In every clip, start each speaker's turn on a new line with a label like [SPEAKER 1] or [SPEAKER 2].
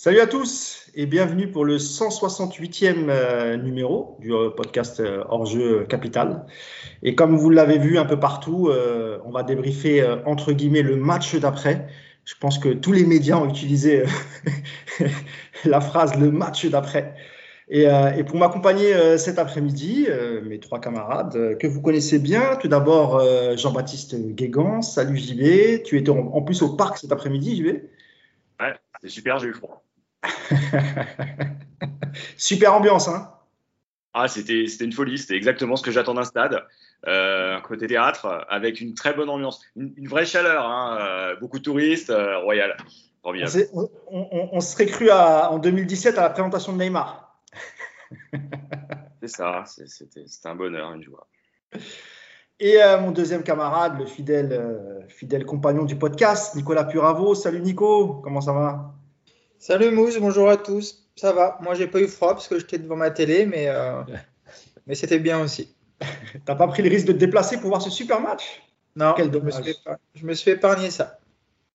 [SPEAKER 1] Salut à tous et bienvenue pour le 168e euh, numéro du euh, podcast euh, hors-jeu Capital. Et comme vous l'avez vu un peu partout, on va débriefer entre guillemets le match d'après. Je pense que tous les médias ont utilisé la phrase le match d'après. Et, pour m'accompagner cet après-midi, mes trois camarades que vous connaissez bien. Tout d'abord, Jean-Baptiste Guégan. Salut JB. Tu étais en, plus au parc cet après-midi, JB
[SPEAKER 2] Ouais, c'est super, j'ai.
[SPEAKER 1] Super ambiance, hein
[SPEAKER 2] ah, c'était une folie, c'était exactement ce que j'attends d'un stade, euh, côté théâtre, avec une très bonne ambiance, une, vraie chaleur, hein, euh, beaucoup de touristes, euh, royal.
[SPEAKER 1] On, on, serait cru à, en 2017 à la présentation de Neymar.
[SPEAKER 2] C'est ça, c'était un bonheur, une joie.
[SPEAKER 1] Et mon deuxième camarade, le fidèle, fidèle compagnon du podcast, Nicolas Puravo. Salut Nico, comment ça va?
[SPEAKER 3] Salut Mousse, bonjour à tous. Ça va, moi j'ai pas eu froid parce que j'étais devant ma télé, mais, euh, mais c'était bien aussi.
[SPEAKER 1] T'as pas pris le risque de te déplacer pour voir ce super match?
[SPEAKER 3] Non, Quel je, me suis je me suis épargné ça.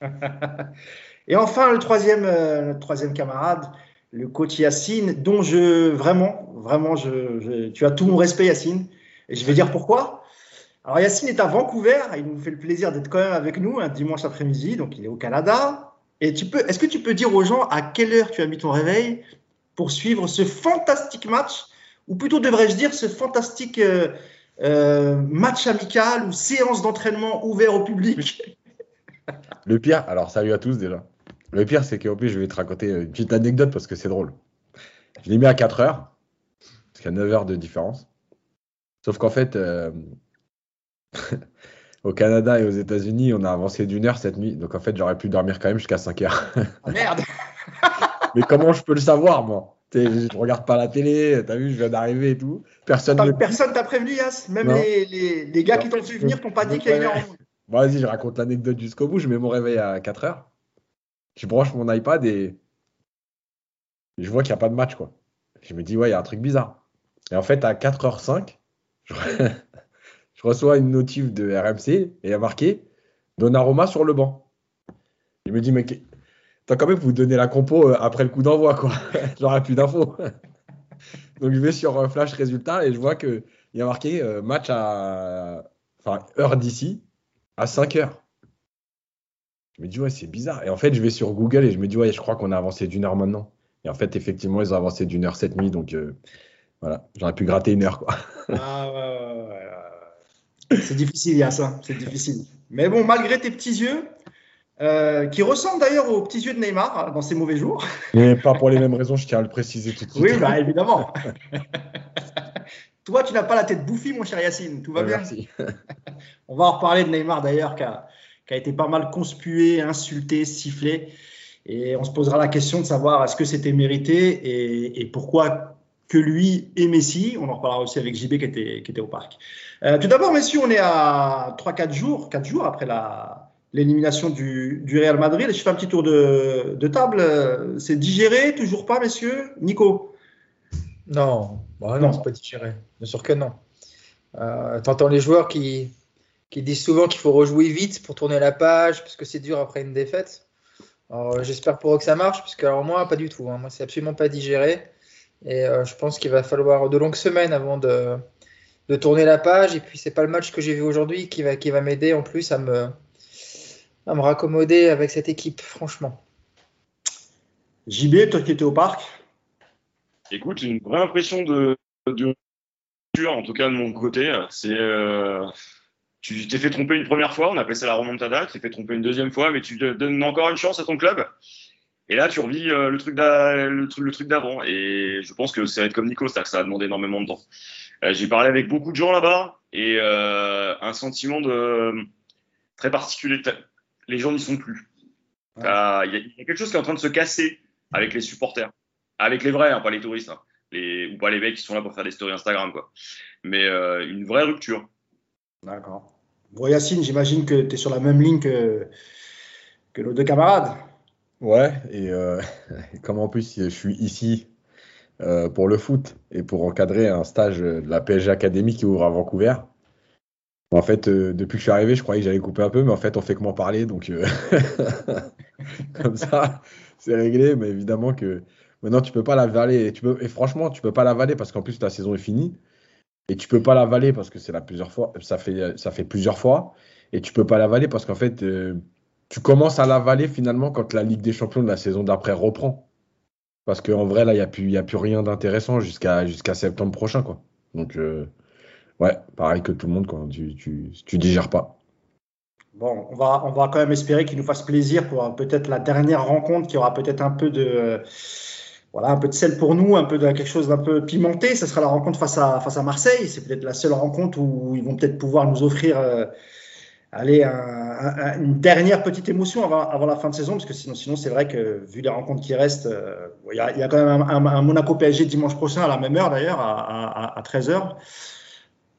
[SPEAKER 1] Et enfin, le troisième, euh, troisième camarade, le coach Yacine, dont je vraiment, vraiment, je, tu as tout mon respect Yacine. Et je vais dire pourquoi. Alors Yacine est à Vancouver, il nous fait le plaisir d'être quand même avec nous un dimanche après-midi, donc il est au Canada. Et tu peux, est-ce que tu peux dire aux gens à quelle heure tu as mis ton réveil pour suivre ce fantastique match, ou plutôt devrais-je dire ce fantastique euh, euh, match amical ou séance d'entraînement ouvert au public?
[SPEAKER 4] Le pire, alors salut à tous déjà. Le pire, c'est qu'en plus, je vais te raconter une petite anecdote parce que c'est drôle. Je l'ai mis à 4 heures, parce qu'il y a 9 heures de différence. Sauf qu'en fait, euh, au Canada et aux États-Unis, on a avancé d'une heure cette nuit. Donc en fait, j'aurais pu dormir quand même jusqu'à 5 heures.
[SPEAKER 1] Oh, merde
[SPEAKER 4] Mais comment je peux le savoir, moi? Je regarde pas la télé, t'as vu, je viens d'arriver et tout. Personne
[SPEAKER 1] ne Personne t'a prévenu, Yas Même les, les, gars qui t'ont vu venir t'ont pas dit qu'il y a une heure.
[SPEAKER 4] Vas-y, je raconte l'anecdote jusqu'au bout. Je mets mon réveil à 4 heures. Je branche mon iPad et je vois qu'il n'y a pas de match, quoi. Je me dis, ouais, il y a un truc bizarre. Et en fait, à 4h05, je je reçois une notif de RMC et il y a marqué Donnarumma sur le banc. Je me dis, mais t'as quand même vous donner la compo euh, après le coup d'envoi, quoi. J'aurais plus d'infos. Donc je vais sur euh, Flash Résultat et je vois qu'il y a marqué euh, match à enfin, heure d'ici à 5 heures. Je me dis, ouais, c'est bizarre. Et en fait, je vais sur Google et je me dis, ouais, je crois qu'on a avancé d'une heure maintenant. Et en fait, effectivement, ils ont avancé d'une heure cette nuit. Donc voilà, j'aurais pu gratter une heure, quoi.
[SPEAKER 1] Ah ouais, ouais, ouais. C'est difficile, il y a ça, c'est difficile. Mais bon, malgré tes petits yeux, euh, qui ressemblent d'ailleurs aux petits yeux de Neymar dans ses mauvais jours.
[SPEAKER 4] Mais pas pour les mêmes raisons, je tiens à le préciser tout de suite.
[SPEAKER 1] Oui, bah, évidemment. Toi, tu n'as pas la tête bouffie, mon cher Yacine. Tout va bien
[SPEAKER 4] Merci.
[SPEAKER 1] On va en reparler de Neymar d'ailleurs, qui a, été pas mal conspué, insulté, sifflé. Et on se posera la question de savoir est-ce que c'était mérité et, et pourquoi que lui et Messi. On en reparlera aussi avec JB qui était, qui était au parc. Euh, tout d'abord, messieurs, on est à 3-4 jours, 4 jours après l'élimination du, du, Real Madrid. Je fais un petit tour de, de table. C'est digéré, toujours pas, messieurs? Nico?
[SPEAKER 3] Non, bah non, c'est pas digéré. Bien sûr que non. Euh, T'entends les joueurs qui, qui disent souvent qu'il faut rejouer vite pour tourner la page, parce que c'est dur après une défaite. J'espère pour eux que ça marche, parce que alors moi, pas du tout. Hein. Moi, c'est absolument pas digéré. Et euh, je pense qu'il va falloir de longues semaines avant de, de tourner la page. Et puis, c'est pas le match que j'ai vu aujourd'hui qui va, qui va m'aider en plus à me, à me raccommoder avec cette équipe, franchement.
[SPEAKER 1] JB, toi qui étais au parc?
[SPEAKER 2] Écoute, j'ai une vraie impression de, de en tout cas de mon côté. C'est. Euh, tu t'es fait tromper une première fois, on appelle ça la remontada, tu t'es fait tromper une deuxième fois, mais tu donnes encore une chance à ton club. Et là, tu revis euh, le truc d'avant. Et je pense que c'est être comme Nico, ça a demandé énormément de temps. Euh, j'ai parlé avec beaucoup de gens là-bas et euh, un sentiment de très particulier. Les gens n'y sont plus. Il y, a quelque chose qui est en train de se casser avec les supporters, avec les vrais, hein, pas les touristes, hein. les, ou pas les mecs qui sont là pour faire des stories Instagram, quoi. Mais une vraie rupture.
[SPEAKER 1] D'accord. Bon, Yacine, j'imagine que tu es sur la même ligne que, que nos deux camarades.
[SPEAKER 4] Ouais, et comme en plus je suis ici euh, pour le foot et pour encadrer un stage de la PSG Academy qui ouvre à Vancouver. En fait, euh, depuis que je suis arrivé, je croyais que j'allais couper un peu, mais en fait, on fait que m'en parler. Donc, euh, comme ça, c'est réglé, mais évidemment que maintenant tu peux pas l'avaler. Et, peux, et franchement, tu peux pas l'avaler parce qu'en plus ta saison est finie. Et tu peux pas l'avaler parce que c'est la plusieurs fois, ça fait, ça fait plusieurs fois. Et tu peux pas l'avaler parce qu'en fait, euh, tu commences à l'avaler finalement quand la Ligue des Champions de la saison d'après reprend. Parce qu'en vrai, là, il n'y a, plus, a plus rien d'intéressant jusqu'à septembre prochain. Quoi. Donc, euh, ouais, pareil que tout le monde, quoi. Tu, tu, digères pas.
[SPEAKER 1] Bon, on va, on va quand même espérer qu'il nous fasse plaisir pour euh, peut-être la dernière rencontre qui aura peut-être un peu de voilà, un peu de sel pour nous, un peu de quelque chose d'un peu pimenté. Ce sera la rencontre face à, face à Marseille. C'est peut-être la seule rencontre où ils vont peut-être pouvoir nous offrir euh, allez, une dernière petite émotion avant, avant, la fin de saison, parce que sinon, sinon c'est vrai que vu les rencontres qui restent, euh, il y, a, y, a, quand même un, Monaco PSG dimanche prochain à la même heure d'ailleurs, à, à, 13h.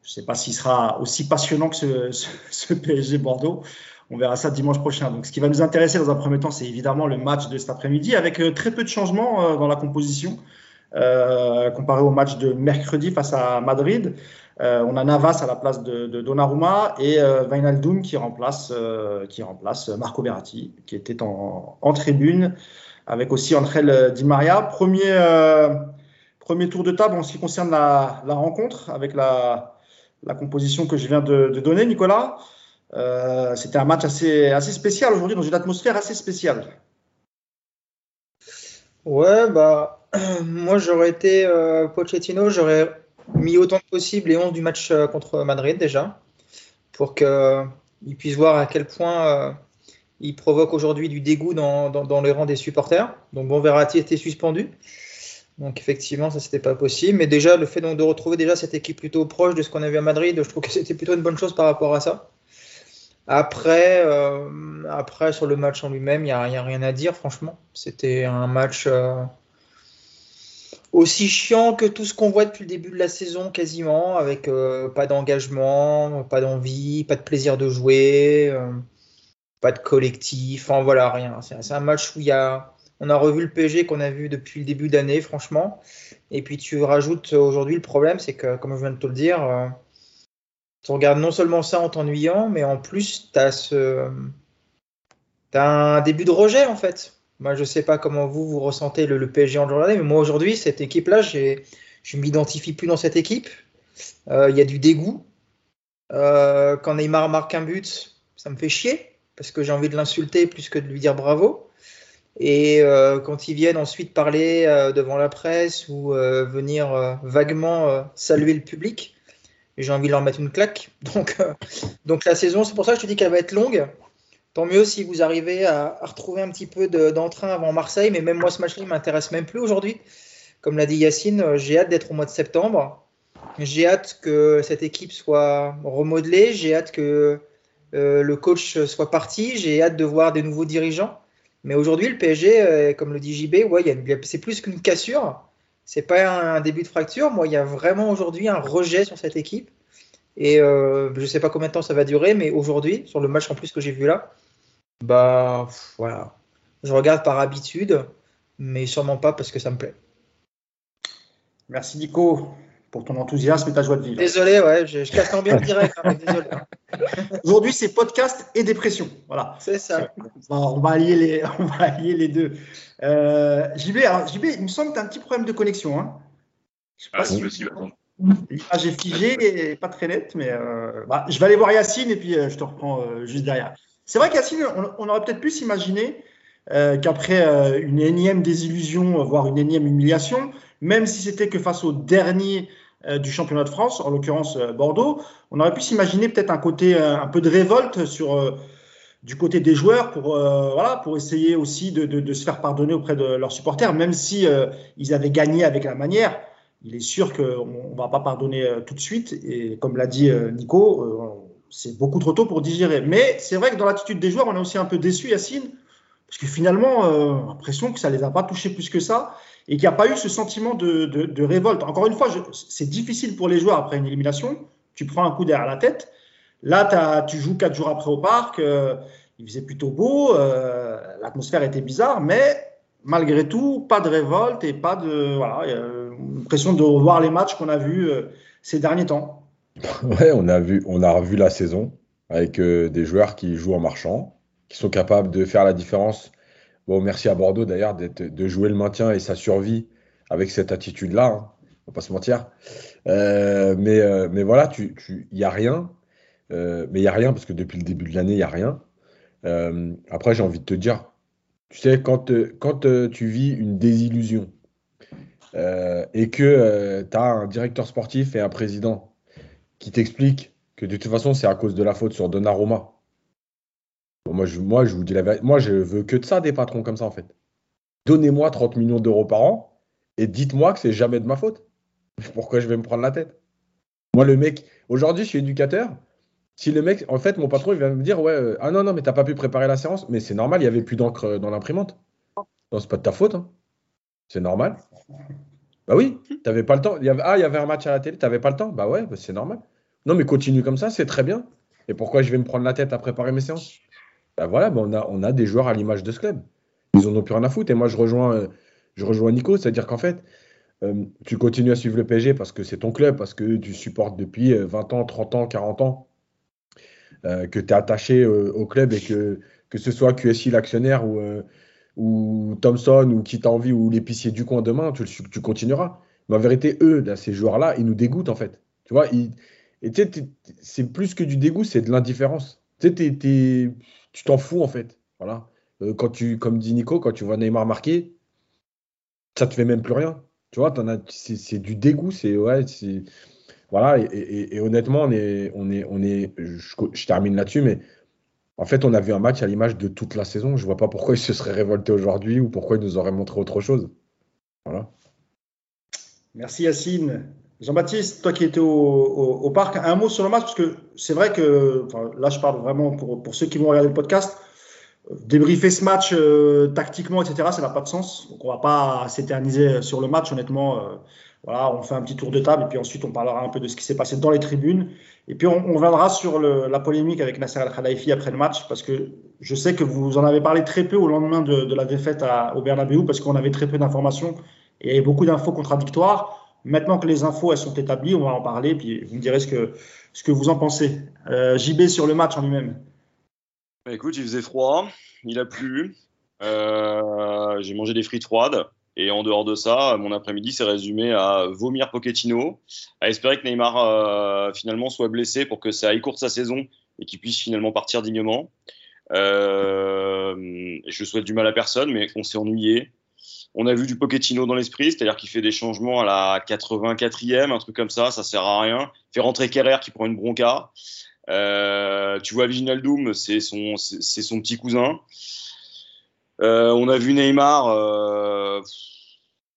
[SPEAKER 1] Je ne sais pas s'il sera aussi passionnant que ce, ce, PSG Bordeaux. On verra ça dimanche prochain. Donc, ce qui va nous intéresser dans un premier temps, c'est évidemment le match de cet après-midi, avec euh, très peu de changements euh, dans la composition comparé au match de mercredi face à Madrid. On a Navas à la place de, Donnarumma et Wijnaldum qui remplace, qui remplace Marco Verratti, qui était en, tribune, avec aussi Angel Di Maria. Premier, premier tour de table en ce qui concerne la, rencontre, avec la, composition que je viens de donner, Nicolas. Euh, c'était un match assez, assez spécial aujourd'hui, dans une atmosphère assez spéciale.
[SPEAKER 3] Ouais, bah, moi j'aurais été euh, Pochettino, j'aurais mis autant que possible les 11 du match euh, contre Madrid déjà, pour qu'il puisse voir à quel point il provoque aujourd'hui du dégoût dans, dans, les rangs des supporters. Donc bon, Verratti était suspendu. Donc effectivement, ça c'était pas possible. Mais déjà, le fait donc, de retrouver déjà cette équipe plutôt proche de ce qu'on a vu à Madrid, je trouve que c'était plutôt une bonne chose par rapport à ça. Après, euh, après, sur le match en lui-même, il n'y a, rien à dire, franchement. C'était un match euh, aussi chiant que tout ce qu'on voit depuis le début de la saison, quasiment, avec euh, pas d'engagement, pas d'envie, pas de plaisir de jouer, pas de collectif, enfin voilà, rien. C'est un match où il y a, on a revu le PG qu'on a vu depuis le début d'année, franchement. Et puis tu rajoutes aujourd'hui le problème, c'est que, comme je viens de te le dire, tu regardes non seulement ça en t'ennuyant, mais en plus, tu as, ce... un début de rejet, en fait. Moi, je ne sais pas comment vous, vous ressentez le, PSG en journée, mais moi, aujourd'hui, cette équipe-là, je ne m'identifie plus dans cette équipe. Euh, il y a du dégoût. Euh, quand Neymar marque un but, ça me fait chier, parce que j'ai envie de l'insulter plus que de lui dire bravo. Et euh, quand ils viennent ensuite parler devant la presse ou venir vaguement saluer le public, j'ai envie de leur mettre une claque. Donc, donc la saison, c'est pour ça que je te dis qu'elle va être longue. Tant mieux si vous arrivez à, retrouver un petit peu d'entrain avant Marseille, mais même moi, ce match-là, il m'intéresse même plus aujourd'hui. Comme l'a dit Yacine, euh, j'ai hâte d'être au mois de septembre. J'ai hâte que cette équipe soit remodelée. J'ai hâte que euh, le coach soit parti. J'ai hâte de voir des nouveaux dirigeants. Mais aujourd'hui, le PSG, comme le dit JB, ouais, c'est plus qu'une cassure c'est pas un début de fracture. Moi, il y a vraiment aujourd'hui un rejet sur cette équipe. Et euh, je sais pas combien de temps ça va durer, mais aujourd'hui, sur le match en plus que j'ai vu là, bah voilà. Je regarde par habitude, mais sûrement pas parce que ça me plaît.
[SPEAKER 1] Merci Nico pour ton enthousiasme et ta joie de vivre.
[SPEAKER 3] Désolé, ouais, je, casse l'ambiance direct. Hein, désolé.
[SPEAKER 1] Aujourd'hui, c'est podcast et dépression. Voilà.
[SPEAKER 3] C'est ça.
[SPEAKER 1] on, va allier les, on va allier les deux. Euh, JB, JB, il me semble que tu as un petit problème de connexion. Hein.
[SPEAKER 2] Je sais pas ah, si possible.
[SPEAKER 1] L'image est figée et pas très nette, mais euh, bah, je vais aller voir Yacine et puis euh, je te reprends euh, juste derrière. C'est vrai qu'Yacine, on, on, aurait peut-être pu s'imaginer qu'après une énième désillusion, voire une énième humiliation, même si c'était que face au dernier du championnat de France, en l'occurrence Bordeaux, on aurait pu s'imaginer peut-être un côté un peu de révolte sur du côté des joueurs pour euh, voilà pour essayer aussi de, de, de, se faire pardonner auprès de leurs supporters, même si euh, ils avaient gagné avec la manière. Il est sûr qu'on ne va pas pardonner euh, tout de suite. Et comme l'a dit Nico, c'est beaucoup trop tôt pour digérer. Mais c'est vrai que dans l'attitude des joueurs, on est aussi un peu déçu, Yacine, parce que finalement, a l'impression que ça les a pas touchés plus que ça et qu'il n'y a pas eu ce sentiment de, révolte. Encore une fois, c'est difficile pour les joueurs après une élimination. Tu prends un coup derrière la tête. Là, tu joues quatre jours après au parc. Euh, il faisait plutôt beau. Euh, l'atmosphère était bizarre, mais malgré tout, pas de révolte et pas de. Voilà, l'impression de revoir les matchs qu'on a vus euh, ces derniers temps.
[SPEAKER 4] Ouais, on a vu, on a revu la saison avec des joueurs qui jouent en marchant, qui sont capables de faire la différence Bon, merci à Bordeaux d'ailleurs de jouer le maintien et sa survie avec cette attitude-là. Hein. On va pas se mentir. Euh, mais, euh, mais voilà, il tu, n'y a rien. Euh, mais il n'y a rien parce que depuis le début de l'année, il n'y a rien. après, j'ai envie de te dire, tu sais, quand, quand tu vis une désillusion et que tu as un directeur sportif et un président qui t'expliquent que de toute façon, c'est à cause de la faute sur Donnarumma. moi, je, moi, je vous dis la vérité. Moi, je veux que de ça, des patrons comme ça, en fait. Donnez-moi 30 millions d'euros par an et dites-moi que c'est jamais de ma faute. Pourquoi je vais me prendre la tête? Moi, le mec, aujourd'hui, je suis éducateur. Si le mec, en fait, mon patron, il vient me dire, ouais, euh, ah non, non, mais t'as pas pu préparer la séance. Mais c'est normal, il y avait plus d'encre euh, dans l'imprimante. Non, c'est pas de ta faute. Hein. C'est normal. Bah oui, t'avais pas le temps. Il y avait, ah, il y avait un match à la télé, t'avais pas le temps. Bah ouais, bah c'est normal. Non, mais continue comme ça, c'est très bien. Et pourquoi je vais me prendre la tête à préparer mes séances? Bah voilà, bah on, a, des joueurs à l'image de ce club. Ils en ont plus rien à foutre. Et moi, je rejoins, euh, je rejoins Nico, c'est-à-dire qu'en fait, euh, tu continues à suivre le PSG parce que c'est ton club, parce que tu supportes depuis 20 euh, ans, 30 ans, 40 ans, que tu es attaché au club et que, que ce soit QSI l'actionnaire ou, ou Thompson ou qui t'a envie ou l'épicier du coin demain, tu, tu continueras. Mais en vérité, eux, ces joueurs-là, ils nous dégoûtent en fait. Tu vois, c'est plus que du dégoût, c'est de l'indifférence. Tu t'en fous en fait. Voilà. quand tu, comme dit Nico, quand tu vois Neymar marquer, ça te fait même plus rien. Tu vois, c'est du dégoût, c'est ouais, voilà. Et, honnêtement, on est, on est, on est. Je, termine là-dessus, mais en fait, on a vu un match à l'image de toute la saison. Je vois pas pourquoi il se serait révolté aujourd'hui ou pourquoi il nous aurait montré autre chose. Voilà.
[SPEAKER 1] Merci Yacine. Jean-Baptiste, toi qui étais au, parc, un mot sur le match, parce que c'est vrai que, là je parle vraiment pour, ceux qui vont regarder le podcast, débriefer ce match euh, tactiquement, etc., ça n'a pas de sens. Donc on va pas s'éterniser sur le match, honnêtement. Euh, voilà, on fait un petit tour de table et puis ensuite on parlera un peu de ce qui s'est passé dans les tribunes. Et puis on, on viendra sur la polémique avec Nasser Al-Khelaifi après le match parce que je sais que vous en avez parlé très peu au lendemain de, de la défaite à, au Bernabeu parce qu'on avait très peu d'informations et beaucoup d'infos contradictoires. Maintenant que les infos elles sont établies, on va en parler puis vous me direz ce que, ce que vous en pensez. Euh, JB sur le match en lui-même.
[SPEAKER 2] Bah, écoute, il faisait froid, il a plu, euh, j'ai mangé des frites froides. Et en dehors de ça, mon après-midi s'est résumé à vomir Pochettino, à espérer que Neymar euh, finalement soit blessé pour que ça aille court sa saison et qu'il puisse finalement partir dignement. Je souhaite du mal à personne, mais on s'est ennuyé. On a vu du Pochettino dans l'esprit, c'est-à-dire qu'il fait des changements à la 84e, un truc comme ça, ça sert à rien. Fait rentrer Kerrer qui prend une bronca. Euh, tu vois, Doom, c'est son, c'est son petit cousin. Euh, on a vu Neymar. Euh,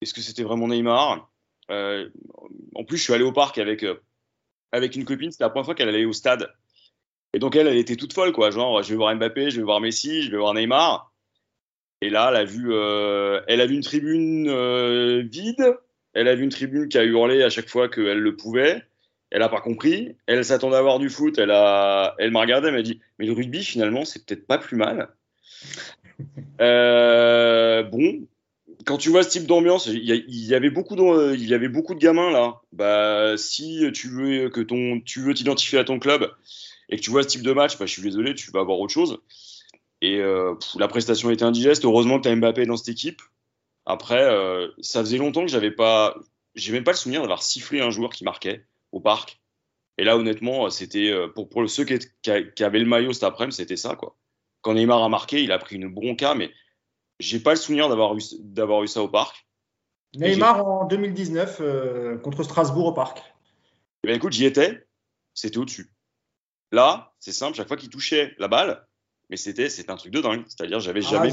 [SPEAKER 2] est-ce que c'était vraiment Neymar? En plus, je suis allé au parc avec, avec une copine. C'était la première fois qu'elle allait au stade. Et donc, elle, elle était toute folle, quoi. Genre, je vais voir Mbappé, je vais voir Messi, je vais voir Neymar. Et là, elle a vu, elle a vu une tribune vide. Elle a vu une tribune qui a hurlé à chaque fois qu'elle le pouvait. Elle n'a pas compris. Elle s'attendait à voir du foot. Elle, a, elle m'a regardé. Elle m'a dit Mais le rugby, finalement, c'est peut-être pas plus mal. Euh, bon, quand tu vois ce type d'ambiance, il y, avait beaucoup de, il y avait beaucoup de gamins là. Bah, si tu veux que ton, tu veux t'identifier à ton club et que tu vois ce type de match, bah, je suis désolé, tu vas avoir autre chose. Et euh, la prestation était indigeste. Heureusement que tu as Mbappé dans cette équipe. Après, euh, ça faisait longtemps que j'avais pas, j'ai même pas le souvenir d'avoir sifflé un joueur qui marquait au parc. Et là, honnêtement, c'était euh, pour, pour ceux qui, qui, avaient le maillot cet après-midi, c'était ça. quoi. Quand Neymar a marqué, il a pris une bronca, mais j'ai pas le souvenir d'avoir eu, d'avoir eu ça au parc.
[SPEAKER 1] Neymar en 2019 euh, contre Strasbourg au parc.
[SPEAKER 2] Eh ben, écoute, j'y étais, c'était au-dessus. Là, c'est simple, chaque fois qu'il touchait la balle, mais c'était, c'était un truc de dingue. C'est-à-dire, j'avais ah, jamais.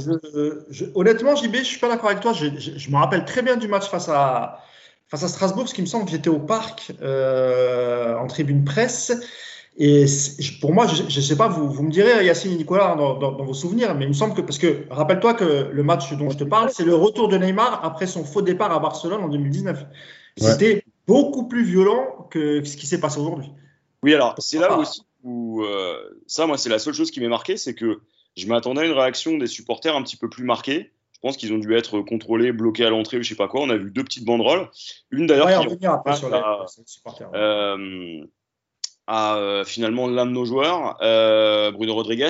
[SPEAKER 1] honnêtement, JB, je suis pas d'accord avec toi. Je, je, me rappelle très bien du match face à, face à Strasbourg, parce qu'il me semble que j'étais au parc euh, en tribune presse. Et pour moi, je ne sais pas, vous, vous me direz, Yacine et Nicolas, dans, dans, vos souvenirs, mais il me semble que, parce que rappelle-toi que le match dont je te parle, c'est le retour de Neymar après son faux départ à Barcelone en 2019. C'était beaucoup plus violent que ce qui s'est passé aujourd'hui.
[SPEAKER 2] Oui, alors c'est là aussi où, euh, ça, moi, c'est la seule chose qui m'est marqué, c'est que je m'attendais à une réaction des supporters un petit peu plus marquée. Je pense qu'ils ont dû être contrôlés, bloqués à l'entrée ou je sais pas quoi. On a vu deux petites banderoles. Une d'ailleurs qui à, euh, finalement l'un de nos joueurs, euh, Bruno Rodriguez,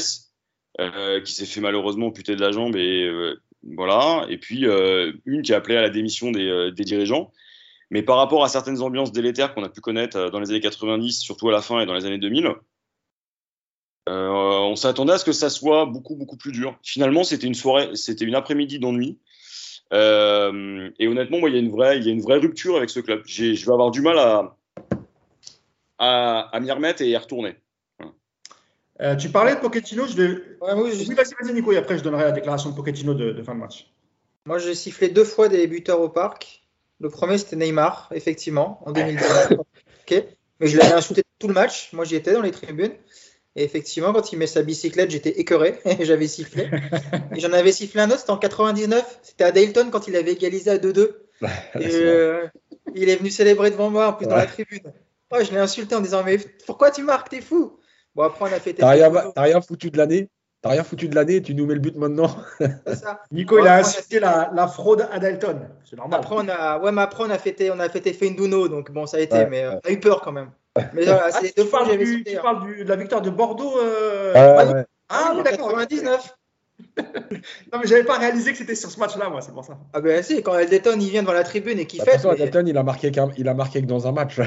[SPEAKER 2] euh, qui s'est fait malheureusement puter de la jambe et voilà. Et puis euh, une qui a appelé à la démission des, euh, des, dirigeants. Mais par rapport à certaines ambiances délétères qu'on a pu connaître euh, dans les années 90, surtout à la fin et dans les années 2000, euh, on s'attendait à ce que ça soit beaucoup beaucoup plus dur. Finalement, c'était une soirée, c'était une après-midi d'ennui. Euh, et honnêtement, moi, il y a une vraie, il y a une vraie rupture avec ce club. Je vais avoir du mal à, à, à m'y remettre et y retourner.
[SPEAKER 1] Euh, tu parlais de Pochettino, je vais. Ouais, oui, je... oui vas-y, vas-y, Nico, et après je donnerai la déclaration de Pochettino de, de fin de match.
[SPEAKER 3] Moi, j'ai sifflé deux fois des buteurs au parc. Le premier, c'était Neymar, effectivement, en 2019. ok, mais je l'avais insulté tout le match. Moi, j'y étais dans les tribunes. Et effectivement, quand il met sa bicyclette, j'étais écœuré et j'avais sifflé. et j'en avais sifflé un autre, c'était en 99. C'était à Dayton quand il avait égalisé à 2-2. et euh, il est venu célébrer devant moi, en plus, ouais. dans la tribune. Oh, je l'ai insulté en disant Mais pourquoi tu marques? T'es fou Bon, après, on a fait.
[SPEAKER 4] T'as rien, rien, foutu de l'année? T'as rien foutu de l'année, tu nous mets le but maintenant?
[SPEAKER 1] Ça. Nico, il a incité la, la, fraude à Dalton. C'est normal.
[SPEAKER 3] Après, on a, ouais, mais après, on a fêté, on a fêté Feinduno, donc bon, ça a été, ouais, mais euh, on a eu peur quand même.
[SPEAKER 1] Mais voilà, ah, c'est deux fois que j'avais cité. Tu parles du, de la victoire de Bordeaux euh...
[SPEAKER 4] ah, ouais.
[SPEAKER 1] ah, oui, d'accord.
[SPEAKER 3] 99.
[SPEAKER 1] non, mais j'avais pas réalisé que c'était sur ce match-là, moi, c'est pour ça.
[SPEAKER 3] Ah, ben si, quand Eldeton il vient devant la tribune et qu'il fait.
[SPEAKER 4] mais... Eldeton, il a marqué, il a marqué que dans un match.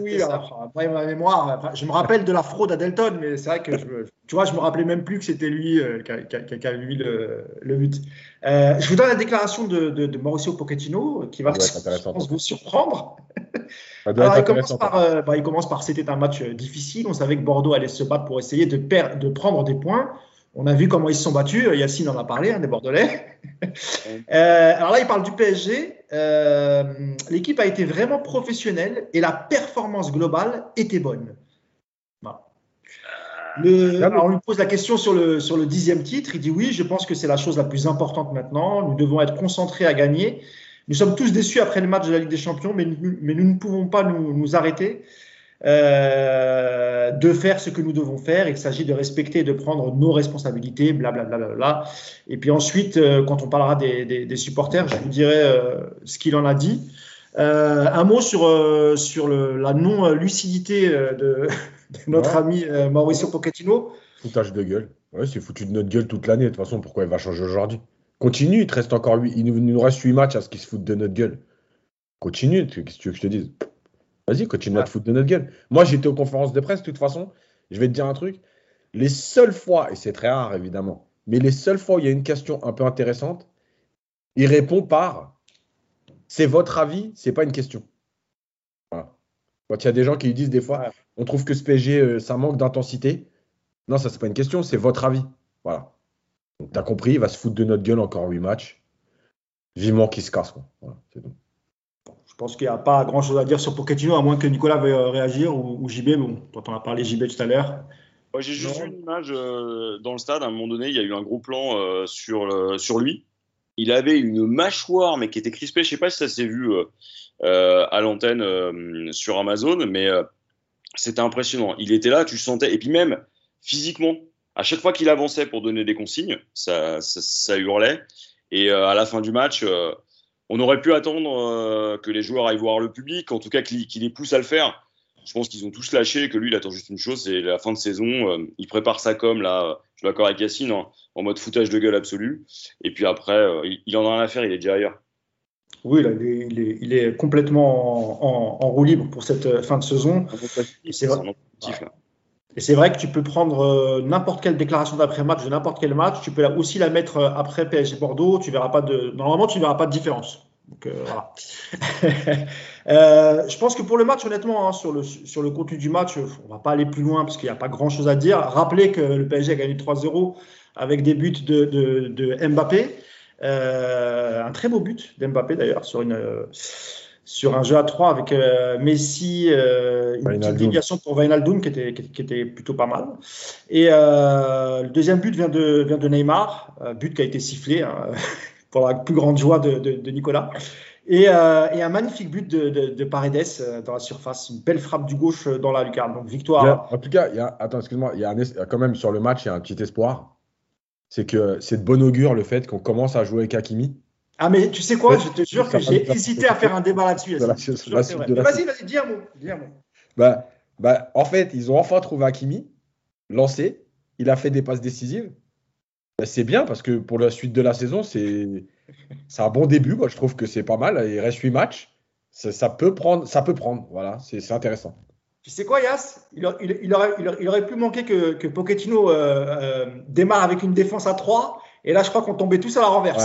[SPEAKER 1] oui, alors, après, ma mémoire, je me rappelle de la fraude à Delton, mais c'est vrai que je, tu vois, je me rappelais même plus que c'était lui euh, qui, a, qui, a, qui, a, eu le, le but. Euh, je vous donne la déclaration de, de, de Mauricio Pochettino qui va, je pense, vous surprendre. Alors, il commence, par, euh, bah, il commence par c'était un match difficile. On savait que Bordeaux allait se battre pour essayer de, perdre, de prendre des points. On a vu comment ils se sont battus. Yacine en a parlé, hein, des Bordelais. euh, alors là, il parle du PSG. Euh, L'équipe a été vraiment professionnelle et la performance globale était bonne. Voilà. Le, alors on lui pose la question sur le, sur le dixième titre. Il dit oui, je pense que c'est la chose la plus importante maintenant. Nous devons être concentrés à gagner. Nous sommes tous déçus après le match de la Ligue des Champions, mais, mais nous ne pouvons pas nous, nous arrêter. Euh, de faire ce que nous devons faire. Il s'agit de respecter et de prendre nos responsabilités, blablabla. Bla, bla, bla, et puis ensuite, euh, quand on parlera des, des, des, supporters, je vous dirai euh, ce qu'il en a dit. Un mot sur, sur le, la non-lucidité de, de, notre ouais. ami Mauricio Pochettino.
[SPEAKER 4] Foutage de gueule. Ouais, c'est foutu de notre gueule toute l'année. De toute façon, pourquoi il va changer aujourd'hui? Continue, il te reste encore 8, il nous reste 8 matchs à ce qu'il se fout de notre gueule. Continue, qu'est-ce que tu veux que je te dise? Vas-y, continue ouais. à te foutre de notre gueule. Moi, j'étais aux conférences de presse, de toute façon. Je vais te dire un truc. Les seules fois, et c'est très rare évidemment, mais les seules fois où il y a une question un peu intéressante, il répond par c'est votre avis, c'est pas une question. Voilà. Quand il y a des gens qui lui disent des fois, on trouve que ce PSG, euh, ça manque d'intensité. Non, ça, c'est pas une question, c'est votre avis. Voilà. Donc, t'as compris, il va se foutre de notre gueule encore 8 matchs. Vivement qu'il se casse. Quoi. Voilà, c'est tout.
[SPEAKER 1] Je pense qu'il n'y a pas grand chose à dire sur Pochettino, à moins que Nicolas veuille réagir ou, ou JB. Bon, quand on a parlé JB tout à l'heure.
[SPEAKER 2] Ouais, J'ai juste vu une image euh, dans le stade. À un moment donné, il y a eu un gros plan euh, sur, lui. Il avait une mâchoire, mais qui était crispée. Je ne sais pas si ça s'est vu euh, à l'antenne sur Amazon, mais c'était impressionnant. Il était là, tu sentais. Et puis même physiquement, à chaque fois qu'il avançait pour donner des consignes, ça, ça, ça hurlait. Et à la fin du match on aurait pu attendre euh, que les joueurs aillent voir le public, en tout cas qu'il qu les pousse à le faire. Je pense qu'ils ont tous lâché, que lui, il attend juste une chose, c'est la fin de saison. Euh, il prépare sa com, là, je suis d'accord avec Yacine, hein, en mode foutage de gueule absolu. Et puis après, euh, il, il, en a rien à faire, il est déjà ailleurs.
[SPEAKER 1] Oui, là, il, est, il, est, il, est, complètement en, en, en, roue libre pour cette fin de saison. C'est vrai. Et c'est vrai que tu peux prendre euh, n'importe quelle déclaration d'après-match de n'importe quel match, tu peux aussi la mettre euh, après PSG Bordeaux, tu verras pas de normalement tu verras pas de différence. Donc euh, voilà. euh, je pense que pour le match, honnêtement, hein, sur, le, sur le contenu du match, on va pas aller plus loin parce qu'il n'y a pas grand chose à dire. Rappelez que le PSG a gagné 3-0 avec des buts de, de, de Mbappé. Euh, un très beau but d'Mbappé d'ailleurs sur une sur un jeu à 3 avec euh, Messi, euh, une petite déviation pour Wijnaldum qui était, qui, qui, était plutôt pas mal. Et euh, le deuxième but vient de, vient de Neymar, but qui a été sifflé hein, pour la plus grande joie de, de, de Nicolas. Et, et, un magnifique but de, de, Paredes dans la surface, une belle frappe du gauche dans la lucarne. Donc victoire.
[SPEAKER 4] A, en tout cas, il y a, attends, excuse-moi, il y a un, quand même sur le match, il y a un petit espoir. C'est que c'est de bon augure le fait qu'on commence à jouer avec Hakimi.
[SPEAKER 1] Ah, mais tu sais quoi, je te jure que j'ai hésité à faire un débat là-dessus. Vas-y, vas-y, dis un mot. Dis un mot.
[SPEAKER 4] Bah, bah, en fait, ils ont enfin trouvé Hakimi, lancé. Il a fait des passes décisives. Bah, c'est bien parce que pour la suite de la saison, c'est un bon début. Moi, je trouve que c'est pas mal. Il reste 8 matchs. Ça, ça peut prendre. Ça peut prendre. Voilà, c'est intéressant.
[SPEAKER 1] Tu sais quoi, Yas? Il, il aurait- il aurait pu manquer que, que Pochettino euh, euh, démarre avec une défense à 3. Et là, je crois qu'on tombait tous à la renverse.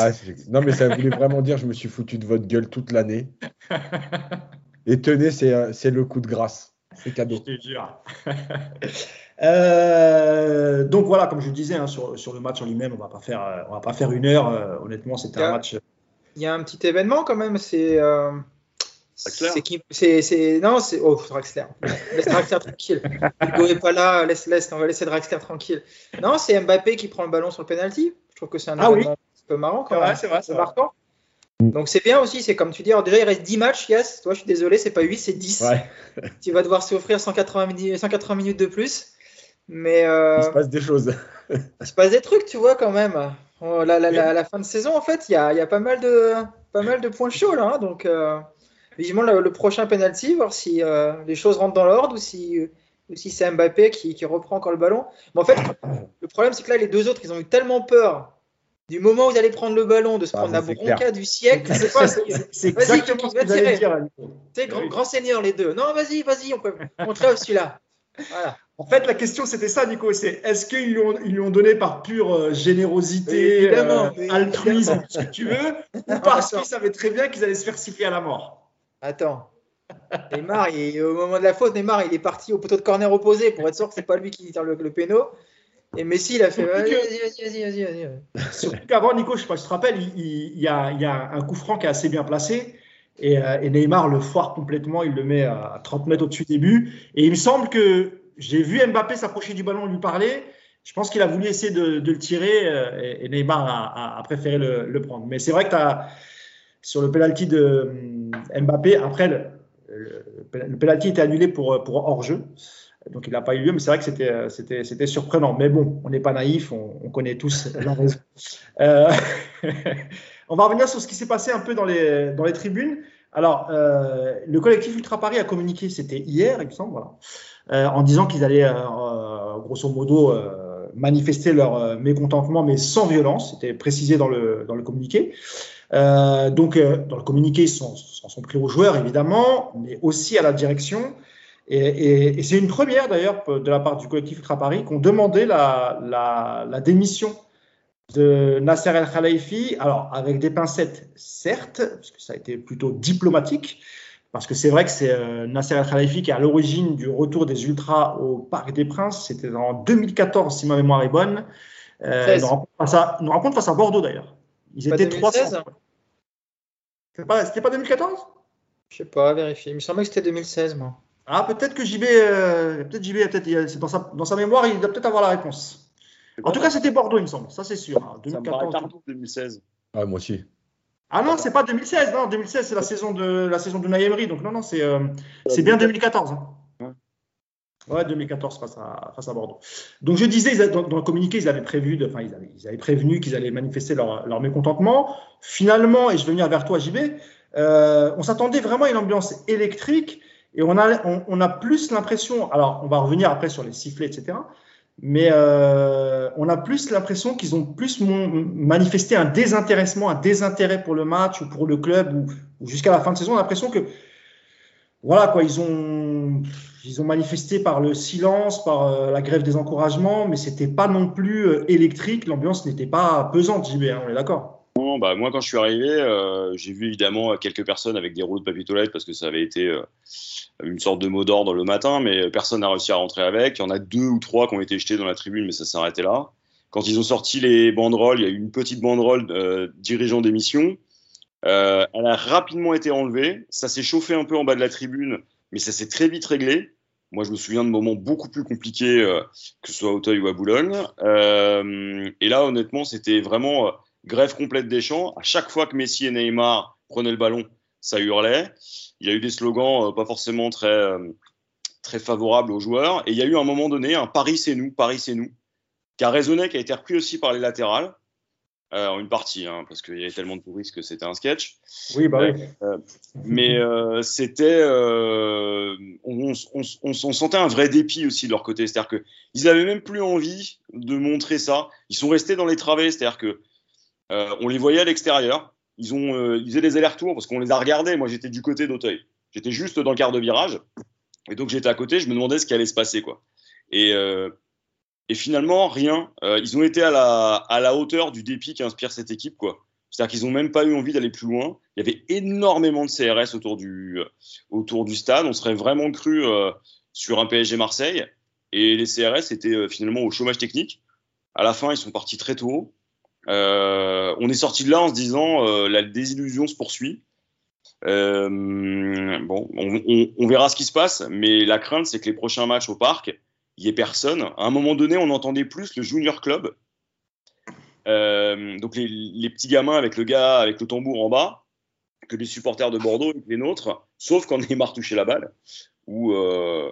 [SPEAKER 4] Non, mais ça voulait vraiment dire je me suis foutu de votre gueule toute l'année. Et tenez, c'est euh, c'est le coup de grâce. C'est cadeau.
[SPEAKER 1] Je te jure. Euh, donc voilà, comme je disais, hein, sur, sur le match en lui-même, on va pas faire, euh, on va pas faire une heure. euh, honnêtement, c'était un match.
[SPEAKER 3] Il y a un petit événement quand même, c'est. Euh, c'est qui c'est, c'est, Non, c'est. Oh, Draxler. Laisse Draxler tranquille. Hugo est pas là, laisse, laisse, on va laisser Draxler tranquille. Non, c'est Mbappé qui prend le ballon sur le penalty. Je trouve que c'est un
[SPEAKER 1] Ah oui.
[SPEAKER 3] un peu marrant
[SPEAKER 1] C'est
[SPEAKER 3] quand même.
[SPEAKER 1] c'est vrai, c'est
[SPEAKER 3] marquant. Donc c'est bien aussi, c'est comme tu dis, alors déjà il reste 10 matchs, yes, toi je suis désolé, c'est pas 8, c'est 10.
[SPEAKER 4] Ouais,
[SPEAKER 3] Tu vas devoir s'offrir 180, minutes- 180 minutes de plus. Mais euh,
[SPEAKER 4] il se passe des choses.
[SPEAKER 3] il se passe des trucs, tu vois, quand même. Oh, la, la- la- à la fin de saison, en fait, il y a, il y a pas, mal de, pas mal de points chauds là. hein. donc, euh, vivement le, le prochain penalty, voir si euh, les choses rentrent dans l'ordre ou si, ou si c'est Mbappé qui, qui reprend encore le ballon. Mais en fait, le problème, c'est que là, les deux autres, ils ont eu tellement peur du moment où ils allaient prendre le ballon, de se
[SPEAKER 4] Ah,
[SPEAKER 3] prendre la
[SPEAKER 4] c'est
[SPEAKER 3] bronca du siècle.
[SPEAKER 1] C'est C'est c'est exactement ce que j'allais
[SPEAKER 3] tirer.
[SPEAKER 1] dire.
[SPEAKER 3] Sais, grand, grand seigneur, les deux. Non, vas-y, vas-y, on peut on trêve celui-là. Voilà.
[SPEAKER 1] En fait, la question c'était ça, Nico. C'est est-ce qu'ils lui, lui ont donné par pure euh, générosité, euh, altruisme, ce que tu veux, ou parce qu'ils savaient très bien qu'ils allaient se faire siffler à la mort?
[SPEAKER 3] Attends. Neymar, il- au moment de la faute, Neymar, il est parti au poteau de corner opposé pour être sûr que c'est pas lui qui tire le, le péno. Et Messi, il a fait vas-y, vas-y, vas-y, vas-y.
[SPEAKER 1] Surtout qu'avant, Nico, je sais pas si tu te rappelles, il, y, a, il y a un coup franc qui est assez bien placé. Et, euh, et Neymar le foire complètement, il le met à 30 mètres au-dessus des buts. Et il me semble que j'ai vu Mbappé s'approcher du ballon, lui parler. Je pense qu'il a voulu essayer de, de le tirer euh, et, et Neymar a, a- a préféré le, le prendre. Mais c'est vrai que tu as, sur le penalty de hum, Mbappé, après, le, le, penalty était annulé pour, pour hors-jeu. Donc il n'a pas eu lieu, mais c'est vrai que c'était, euh, surprenant. Mais bon, on n'est pas naïf, on, on connaît tous la raison. Euh, on va revenir sur ce qui s'est passé un peu dans les, tribunes. Alors, euh, le collectif Ultra Paris a communiqué, c'était hier, il me semble, euh, en disant qu'ils allaient, euh, euh, grosso modo, euh, manifester leur euh, mécontentement, mais sans violence. C'était précisé dans le communiqué. Euh, donc, euh, dans le communiqué, ils s'en s'en sont pris aux joueurs, évidemment, mais aussi à la direction. Et, et- et c'est une première, d'ailleurs, de la part du collectif Ultra Paris, qu'on demandait la, la, la démission de Nasser El Khalifi, alors avec des pincettes, certes, parce que ça a été plutôt diplomatique, parce que c'est vrai que c'est euh, Nasser El Khalifi qui est à l'origine du retour des Ultras au Parc des Princes. C'était en 2014, si ma mémoire est bonne. Euh,
[SPEAKER 3] 13.
[SPEAKER 1] une, rencontre face à, une rencontre face à Bordeaux d'ailleurs. Ils
[SPEAKER 3] Pas
[SPEAKER 1] étaient
[SPEAKER 3] 2016?
[SPEAKER 1] 300. C'était pas, c'était pas 2014
[SPEAKER 3] Je sais pas, vérifier. Il me semblait que c'était 2016, moi.
[SPEAKER 1] Ah, peut-être que JB, euh, peut-être JB, peut-être, dans sa, dans sa mémoire, il doit peut-être avoir la réponse. En tout cas, c'était Bordeaux, il me semble. Ça, c'est sûr. hein.
[SPEAKER 2] ça me paraît
[SPEAKER 1] 2014.
[SPEAKER 2] tardif 2016.
[SPEAKER 4] Ouais, moi aussi.
[SPEAKER 1] Ah non, c'est pas 2016. Non, 2016, c'est la saison de la saison de Naïmri. Donc non, non, c'est euh, c'est bien 2014. hein. Ouais, 2014 face à, face à Bordeaux. Donc je disais, dans, le communiqué, ils avaient prévu, enfin ils avaient, ils qu'ils allaient manifester leur, leur mécontentement. Finalement, et je vais venir vers toi, JB, euh, on s'attendait vraiment à une ambiance électrique et on a, on, a plus l'impression, alors on va revenir après sur les sifflets, etc. Mais euh, on a plus l'impression qu'ils ont plus manifesté un désintéressement, un désintérêt pour le match ou pour le club ou, ou jusqu'à la fin de saison. On a l'impression que voilà quoi, ils ont ils ont manifesté par le silence, par euh, la grève des encouragements, mais c'était pas non plus euh, électrique. L'ambiance n'était pas pesante, JB. hein, on est d'accord?
[SPEAKER 2] Bah, moi, quand je suis arrivé, euh, j'ai vu évidemment quelques personnes avec des rouleaux de papier toilette parce que ça avait été une sorte de mot d'ordre le matin, mais personne n'a réussi à rentrer avec. Il y en a deux ou trois qui ont été jetés dans la tribune, mais ça s'est arrêté là. Quand ils ont sorti les banderoles, il y a eu une petite banderole dirigeant d'émission. Euh, elle a rapidement été enlevée. Ça s'est chauffé un peu en bas de la tribune, mais ça s'est très vite réglé. Moi, je me souviens de moments beaucoup plus compliqués, euh, que ce soit à Auteuil ou à Boulogne. Euh, et là, honnêtement, c'était vraiment euh, grève complète des champs. À chaque fois que Messi et Neymar prenaient le ballon, ça hurlait. Il y a eu des slogans pas forcément très, très favorables aux joueurs. Et il y a eu à un moment donné un Paris c'est nous, Paris c'est nous, qui a résonné, qui a été repris aussi par les latérales. Alors, une partie, hein, parce qu'il y avait tellement de touristes que c'était un sketch.
[SPEAKER 1] Oui, bah oui.
[SPEAKER 2] Euh, mais euh, c'était. Euh, on, on, on, on, sentait un vrai dépit aussi de leur côté. C'est-à-dire qu'ils n'avaient même plus envie de montrer ça. Ils sont restés dans les travées. C'est-à-dire que euh, on les voyait à l'extérieur. Ils, ont, euh, ils faisaient des allers-retours parce qu'on les a regardés. Moi, j'étais du côté d'Auteuil. J'étais juste dans le quart de virage. Et donc, j'étais à côté. Je me demandais ce qui allait se passer. quoi. Et. Euh, et finalement, rien. Euh, ils ont été à la, hauteur du dépit qu'inspire cette équipe. C'est-à-dire qu'ils n'ont même pas eu envie d'aller plus loin. Il y avait énormément de CRS autour du, autour du stade. On serait vraiment cru euh, sur un PSG Marseille. Et les CRS étaient euh, finalement au chômage technique. À la fin, ils sont partis très tôt. Euh, on est sorti de là en se disant euh, la désillusion se poursuit. Euh, bon, on, on, on, verra ce qui se passe, mais la crainte, c'est que les prochains matchs au parc, il n'y ait personne. À un moment donné, on entendait plus le junior club. Euh, donc les, petits gamins avec le gars avec le tambour en bas, que les supporters de Bordeaux et les nôtres, sauf quand Neymar touchait la balle. Ou euh,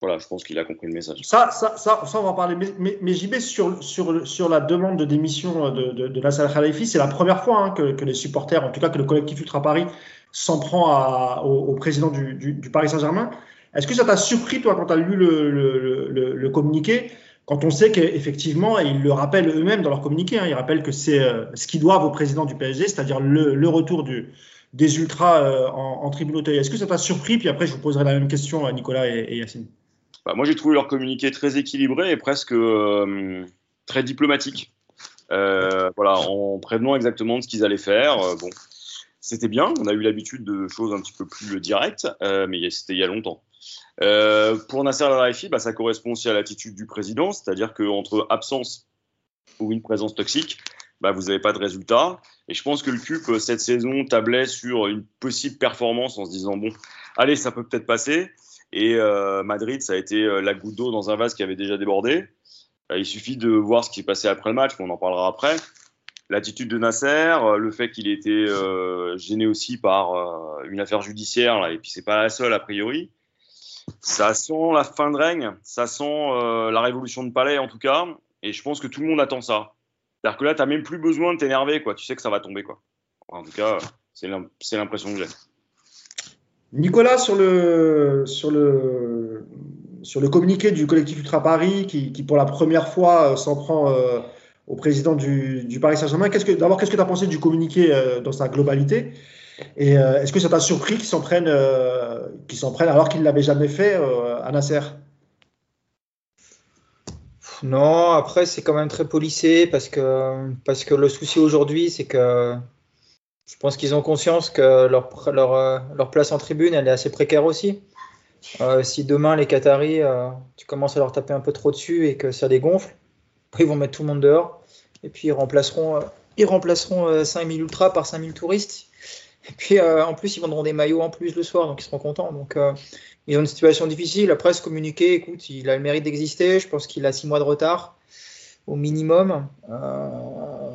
[SPEAKER 2] voilà, je pense qu'il a compris le message.
[SPEAKER 1] Ça, ça, ça, ça on va en parler. Mais, mais, mais JB, sur, sur, sur la demande de démission de, de, de Nasser Khalifi, c'est la première fois hein, que, que, les supporters, en tout cas que le collectif Ultra Paris, s'en prend à, au, président du, du Paris Saint-Germain. Est-ce que ça t'a surpris, toi, quand tu as lu le, communiqué, quand on sait qu'effectivement, et ils le rappellent eux-mêmes dans leur communiqué, hein, ils rappellent que c'est euh, ce qu'ils doivent au président du PSG, c'est-à-dire le, retour des ultras euh, en, en tribune Auteuil. Est-ce que ça t'a surpris Puis après, je vous poserai la même question à Nicolas et, et Yacine.
[SPEAKER 2] Bah, moi, j'ai trouvé leur communiqué très équilibré et presque euh, très diplomatique. Voilà, en prévenant exactement de ce qu'ils allaient faire. bon, c'était bien. On a eu l'habitude de choses un petit peu plus directes, mais c'était il y a longtemps. Euh, pour Nasser Al-Raifi, bah, ça correspond aussi à l'attitude du président, c'est-à-dire qu'entre absence ou une présence toxique, bah, vous n'avez pas de résultat. Et je pense que le CUP, euh, cette saison, tablait sur une possible performance en se disant, bon, allez, ça peut peut-être passer. Et euh, Madrid, ça a été euh, la goutte d'eau dans un vase qui avait déjà débordé. Il suffit de voir ce qui s'est passé après le match, on en parlera après. L'attitude de Nasser, le fait qu'il ait été euh, gêné aussi par une affaire judiciaire, là, et puis c'est pas la seule a priori ça sent la fin de règne, ça sent euh, la révolution de palais en tout cas, et je pense que tout le monde attend ça. C'est-à-dire que là, tu n'as même plus besoin de t'énerver, quoi. Tu sais que ça va tomber, quoi. En tout cas, c'est l'impression que j'ai.
[SPEAKER 1] Nicolas, sur le, communiqué du collectif Ultra Paris, qui, pour la première fois euh, s'en prend euh, au président du, Paris Saint-Germain, d'abord, qu'est-ce que tu as pensé du communiqué dans sa globalité? Et euh, est-ce que ça t'a surpris qu'ils s'en prennent, euh, s'en prennent alors qu'ils ne l'avaient jamais fait euh, à Nasser?
[SPEAKER 3] Non, après c'est quand même très policé parce que, parce que le souci aujourd'hui c'est que je pense qu'ils ont conscience que leur, leur, leur, place en tribune elle est assez précaire aussi. Si demain les Qataris, tu commences à leur taper un peu trop dessus et que ça dégonfle, ils vont mettre tout le monde dehors. Et puis ils remplaceront, ils remplaceront 5000 ultras par 5000 touristes et puis euh, en plus, ils vendront des maillots en plus le soir, donc ils seront contents. Donc euh, ils ont une situation difficile. La presse communiquée, écoute, il a le mérite d'exister. Je pense qu'il a six mois de retard au minimum. Euh,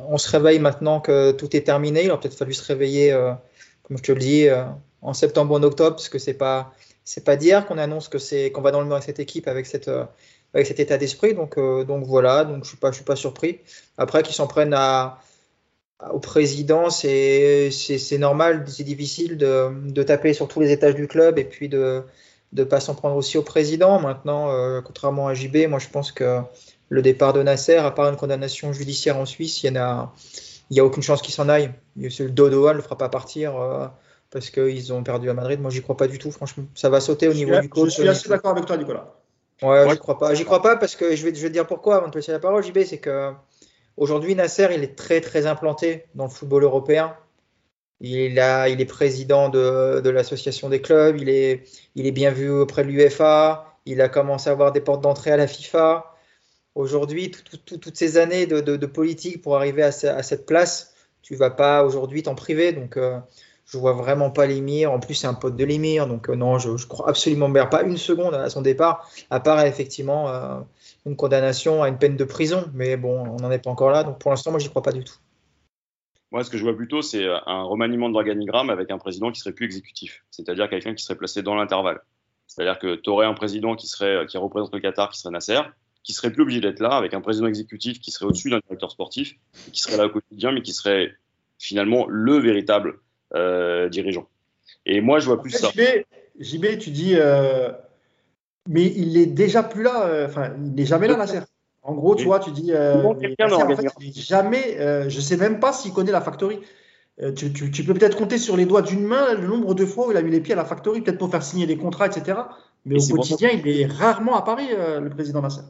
[SPEAKER 3] on se réveille maintenant que tout est terminé. Il aurait peut-être fallu se réveiller, euh, comme je te le dis, euh, en septembre ou en octobre, parce que c'est pas c'est pas d'hier qu'on annonce que c'est qu'on va dans le mur avec cette équipe, avec cette avec cet état d'esprit. Donc donc voilà. Donc je suis pas je suis pas surpris. Après qu'ils s'en prennent à au président, c'est normal, c'est difficile de, de, taper sur tous les étages du club et puis de ne pas s'en prendre aussi au président. Maintenant, euh, contrairement à JB, moi je pense que le départ de Nasser, à part une condamnation judiciaire en Suisse, il n'y a, y a aucune chance qu'il s'en aille. Le Dodoa ne le fera pas partir euh, parce qu'ils ont perdu à Madrid. Moi, j'y crois pas du tout, franchement. Ça va sauter au niveau du coach.
[SPEAKER 1] Je suis assez d'accord avec toi, Nicolas.
[SPEAKER 3] Ouais, ouais. j'y crois pas. J'y crois pas parce que je vais, je vais te dire pourquoi avant de te laisser la parole, JB, c'est que Aujourd'hui, Nasser, il est très très implanté dans le football européen. Il, est président de, l'association des clubs, il est, bien vu auprès de l'UFA, il a commencé à avoir des portes d'entrée à la FIFA. Aujourd'hui, tout, tout, toutes ces années de, politique pour arriver à, à, cette place, tu vas pas aujourd'hui t'en priver. Donc, euh, je vois vraiment pas l'émir. En plus, c'est un pote de l'émir, donc euh, non, je, je, crois absolument pas une seconde à son départ, à part effectivement euh, une condamnation à une peine de prison. Mais bon, on n'en est pas encore là. Donc pour l'instant, moi, j'y crois pas du tout.
[SPEAKER 2] Moi, ce que je vois plutôt, c'est un remaniement de l'organigramme avec un président qui serait plus exécutif, c'est-à-dire quelqu'un qui serait placé dans l'intervalle. C'est-à-dire que tu aurais un président qui, serait, qui représente le Qatar, qui serait Nasser, qui serait plus obligé d'être là, avec un président exécutif qui serait au-dessus d'un directeur sportif, qui serait là au quotidien, mais qui serait finalement le véritable euh, dirigeant. Et moi, je vois plus ça.
[SPEAKER 1] JB, JB, tu dis, euh, mais il est déjà plus là, euh, enfin, il n'est jamais là, Nasser. En gros, tu vois, tu dis, euh,
[SPEAKER 2] comment
[SPEAKER 1] mais
[SPEAKER 2] quelqu'un
[SPEAKER 1] Nasser, en
[SPEAKER 2] n'organise-
[SPEAKER 1] fait, il est jamais, euh, je sais même pas s'il connaît la factory. Euh, tu, tu- tu peux peut-être compter sur les doigts d'une main le nombre de fois où il a mis les pieds à la factory, peut-être pour faire signer des contrats, etc. Mais
[SPEAKER 2] Et
[SPEAKER 1] au quotidien, il est rarement à Paris, euh, le président Nasser.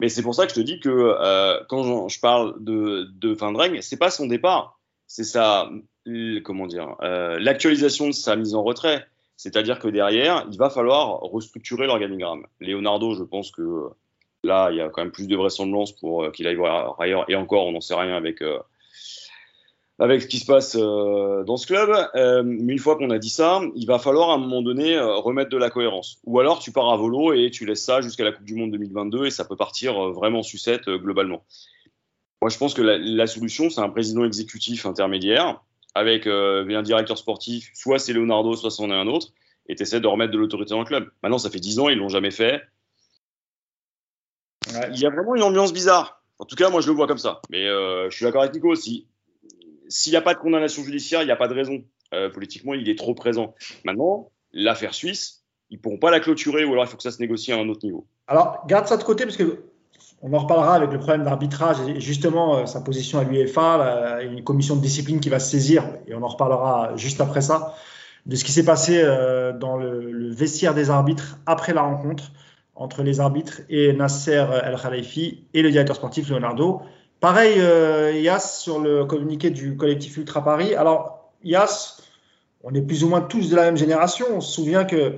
[SPEAKER 2] Mais c'est pour ça que je te dis que euh, quand je parle de, de fin de règne, c'est pas son départ, c'est sa, comment dire, l'actualisation de sa mise en retrait. C'est-à-dire que derrière, il va falloir restructurer l'organigramme. Leonardo, je pense que euh, là, il y a quand même plus de vraisemblance pour euh, qu'il aille voir ailleurs. Et encore, on n'en sait rien avec, euh, avec ce qui se passe dans ce club. Mais une fois qu'on a dit ça, il va falloir à un moment donné remettre de la cohérence. Ou alors tu pars à volo et tu laisses ça jusqu'à la Coupe du Monde 2022 et ça peut partir vraiment en sucette globalement. Moi, je pense que la solution, c'est un président exécutif intermédiaire avec euh, un directeur sportif, soit c'est Leonardo, soit c'en est un autre, et tu essaies de remettre de l'autorité dans le club. Maintenant, ça fait 10 ans, ils l'ont jamais fait. Il y a vraiment une ambiance bizarre. En tout cas, moi, je le vois comme ça. Mais euh, je suis d'accord avec Nico aussi. S'il n'y a pas de condamnation judiciaire, il n'y a pas de raison. Euh, politiquement, il est trop présent. Maintenant, l'affaire suisse, ils ne pourront pas la clôturer ou alors il faut que ça se négocie à un autre niveau.
[SPEAKER 1] Alors, garde ça de côté parce que on en reparlera avec le problème d'arbitrage et justement euh, sa position à l'UEFA, une commission de discipline qui va se saisir et on en reparlera juste après ça de ce qui s'est passé euh, dans le, vestiaire des arbitres après la rencontre entre les arbitres et Nasser El Khalifi et le directeur sportif Leonardo. Pareil, euh, Yas sur le communiqué du collectif Ultra Paris. Alors, Yas, on est plus ou moins tous de la même génération. On se souvient que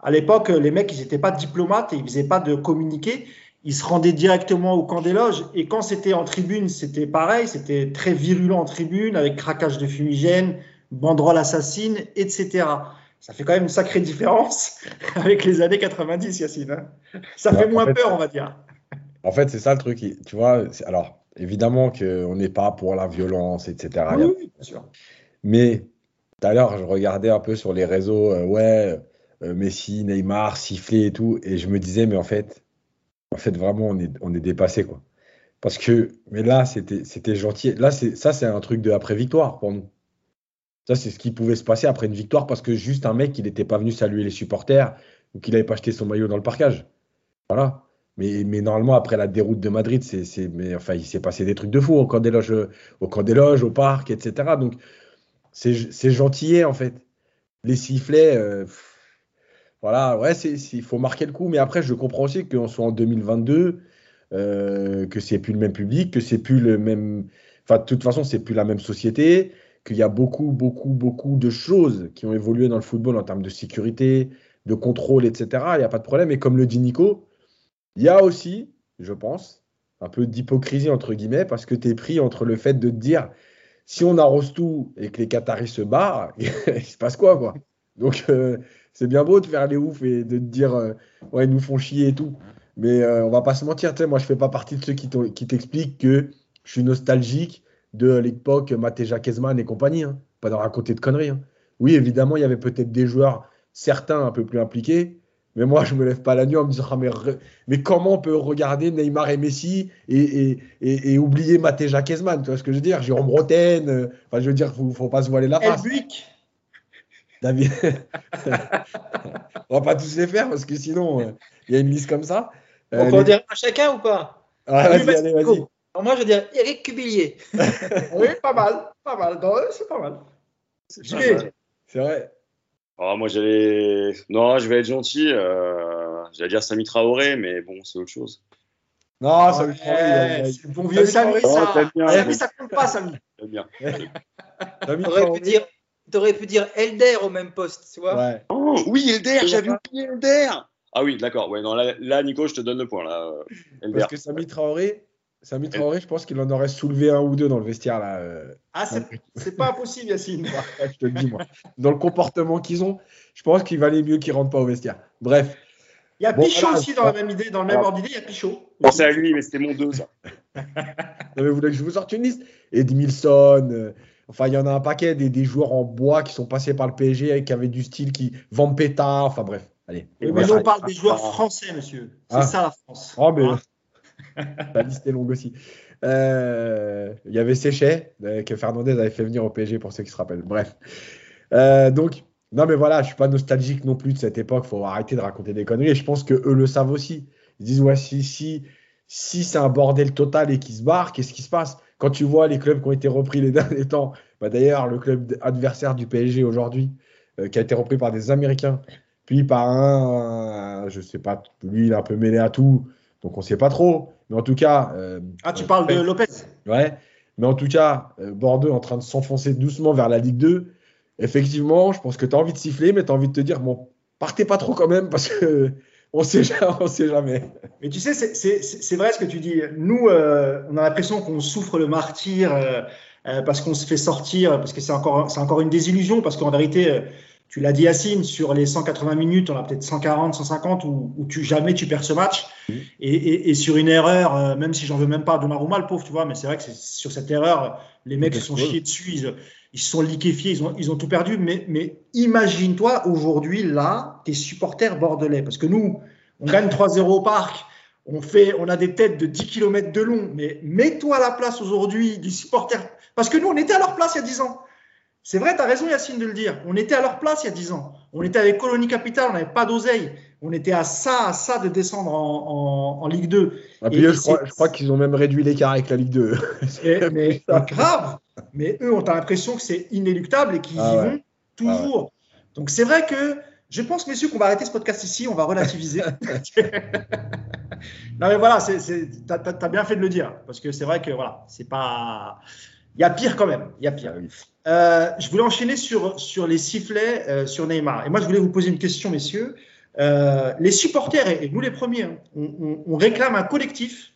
[SPEAKER 1] à l'époque, les mecs, ils n'étaient pas diplomates et ils faisaient pas de communiqué. Ils se rendaient directement au camp des loges. Et quand c'était en tribune, c'était pareil. C'était très virulent en tribune, avec craquage de fumigène, banderole assassine, etc. Ça fait quand même une sacrée différence avec les années 90, Yacine. hein. Ça
[SPEAKER 4] Ouais,
[SPEAKER 1] fait moins
[SPEAKER 4] fait-
[SPEAKER 1] peur, on va dire.
[SPEAKER 4] En fait, c'est ça le truc. il- Tu vois, alors, évidemment qu'on n'est pas pour la violence, etc. Il
[SPEAKER 1] oui, bien sûr.
[SPEAKER 4] Mais tout à l'heure, je regardais un peu sur les réseaux, euh, ouais, euh, Messi, Neymar, sifflé et tout, et je me disais, mais en fait, en fait, vraiment, on est, dépassé, quoi. Parce que, mais là, c'était, gentil. Là, ça, c'est un truc de après-victoire pour nous. Ça, c'est ce qui pouvait se passer après une victoire parce que juste un mec, il n'était pas venu saluer les supporters ou qu'il n'avait pas acheté son maillot dans le parcage. Voilà. Mais, normalement, après la déroute de Madrid, c'est, mais enfin, il s'est passé des trucs de fou au camp des loges, au camp des loges, au parc, etc. Donc, c'est, gentillet, en fait. Les sifflets, euh, voilà, ouais, il faut marquer le coup. Mais après, je comprends aussi qu'on soit en 2022, euh, que c'est plus le même public, que c'est plus le même. Enfin, de toute façon, c'est plus la même société, qu'il y a beaucoup, beaucoup, beaucoup de choses qui ont évolué dans le football en termes de sécurité, de contrôle, etc. Il n'y a pas de problème. Et comme le dit Nico, il y a aussi, je pense, un peu d'hypocrisie, entre guillemets, parce que tu es pris entre le fait de te dire, si on arrose tout et que les Qataris se barrent, il se passe quoi, quoi? Donc, euh, c'est bien beau de faire les oufs et de te dire, euh, ouais, ils nous font chier et tout. Mais euh, on va pas se mentir, tu sais, moi, je fais pas partie de ceux qui t'expliquent que je suis nostalgique de l'époque Matéja Kezman et compagnie. hein. Pas de raconter de conneries. hein. Oui, évidemment, il y avait peut-être des joueurs, certains un peu plus impliqués, mais moi, je me lève pas la nuit en me disant, Ah, mais, comment on peut regarder Neymar et Messi et, et, et, et oublier Matéja Kezman Tu vois ce que je veux dire? Jérôme Bretagne, euh, enfin, je veux dire, faut, faut pas se voiler la face. David. on va pas tous les faire parce que sinon, euh, il y a une liste comme ça.
[SPEAKER 3] On
[SPEAKER 4] Euh,
[SPEAKER 3] peut en
[SPEAKER 4] les-
[SPEAKER 3] dire un chacun ou pas?
[SPEAKER 4] Ah, vas-y,
[SPEAKER 1] vas-y,
[SPEAKER 4] allez, vas-y.
[SPEAKER 3] Alors Moi, je veux dire Eric Cubillier.
[SPEAKER 1] oui, pas mal, pas mal. C'est pas mal.
[SPEAKER 4] C'est vrai.
[SPEAKER 2] Ah, moi, j'allais. Non, je vais être gentil. Euh... J'allais dire Sami Traoré, mais bon, c'est autre chose.
[SPEAKER 4] Non,
[SPEAKER 1] Ouais,
[SPEAKER 4] prend.
[SPEAKER 1] c'est bon vieux Samy,
[SPEAKER 2] Oh,
[SPEAKER 1] ça. Ouais,
[SPEAKER 2] t'aimes
[SPEAKER 1] mais ça compte pas, Samy.
[SPEAKER 2] Très bien.
[SPEAKER 3] T'aurais pu dire, t'aurais pu dire Elder au même poste, tu vois.
[SPEAKER 4] Ouais.
[SPEAKER 2] Oh, oui, Elder, j'avais oublié Elder. Ah oui, d'accord. Ouais, non, là, là, Nico, je te donne le point. Là, euh, Elder.
[SPEAKER 4] Parce que Samy Traoré, Samy Traoré, je pense qu'il en aurait soulevé un ou deux dans le vestiaire là. euh,
[SPEAKER 1] Ah, c'est c'est pas impossible, Yacine.
[SPEAKER 4] je te le dis moi. Dans le comportement qu'ils ont, je pense qu'il valait mieux qu'ils rentrent pas au vestiaire. Bref.
[SPEAKER 1] Il y a
[SPEAKER 4] Bon,
[SPEAKER 1] Pichot
[SPEAKER 4] voilà.
[SPEAKER 1] aussi dans la même idée, dans le même ordre d'idée, il y a Pichot.
[SPEAKER 2] Pensez à lui, mais c'était mon 2, ça.
[SPEAKER 4] Non, mais vous voulez que je vous sorte une liste? Edmilson, euh, enfin il y en a un paquet des, des joueurs en bois qui sont passés par le PSG et qui avaient du style qui Vampeta, enfin bref. Allez.
[SPEAKER 1] Mais on parle des joueurs
[SPEAKER 2] Ah.
[SPEAKER 1] français, monsieur. C'est
[SPEAKER 4] Ah.
[SPEAKER 1] ça, la France.
[SPEAKER 4] Oh, mais
[SPEAKER 1] Hein
[SPEAKER 4] La liste est longue aussi. Euh, il y avait Séchet, euh, que Fernandez avait fait venir au PSG pour ceux qui se rappellent. Bref. Euh, donc, non, mais voilà, je suis pas nostalgique non plus de cette époque. faut arrêter de raconter des conneries. Et je pense que eux le savent aussi. Ils disent, ouais, si, si, si c'est un bordel total et qu'ils se barrent, qu'est-ce qui se passe? Quand tu vois les clubs qui ont été repris les derniers temps, bah, d'ailleurs, le club adversaire du PSG aujourd'hui, qui a été repris par des Américains, puis par un, je sais pas, lui, il est un peu mêlé à tout, donc on sait pas trop. Mais en tout cas.
[SPEAKER 1] Euh, ah, tu parles de Lopez
[SPEAKER 4] Ouais. Mais en tout cas, euh, Bordeaux est en train de s'enfoncer doucement vers la Ligue 2. Effectivement, je pense que tu as envie de siffler, mais tu as envie de te dire, bon, partez pas trop quand même, parce que on sait jamais, on sait jamais.
[SPEAKER 1] Mais tu sais, c'est vrai ce que tu dis. Nous, euh, on a l'impression qu'on souffre le martyr parce qu'on se fait sortir, parce que c'est encore, encore une désillusion, parce qu'en vérité, tu l'as dit Yacine, sur les 180 minutes, on a peut-être 140, 150 où, où tu, jamais tu perds ce match. Et, sur une erreur, euh, même si j'en veux même pas de Donnarumma, le pauvre, tu vois, mais c'est vrai que sur cette erreur, les mecs se sont chiés dessus, ils, se sont liquéfiés, ils ont, ils tout perdu. Mais, imagine-toi aujourd'hui, là, tes supporters bordelais. Parce que nous, on gagne 3-0 au parc, on, fait, on a des têtes de 10 km de long. Mais mets-toi à la place aujourd'hui du supporter. Parce que nous, on était à leur place il y a 10 ans. C'est vrai, tu as raison Yacine de le dire. On était à leur place il y a 10 ans. On était avec Colonie Capital, on n'avait pas d'oseille. On était à ça, à ça de descendre en, Ligue 2.
[SPEAKER 4] Ah, et, je, crois, qu'ils ont même réduit l'écart avec la Ligue 2.
[SPEAKER 1] mais grave. Mais eux ont l'impression que c'est inéluctable et qu'ils ah y vont toujours. Ah Donc c'est vrai que je pense, messieurs, qu'on va arrêter ce podcast ici. On va relativiser. non mais voilà, tu as, bien fait de le dire. Parce que c'est vrai que voilà, c'est pas il y a pire quand même. Il y a pire. Euh, je voulais enchaîner sur, sur les sifflets euh, sur Neymar. Et moi, je voulais vous poser une question, messieurs. Euh, les supporters, et, nous les premiers, hein, on, réclame un collectif,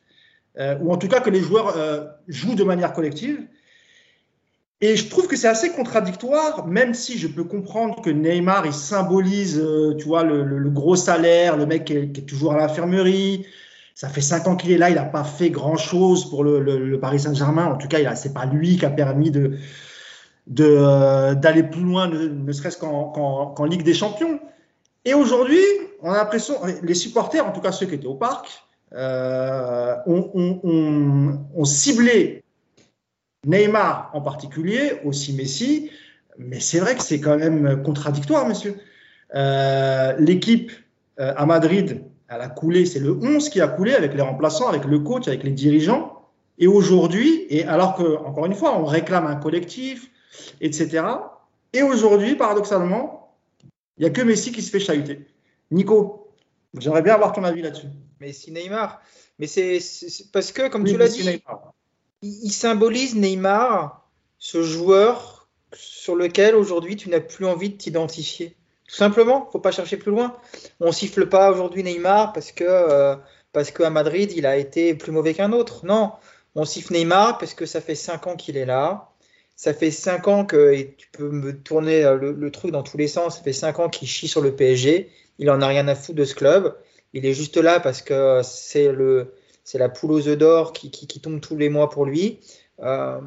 [SPEAKER 1] ou en tout cas que les joueurs jouent de manière collective. Et je trouve que c'est assez contradictoire, même si je peux comprendre que Neymar, il symbolise, tu vois, le, gros salaire, le mec qui est toujours à l'infirmerie, ça fait cinq ans qu'il est là, il n'a pas fait grand-chose pour le, Paris Saint-Germain. En tout cas, ce n'est pas lui qui a permis euh, d'aller plus loin, ne, serait-ce qu'en, Ligue des Champions. Et aujourd'hui, on a l'impression, les supporters, en tout cas ceux qui étaient au parc, euh, ont, ciblé Neymar en particulier, aussi Messi, mais c'est vrai que c'est quand même contradictoire, monsieur. Euh, l'équipe à Madrid elle a coulé, c'est le 11 qui a coulé avec les remplaçants, avec le coach, avec les dirigeants. Et aujourd'hui, et alors que, encore une fois, on réclame un collectif, etc. Et aujourd'hui, paradoxalement, il n'y a que Messi qui se fait chahuter. Nico, j'aimerais bien avoir ton avis là-dessus.
[SPEAKER 3] Messi Neymar. Mais c'est parce que, comme tu l'as dit, il, symbolise Neymar, ce joueur sur lequel aujourd'hui tu n'as plus envie de t'identifier. Tout simplement, faut pas chercher plus loin. On siffle pas aujourd'hui Neymar parce que euh, parce qu'à Madrid il a été plus mauvais qu'un autre. Non, on siffle Neymar parce que ça fait 5 ans qu'il est là. Ça fait 5 ans que et tu peux me tourner euh, le, truc dans tous les sens. Ça fait 5 ans qu'il chie sur le PSG. Il en a rien à foutre de ce club. Il est juste là parce que c'est le c'est la poule aux œufs d'or qui, tombe tous les mois pour lui. Euh,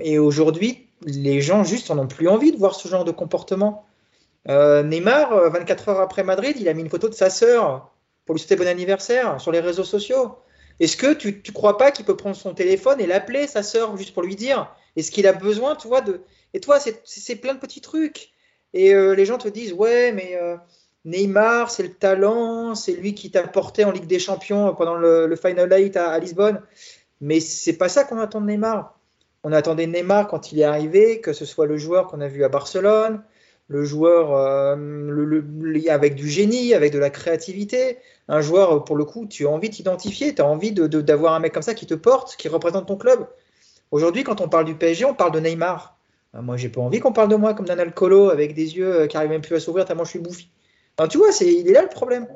[SPEAKER 3] et aujourd'hui, les gens juste en ont plus envie de voir ce genre de comportement. Euh, Neymar, 24 euh, heures après Madrid, il a mis une photo de sa sœur pour lui souhaiter bon anniversaire sur les réseaux sociaux. Est-ce que tu ne crois pas qu'il peut prendre son téléphone et l'appeler sa sœur juste pour lui dire Est-ce qu'il a besoin, tu vois, de. Et toi, c'est plein de petits trucs. Et euh, les gens te disent Ouais, mais Neymar, c'est le talent, c'est lui qui t'a porté en Ligue des Champions pendant le, Final Eight à, à Lisbonne. Mais c'est pas ça qu'on attend de Neymar. On attendait Neymar quand il est arrivé, que ce soit le joueur qu'on a vu à Barcelone, le joueur euh, avec du génie, avec de la créativité, un joueur pour le coup, tu as envie de t'identifier, tu as envie d'avoir un mec comme ça qui te porte, qui représente ton club. Aujourd'hui, quand on parle du PSG, on parle de Neymar. Ben, moi, j'ai pas envie qu'on parle de moi comme d'un alcoolo avec des yeux euh, qui n'arrivent même plus à s'ouvrir tellement je suis bouffi. tu vois, c'est, il est là le problème.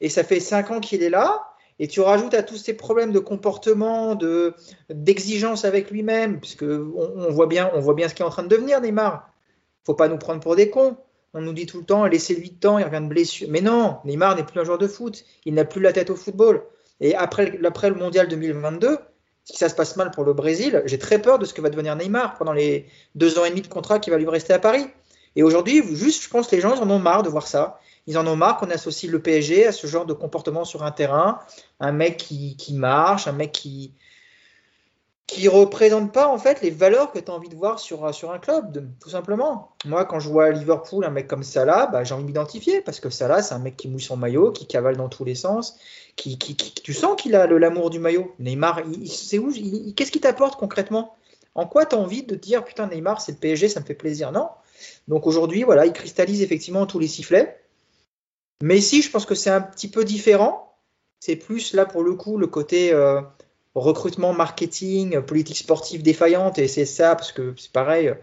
[SPEAKER 3] Et ça fait 5 ans qu'il est là, et tu rajoutes à tous ces problèmes de comportement, de, d'exigence avec lui-même, puisque on, voit bien, on voit bien ce qui est en train de devenir Neymar faut pas nous prendre pour des cons. On nous dit tout le temps, laissez-lui de temps, il revient de blessure. Mais non, Neymar n'est plus un joueur de foot. Il n'a plus la tête au football. Et après, après le mondial 2022, si ça se passe mal pour le Brésil, j'ai très peur de ce que va devenir Neymar pendant les deux ans et demi de contrat qui va lui rester à Paris. Et aujourd'hui, juste, je pense que les gens en ont marre de voir ça. ils en ont marre qu'on associe le PSG à ce genre de comportement sur un terrain. Un mec qui marche, un mec qui qui représente pas en fait les valeurs que tu as envie de voir sur, sur un club, tout simplement. Moi, quand je vois à Liverpool un mec comme Salah, bah, j'ai envie de m'identifier parce que Salah, c'est un mec qui mouille son maillot, qui cavale dans tous les sens, qui, qui, tu sens qu'il a l'amour du maillot. Neymar, c'est où Qu'est-ce qui t'apporte concrètement? En quoi tu as envie de dire putain Neymar, c'est le PSG, ça me fait plaisir? Non. Donc aujourd'hui, voilà, il cristallise effectivement tous les sifflets. Mais ici, je pense que c'est un petit peu différent. C'est plus là pour le coup le côté euh, recrutement, marketing, politique sportive défaillante, et c'est ça, parce que c'est pareil.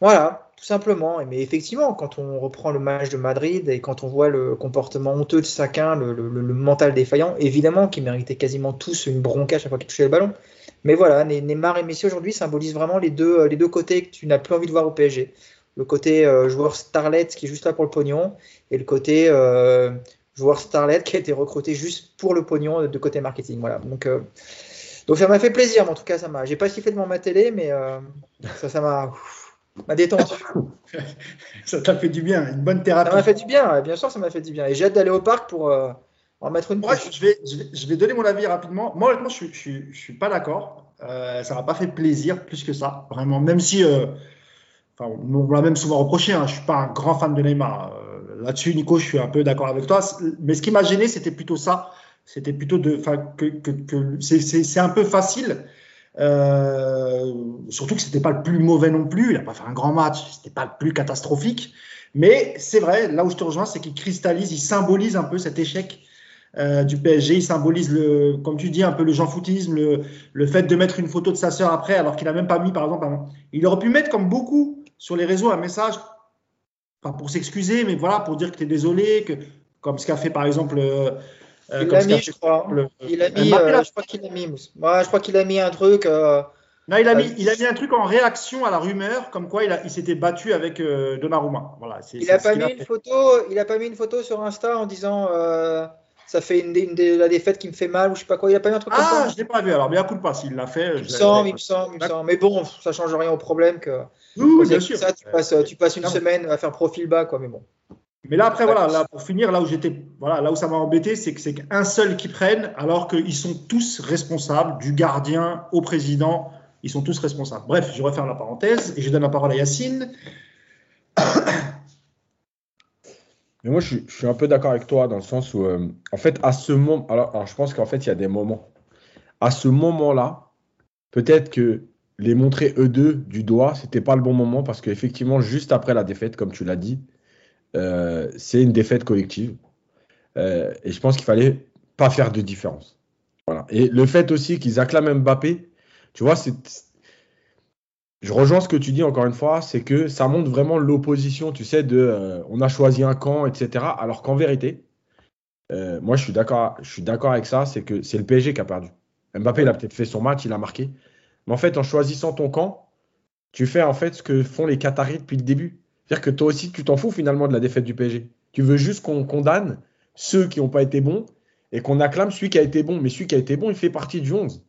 [SPEAKER 3] Voilà, tout simplement. Mais effectivement, quand on reprend le match de Madrid et quand on voit le comportement honteux de Sakin, le, mental défaillant, évidemment qu'ils méritaient quasiment tous une bronca à chaque fois qu'ils touchaient le ballon. Mais voilà, Neymar et Messi aujourd'hui symbolisent vraiment les deux, les deux côtés que tu n'as plus envie de voir au PSG. Le côté euh, joueur starlet qui est juste là pour le pognon et le côté euh, joueur starlet qui a été recruté juste pour le pognon de côté marketing. Voilà. Donc, euh, donc ça m'a fait plaisir, mais en tout cas, ça m'a. J'ai pas sifflé devant ma télé, mais euh, ça, ça m'a. m'a détendu.
[SPEAKER 1] ça t'a fait du bien, une bonne thérapie.
[SPEAKER 3] Ça m'a fait du bien, bien sûr, ça m'a fait du bien. Et j'ai hâte d'aller au parc pour euh, en mettre une.
[SPEAKER 1] Moi, je vais, je vais, donner mon avis rapidement. Moi, honnêtement, je, je, je, suis pas d'accord. ça m'a pas fait plaisir plus que ça, vraiment. Même si, enfin, on l'a même souvent reproché. Hein, je suis pas un grand fan de Neymar là-dessus, Nico, je suis un peu d'accord avec toi. Mais ce qui m'a gêné, c'était plutôt ça. C'était plutôt de, que, c'est un peu facile. Euh, surtout que c'était pas le plus mauvais non plus. Il n'a pas fait un grand match. C'était pas le plus catastrophique. Mais c'est vrai, là où je te rejoins, c'est qu'il cristallise, il symbolise un peu cet échec euh, du PSG. Il symbolise, le, comme tu dis, un peu le jean-foutisme, le, fait de mettre une photo de sa sœur après, alors qu'il n'a même pas mis, par exemple, il aurait pu mettre comme beaucoup sur les réseaux un message pas pour s'excuser, mais voilà, pour dire que tu es désolé, que, comme ce qu'a fait par exemple. Euh,
[SPEAKER 3] euh il l'a mis, je crois. Il a mis, euh, je crois qu'il a mis. Ouais, je crois qu'il a mis un truc. Euh,
[SPEAKER 1] non, il a, mis, il a mis un truc en réaction à la rumeur, comme quoi il, il s'était battu avec Donnarumma. Voilà,
[SPEAKER 3] il n'a pas, mis une photo, il a pas mis une photo sur Insta en disant ça fait une, une, la défaite qui me fait mal ou je sais pas quoi. Il a pas mis un truc comme
[SPEAKER 1] ça. Ah, je l'ai pas vu. Alors bien coup pas s'il l'a fait.
[SPEAKER 3] Il me semble, il me semble, il me semble. Mais bon, ça change rien au problème que.
[SPEAKER 1] Oui, bien sûr.
[SPEAKER 3] Ça, tu passes, tu passes une semaine à faire profil bas, quoi. Mais bon.
[SPEAKER 1] Mais là après voilà, là pour finir, là où j'étais, voilà, là où ça m'a embêté, c'est que c'est qu'un seul qui prenne, alors qu'ils sont tous responsables, du gardien au président, ils sont tous responsables. Bref, je referme la parenthèse et je donne la parole à Yacine.
[SPEAKER 4] Mais moi, je suis, un peu d'accord avec toi dans le sens où, euh, en fait, à ce moment, alors, je pense qu'en fait, il y a des moments. À ce moment-là, peut-être que les montrer eux deux du doigt, c'était pas le bon moment parce qu'effectivement, juste après la défaite, comme tu l'as dit, euh, c'est une défaite collective. Euh, et je pense qu'il fallait pas faire de différence. Voilà. Et le fait aussi qu'ils acclament Mbappé, tu vois, c'est je rejoins ce que tu dis encore une fois, c'est que ça montre vraiment l'opposition, tu sais, de euh, on a choisi un camp, etc. Alors qu'en vérité, euh, moi je suis d'accord, je suis d'accord avec ça, c'est que c'est le PSG qui a perdu. Mbappé, il a peut-être fait son match, il a marqué. Mais en fait, en choisissant ton camp, tu fais en fait ce que font les Qataris depuis le début. C'est-à-dire que toi aussi, tu t'en fous finalement de la défaite du PSG. Tu veux juste qu'on condamne ceux qui n'ont pas été bons et qu'on acclame celui qui a été bon. Mais celui qui a été bon, il fait partie du 11.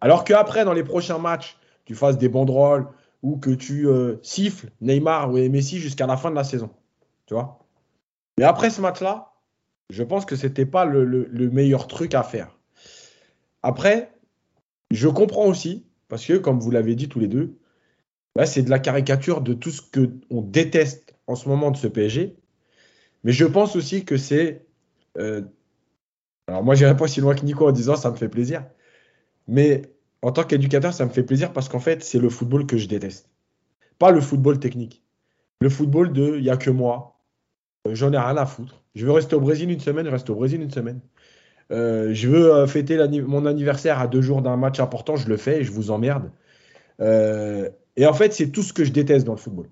[SPEAKER 4] Alors qu'après, dans les prochains matchs, tu fasses des banderoles ou que tu euh, siffles Neymar ou Messi jusqu'à la fin de la saison. Tu vois Mais après ce match-là, je pense que ce n'était pas le, meilleur truc à faire. Après, je comprends aussi, parce que comme vous l'avez dit tous les deux, bah, c'est de la caricature de tout ce qu'on déteste en ce moment de ce PSG. Mais je pense aussi que c'est. Euh, alors moi, j'irai pas si loin que Nico en disant ça me fait plaisir. Mais en tant qu'éducateur, ça me fait plaisir parce qu'en fait, c'est le football que je déteste. Pas le football technique. Le football de il n'y a que moi. Euh, j'en ai rien à foutre. Je veux rester au Brésil une semaine, je reste au Brésil une semaine. Euh, je veux euh, fêter mon anniversaire à deux jours d'un match important, je le fais je vous emmerde. et en fait, c'est tout ce que je déteste dans le football.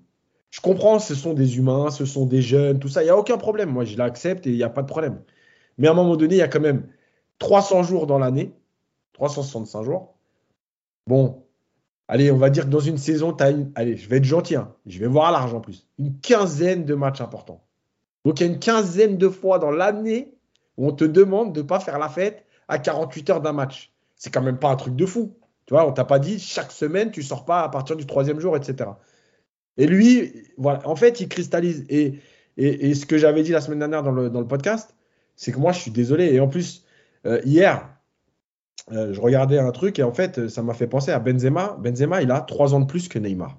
[SPEAKER 4] Je comprends, ce sont des humains, ce sont des jeunes, tout ça, il n'y a aucun problème. Moi, je l'accepte et il n'y a pas de problème. Mais à un moment donné, il y a quand même 300 jours dans l'année, 365 jours. Bon, allez, on va dire que dans une saison, tu as une. Allez, je vais être gentil, hein. je vais voir l'argent en plus. Une quinzaine de matchs importants. Donc, il y a une quinzaine de fois dans l'année où on te demande de ne pas faire la fête à 48 heures d'un match. C'est quand même pas un truc de fou. Tu vois, on t'a pas dit chaque semaine, tu sors pas à partir du troisième jour, etc. Et lui, voilà, en fait, il cristallise. Et Et, ce que j'avais dit la semaine dernière dans le, dans le podcast, c'est que moi, je suis désolé. Et en plus, euh, hier, euh, je regardais un truc et en fait, ça m'a fait penser à Benzema. Benzema, il a trois ans de plus que Neymar.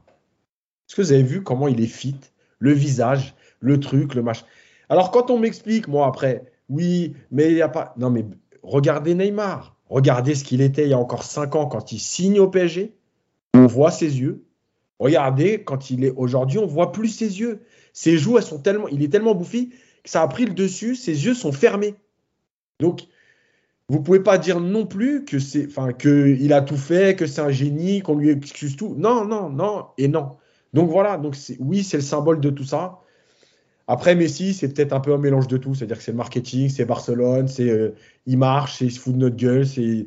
[SPEAKER 4] Est-ce que vous avez vu comment il est fit? Le visage, le truc, le match. Alors, quand on m'explique, moi, après, oui, mais il n'y a pas. Non, mais regardez Neymar. Regardez ce qu'il était il y a encore cinq ans quand il signe au PSG. On voit ses yeux. Regardez, quand il est aujourd'hui, on voit plus ses yeux. Ses joues, elles sont tellement, il est tellement bouffi que ça a pris le dessus. Ses yeux sont fermés. Donc, vous pouvez pas dire non plus que c'est, enfin, que il a tout fait, que c'est un génie, qu'on lui excuse tout. Non, non, non et non. Donc voilà. Donc oui, c'est le symbole de tout ça. Après Messi, c'est peut-être un peu un mélange de tout. C'est-à-dire que c'est le marketing, c'est Barcelone, c'est euh, il marche, c'est il se fout de notre gueule, c'est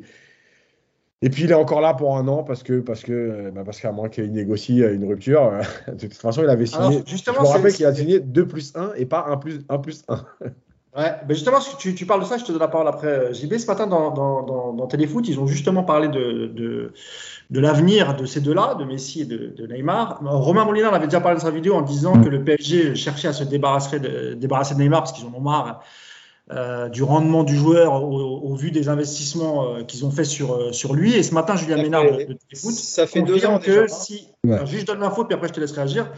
[SPEAKER 4] et puis il est encore là pour un an parce que parce que euh, bah, parce qu'à moins qu'il négocie euh, une rupture, de toute façon il avait signé. justement, je me rappelle qu'il a signé 2 plus 1 et pas 1 plus 1 plus 1.
[SPEAKER 1] Ouais, ben justement, tu, tu, parles de ça, je te donne la parole après. Euh, JB, ce matin, dans, dans, dans, Téléfoot, ils ont justement parlé de, de, de l'avenir de ces deux-là, de Messi et de, de, Neymar. Romain Molina avait déjà parlé dans sa vidéo en disant que le PSG cherchait à se débarrasser de, débarrasser de Neymar parce qu'ils en ont marre euh, du rendement du joueur au, vu des investissements euh, qu'ils ont fait sur, euh, sur lui. Et ce matin, Julien Ménard de, Téléfoot
[SPEAKER 3] ça fait deux ans que si.
[SPEAKER 1] juste je donne l'info, puis après je te laisse réagir.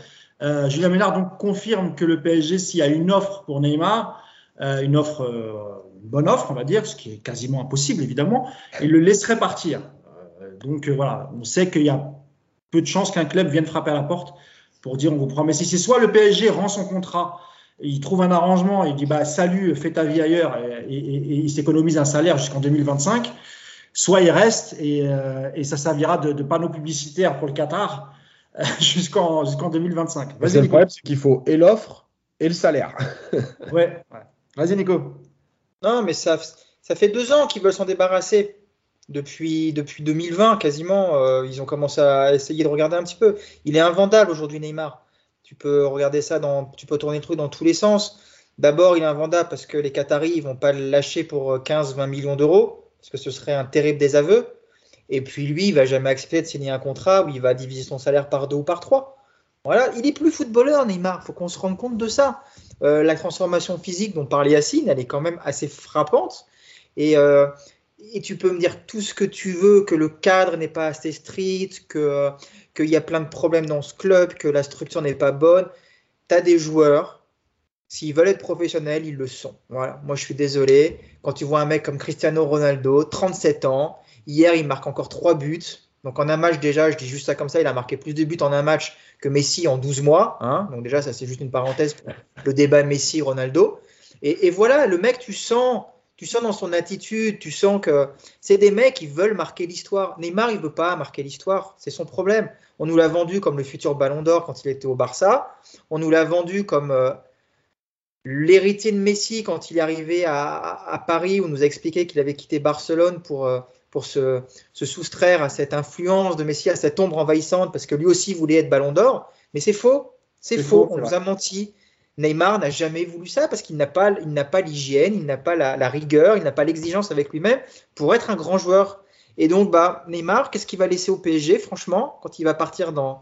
[SPEAKER 1] Julien Ménard donc confirme que le PSG, s'il y a une offre pour Neymar, euh, une offre, euh, une bonne offre, on va dire, ce qui est quasiment impossible évidemment, il le laisserait partir. Euh, donc voilà, on sait qu'il y a peu de chances qu'un club vienne frapper à la porte pour dire on vous promet. Si c'est soit le PSG rend son contrat, il trouve un arrangement, et il dit bah salut, fais ta vie ailleurs, et, il s'économise un salaire jusqu'en 2025, soit il reste et, ça servira de, panneau publicitaire pour le Qatar jusqu'en jusqu'en 2025.
[SPEAKER 4] Le problème, c'est qu'il faut et l'offre et le salaire.
[SPEAKER 1] ouais. ouais. Vas-y, Nico.
[SPEAKER 3] Non, mais ça, fait deux ans qu'ils veulent s'en débarrasser. Depuis, depuis 2020, quasiment, euh, ils ont commencé à essayer de regarder un petit peu. Il est invendable aujourd'hui, Neymar. Tu peux regarder ça, dans, tu peux tourner le truc dans tous les sens. D'abord, il est invendable parce que les Qataris ne vont pas le lâcher pour 15-20 millions d'euros, parce que ce serait un terrible désaveu. Et puis lui, il va jamais accepter de signer un contrat où il va diviser son salaire par deux ou par trois. Voilà, il est plus footballeur, Neymar. Faut qu'on se rende compte de ça. Euh, la transformation physique dont parlait Yacine, elle est quand même assez frappante. Et, euh, et, tu peux me dire tout ce que tu veux, que le cadre n'est pas assez strict, que qu'il y a plein de problèmes dans ce club, que la structure n'est pas bonne. Tu as des joueurs, s'ils veulent être professionnels, ils le sont. Voilà. Moi, je suis désolé. Quand tu vois un mec comme Cristiano Ronaldo, 37 ans, hier, il marque encore 3 buts. Donc en un match déjà, je dis juste ça comme ça, il a marqué plus de buts en un match que Messi en 12 mois. Hein. Donc déjà, ça c'est juste une parenthèse pour le débat Messi-Ronaldo. Et, voilà, le mec, tu sens, tu sens dans son attitude, tu sens que c'est des mecs qui veulent marquer l'histoire. Neymar, il veut pas marquer l'histoire, c'est son problème. On nous l'a vendu comme le futur Ballon d'Or quand il était au Barça. On nous l'a vendu comme euh, l'héritier de Messi quand il est arrivé à, Paris, où on nous a expliqué qu'il avait quitté Barcelone pour euh, pour se, soustraire à cette influence de Messi, à cette ombre envahissante, parce que lui aussi voulait être ballon d'or. Mais c'est faux, c'est faux, on nous a menti. Neymar n'a jamais voulu ça parce qu'il n'a pas, il n'a pas l'hygiène, il n'a pas la, rigueur, il n'a pas l'exigence avec lui-même pour être un grand joueur. Et donc, bah, Neymar, qu'est-ce qu'il va laisser au PSG, franchement, quand il va partir dans,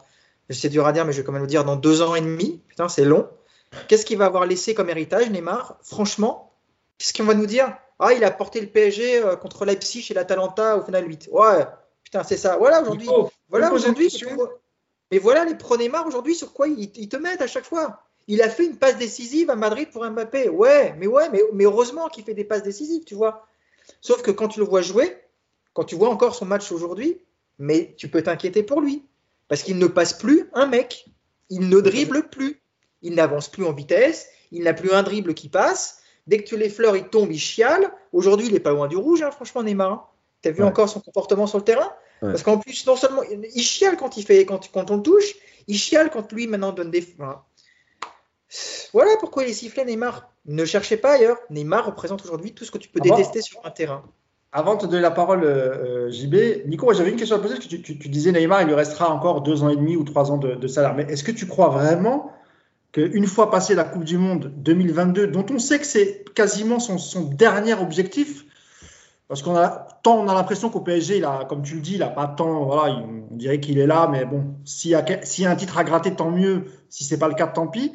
[SPEAKER 3] c'est dur à dire, mais je vais quand même le dire, dans deux ans et demi, putain, c'est long. Qu'est-ce qu'il va avoir laissé comme héritage, Neymar? Franchement, qu'est-ce qu'on va nous dire? Ah, il a porté le PSG euh, contre Leipzig et l'Atalanta au final 8. Ouais, putain, c'est ça. Voilà aujourd'hui. Voilà aujourd'hui. Mais voilà les pro Neymar aujourd'hui sur quoi ils, te mettent à chaque fois. Il a fait une passe décisive à Madrid pour Mbappé. Ouais, mais ouais, mais, mais heureusement qu'il fait des passes décisives, tu vois. Sauf que quand tu le vois jouer, quand tu vois encore son match aujourd'hui, mais tu peux t'inquiéter pour lui. Parce qu'il ne passe plus un mec. Il ne dribble plus. Il n'avance plus en vitesse. Il n'a plus un dribble qui passe. Dès que tu les fleurs, il tombe, il chiale. Aujourd'hui, il n'est pas loin du rouge, hein, franchement, Neymar. Hein. Tu as vu encore son comportement sur le terrain Parce qu'en plus, non seulement il chiale quand, il fait, quand, quand on le touche, il chiale quand lui maintenant donne des. Voilà pourquoi il est sifflé, Neymar. Ne cherchez pas ailleurs. Neymar représente aujourd'hui tout ce que tu peux détester sur un terrain.
[SPEAKER 1] Avant de te donner la parole, euh, JB, Nico, j'avais une question à poser. Tu, tu, disais Neymar, il lui restera encore deux ans et demi ou trois ans de, de salaire. Mais est-ce que tu crois vraiment qu'une fois passé la Coupe du Monde 2022, dont on sait que c'est quasiment son, dernier objectif, parce qu'on a tant on a l'impression qu'au PSG, il a, comme tu le dis, il n'a pas tant, voilà, on dirait qu'il est là, mais bon, s'il y, a, un titre à gratter, tant mieux. Si c'est pas le cas, tant pis.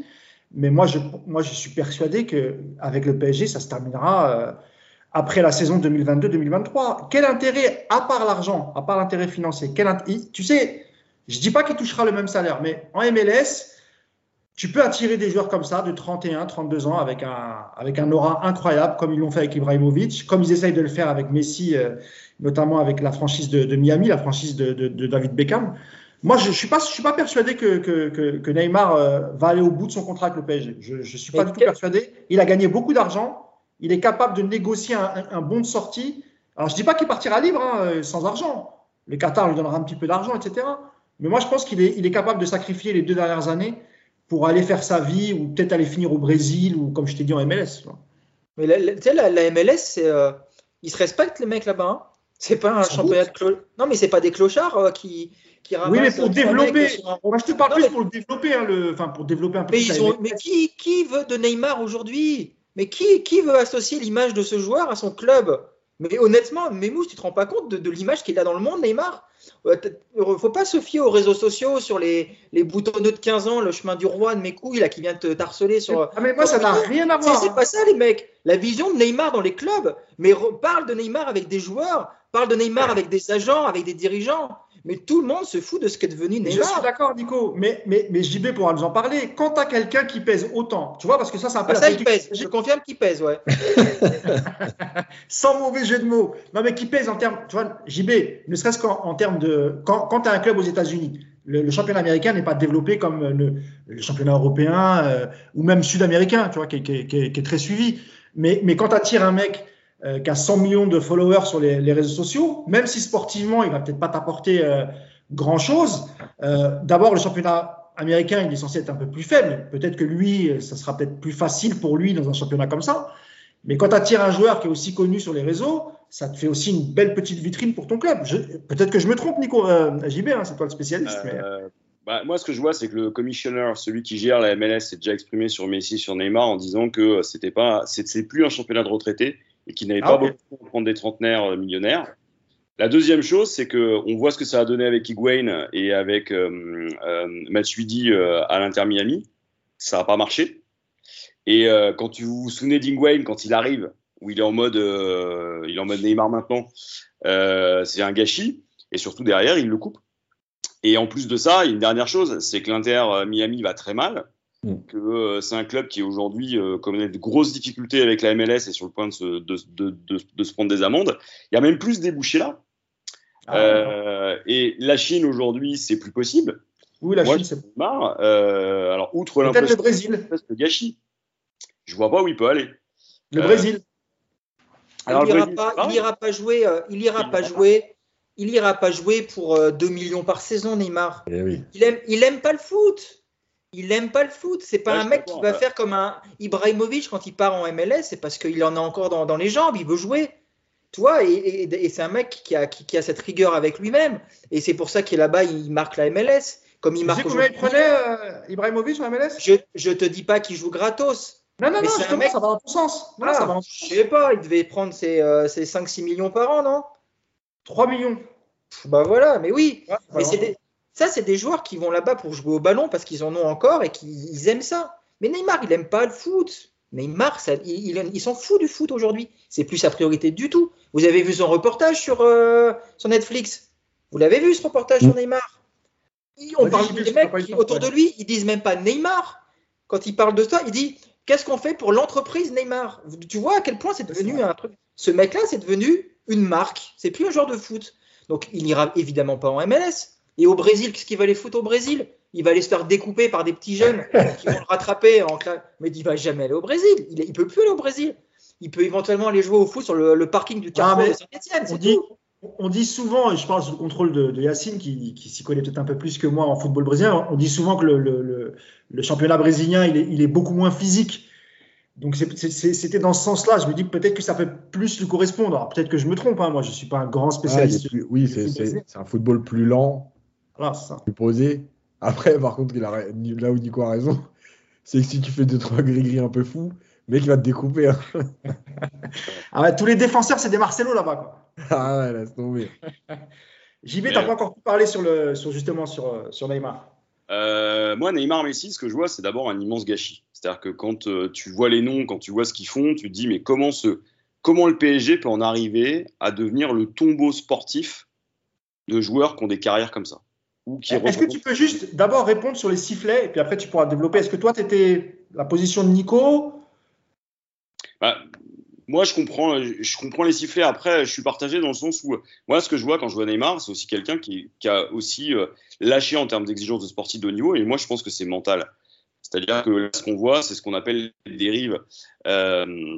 [SPEAKER 1] Mais moi, je, moi, je suis persuadé qu'avec le PSG, ça se terminera euh, après la saison 2022-2023. Quel intérêt, à part l'argent, à part l'intérêt financier Tu sais, je dis pas qu'il touchera le même salaire, mais en MLS, tu peux attirer des joueurs comme ça de 31, 32 ans avec un, avec un aura incroyable, comme ils l'ont fait avec Ibrahimovic, comme ils essayent de le faire avec Messi, euh, notamment avec la franchise de, Miami, la franchise de, de, David Beckham. Moi, je ne suis, pas, je suis pas persuadé que, que, que, Neymar euh, va aller au bout de son contrat avec le PSG. Je ne suis pas du tout persuadé. Il a gagné beaucoup d'argent. Il est capable de négocier un, un, bon de sortie. Alors, je ne dis pas qu'il partira libre hein, euh, sans argent. Le Qatar lui donnera un petit peu d'argent, etc. Mais moi, je pense qu'il est, il est capable de sacrifier les deux dernières années pour aller faire sa vie ou peut-être aller finir au Brésil ou comme je t'ai dit en MLS.
[SPEAKER 3] Mais tu sais, la, MLS, c'est, euh, ils se respectent les mecs là-bas. Hein. c'est pas un championnat de clochards. Non, mais c'est pas des clochards euh, qui, qui
[SPEAKER 1] Oui, mais pour développer. Moi, je te parle plus pour le développer, hein, le... enfin pour développer un peu.
[SPEAKER 3] Mais, ils ont... mais qui, qui veut de Neymar aujourd'hui? Mais qui, qui veut associer l'image de ce joueur à son club? Mais honnêtement, Memous, tu te rends pas compte de, de l'image qu'il a dans le monde, Neymar? ne faut pas se fier aux réseaux sociaux sur les, les boutonneux de 15 ans, le chemin du roi de mes couilles là, qui vient te harceler sur.
[SPEAKER 1] Ah, mais moi, ça n'a rien à voir.
[SPEAKER 3] C'est pas ça, les mecs. La vision de Neymar dans les clubs, mais parle de Neymar avec des joueurs, parle de Neymar avec des agents, avec des dirigeants. Mais tout le monde se fout de ce qu'est devenu Neymar.
[SPEAKER 1] Je suis d'accord, Nico. Mais, mais, mais JB pourra nous en parler. Quand tu as quelqu'un qui pèse autant, tu vois, parce que ça, c'est un peu.
[SPEAKER 3] Ah, ça, il pèse. Je confirme qu'il pèse, ouais.
[SPEAKER 1] Sans mauvais jeu de mots. Non, mais qui pèse en termes. Tu vois, JB, ne serait-ce qu'en termes de. Quand, quand tu as un club aux États-Unis, le, championnat américain n'est pas développé comme le, le championnat européen euh, ou même sud-américain, tu vois, qui, qui, qui, est très suivi. Mais, mais quand tu attires un mec euh, qui a 100 millions de followers sur les, les, réseaux sociaux, même si sportivement, il va peut-être pas t'apporter euh, grand-chose. Euh, D'abord, le championnat américain, il est censé être un peu plus faible. Peut-être que lui, ça sera peut-être plus facile pour lui dans un championnat comme ça. Mais quand tu attires un joueur qui est aussi connu sur les réseaux, ça te fait aussi une belle petite vitrine pour ton club. Peut-être que je me trompe, Nico euh, JB, hein, c'est toi le spécialiste. Euh,
[SPEAKER 2] bah, moi, ce que je vois, c'est que le commissioner, celui qui gère la MLS, s'est déjà exprimé sur Messi, sur Neymar, en disant que c'était pas, c'est plus un championnat de retraités et qui n'avait ah, pas beaucoup à prendre des trentenaires euh, millionnaires. La deuxième chose, c'est qu'on voit ce que ça a donné avec Higuain et avec euh, euh, Matuidi euh, à l'Inter Miami. Ça n'a pas marché. Et euh, quand tu vous souvenez d'Higuain, quand il arrive, où il est en mode, il est en mode Neymar maintenant, c'est un gâchis. Et surtout derrière, il le coupe. Et en plus de ça, une dernière chose, c'est que l'Inter Miami va très mal. Mm. que euh, c'est un club qui aujourd'hui euh, connaît de grosses difficultés avec la MLS et sur le point de se, de, de, de, de se prendre des amendes. Il y a même plus débouchés là. Ah, euh, et la Chine aujourd'hui, c'est plus possible.
[SPEAKER 1] Oui, la Chine, c'est
[SPEAKER 2] marre. Euh, alors, outre
[SPEAKER 1] l'impression le Brésil.
[SPEAKER 2] de gâchis, je vois pas où il peut aller.
[SPEAKER 1] Le Brésil.
[SPEAKER 3] Alors, il n'ira pas, il ira pas jouer. il ira pas jouer. Il ira pas jouer pour 2 millions par saison, Neymar.
[SPEAKER 4] Eh oui.
[SPEAKER 3] Il aime, il aime pas le foot il n'aime pas le foot. C'est pas un mec qui va faire comme un Ibrahimovic quand il part en MLS. C'est parce qu'il en a encore dans, les jambes. Il veut jouer. Tu vois, et, c'est un mec qui a, qui, a, cette rigueur avec lui-même. Et c'est pour ça qu'il est là-bas, il marque la MLS. Comme il marque
[SPEAKER 1] combien il prenait euh, Ibrahimovic en MLS
[SPEAKER 3] je, je te dis pas qu'il joue gratos.
[SPEAKER 1] Non, non, non, un mec... ça va dans ton sens.
[SPEAKER 3] Voilà, ça va dans... Je sais pas, il devait prendre ses, euh, ses 5-6 millions par an, non?
[SPEAKER 1] 3 millions.
[SPEAKER 3] Bah voilà, mais oui. mais c'est des, ça, c'est des joueurs qui vont là-bas pour jouer au ballon parce qu'ils en ont encore et qu'ils aiment ça. Mais Neymar, il n'aime pas le foot. Neymar, ça, il, s'en fout du foot aujourd'hui. C'est plus sa priorité du tout. Vous avez vu son reportage sur, euh, sur Netflix? Vous l'avez vu ce reportage sur Neymar? On parle des mecs qui, autour de lui, ils disent même pas Neymar. Quand il parle de ça, il dit Qu'est-ce qu'on fait pour l'entreprise Neymar? Tu vois à quel point c'est devenu un truc. Ce mec-là, c'est devenu une marque. C'est plus un joueur de foot. Donc, il n'ira évidemment pas en MLS. Et au Brésil, qu'est-ce qu'il va aller foutre au Brésil? Il va aller se faire découper par des petits jeunes qui vont le rattraper. En Mais il va jamais aller au Brésil. Il, ne peut plus aller au Brésil. Il peut éventuellement aller jouer au foot sur le, parking du Carrefour de Saint-Etienne.
[SPEAKER 1] On dit, on dit souvent, et je parle sous le contrôle de, Yacine, qui, s'y connaît peut-être un peu plus que moi en football brésilien, on dit souvent que le, championnat brésilien, il est, beaucoup moins physique. Donc c'était dans ce sens-là. Je me dis peut-être que ça peut plus lui correspondre. Peut-être que je me trompe. Hein. Moi, je suis pas un grand spécialiste.
[SPEAKER 4] oui, c'est un football plus lent,
[SPEAKER 1] voilà, ça.
[SPEAKER 4] Posé. Après, par contre, il a, là où Nico a raison, c'est que si tu fais deux, trois gris-gris un peu fous, le mec, il va te découper. Hein.
[SPEAKER 1] ah ouais, tous les défenseurs, c'est des Marcelo là-bas. Quoi.
[SPEAKER 4] Ah ouais, laisse tomber.
[SPEAKER 1] JB, tu n'as pas encore pu parler sur, le, sur justement sur, sur Neymar?
[SPEAKER 2] Euh, moi, Neymar, Messi, ce que je vois, c'est d'abord un immense gâchis. C'est-à-dire que quand euh, tu vois les noms, quand tu vois ce qu'ils font, tu te dis, mais comment, ce, comment le PSG peut en arriver à devenir le tombeau sportif de joueurs qui ont des carrières comme ça?
[SPEAKER 1] Est-ce que tu peux juste d'abord répondre sur les sifflets et puis après tu pourras développer Est-ce que toi, tu étais la position de Nico?
[SPEAKER 2] Bah, moi, je comprends, je comprends les sifflets. Après, je suis partagé dans le sens où, moi, ce que je vois quand je vois Neymar, c'est aussi quelqu'un qui, a aussi euh, lâché en termes d'exigence de sportif de haut niveau. Et moi, je pense que c'est mental. C'est-à-dire que ce qu'on voit, c'est ce qu'on appelle les dérives euh,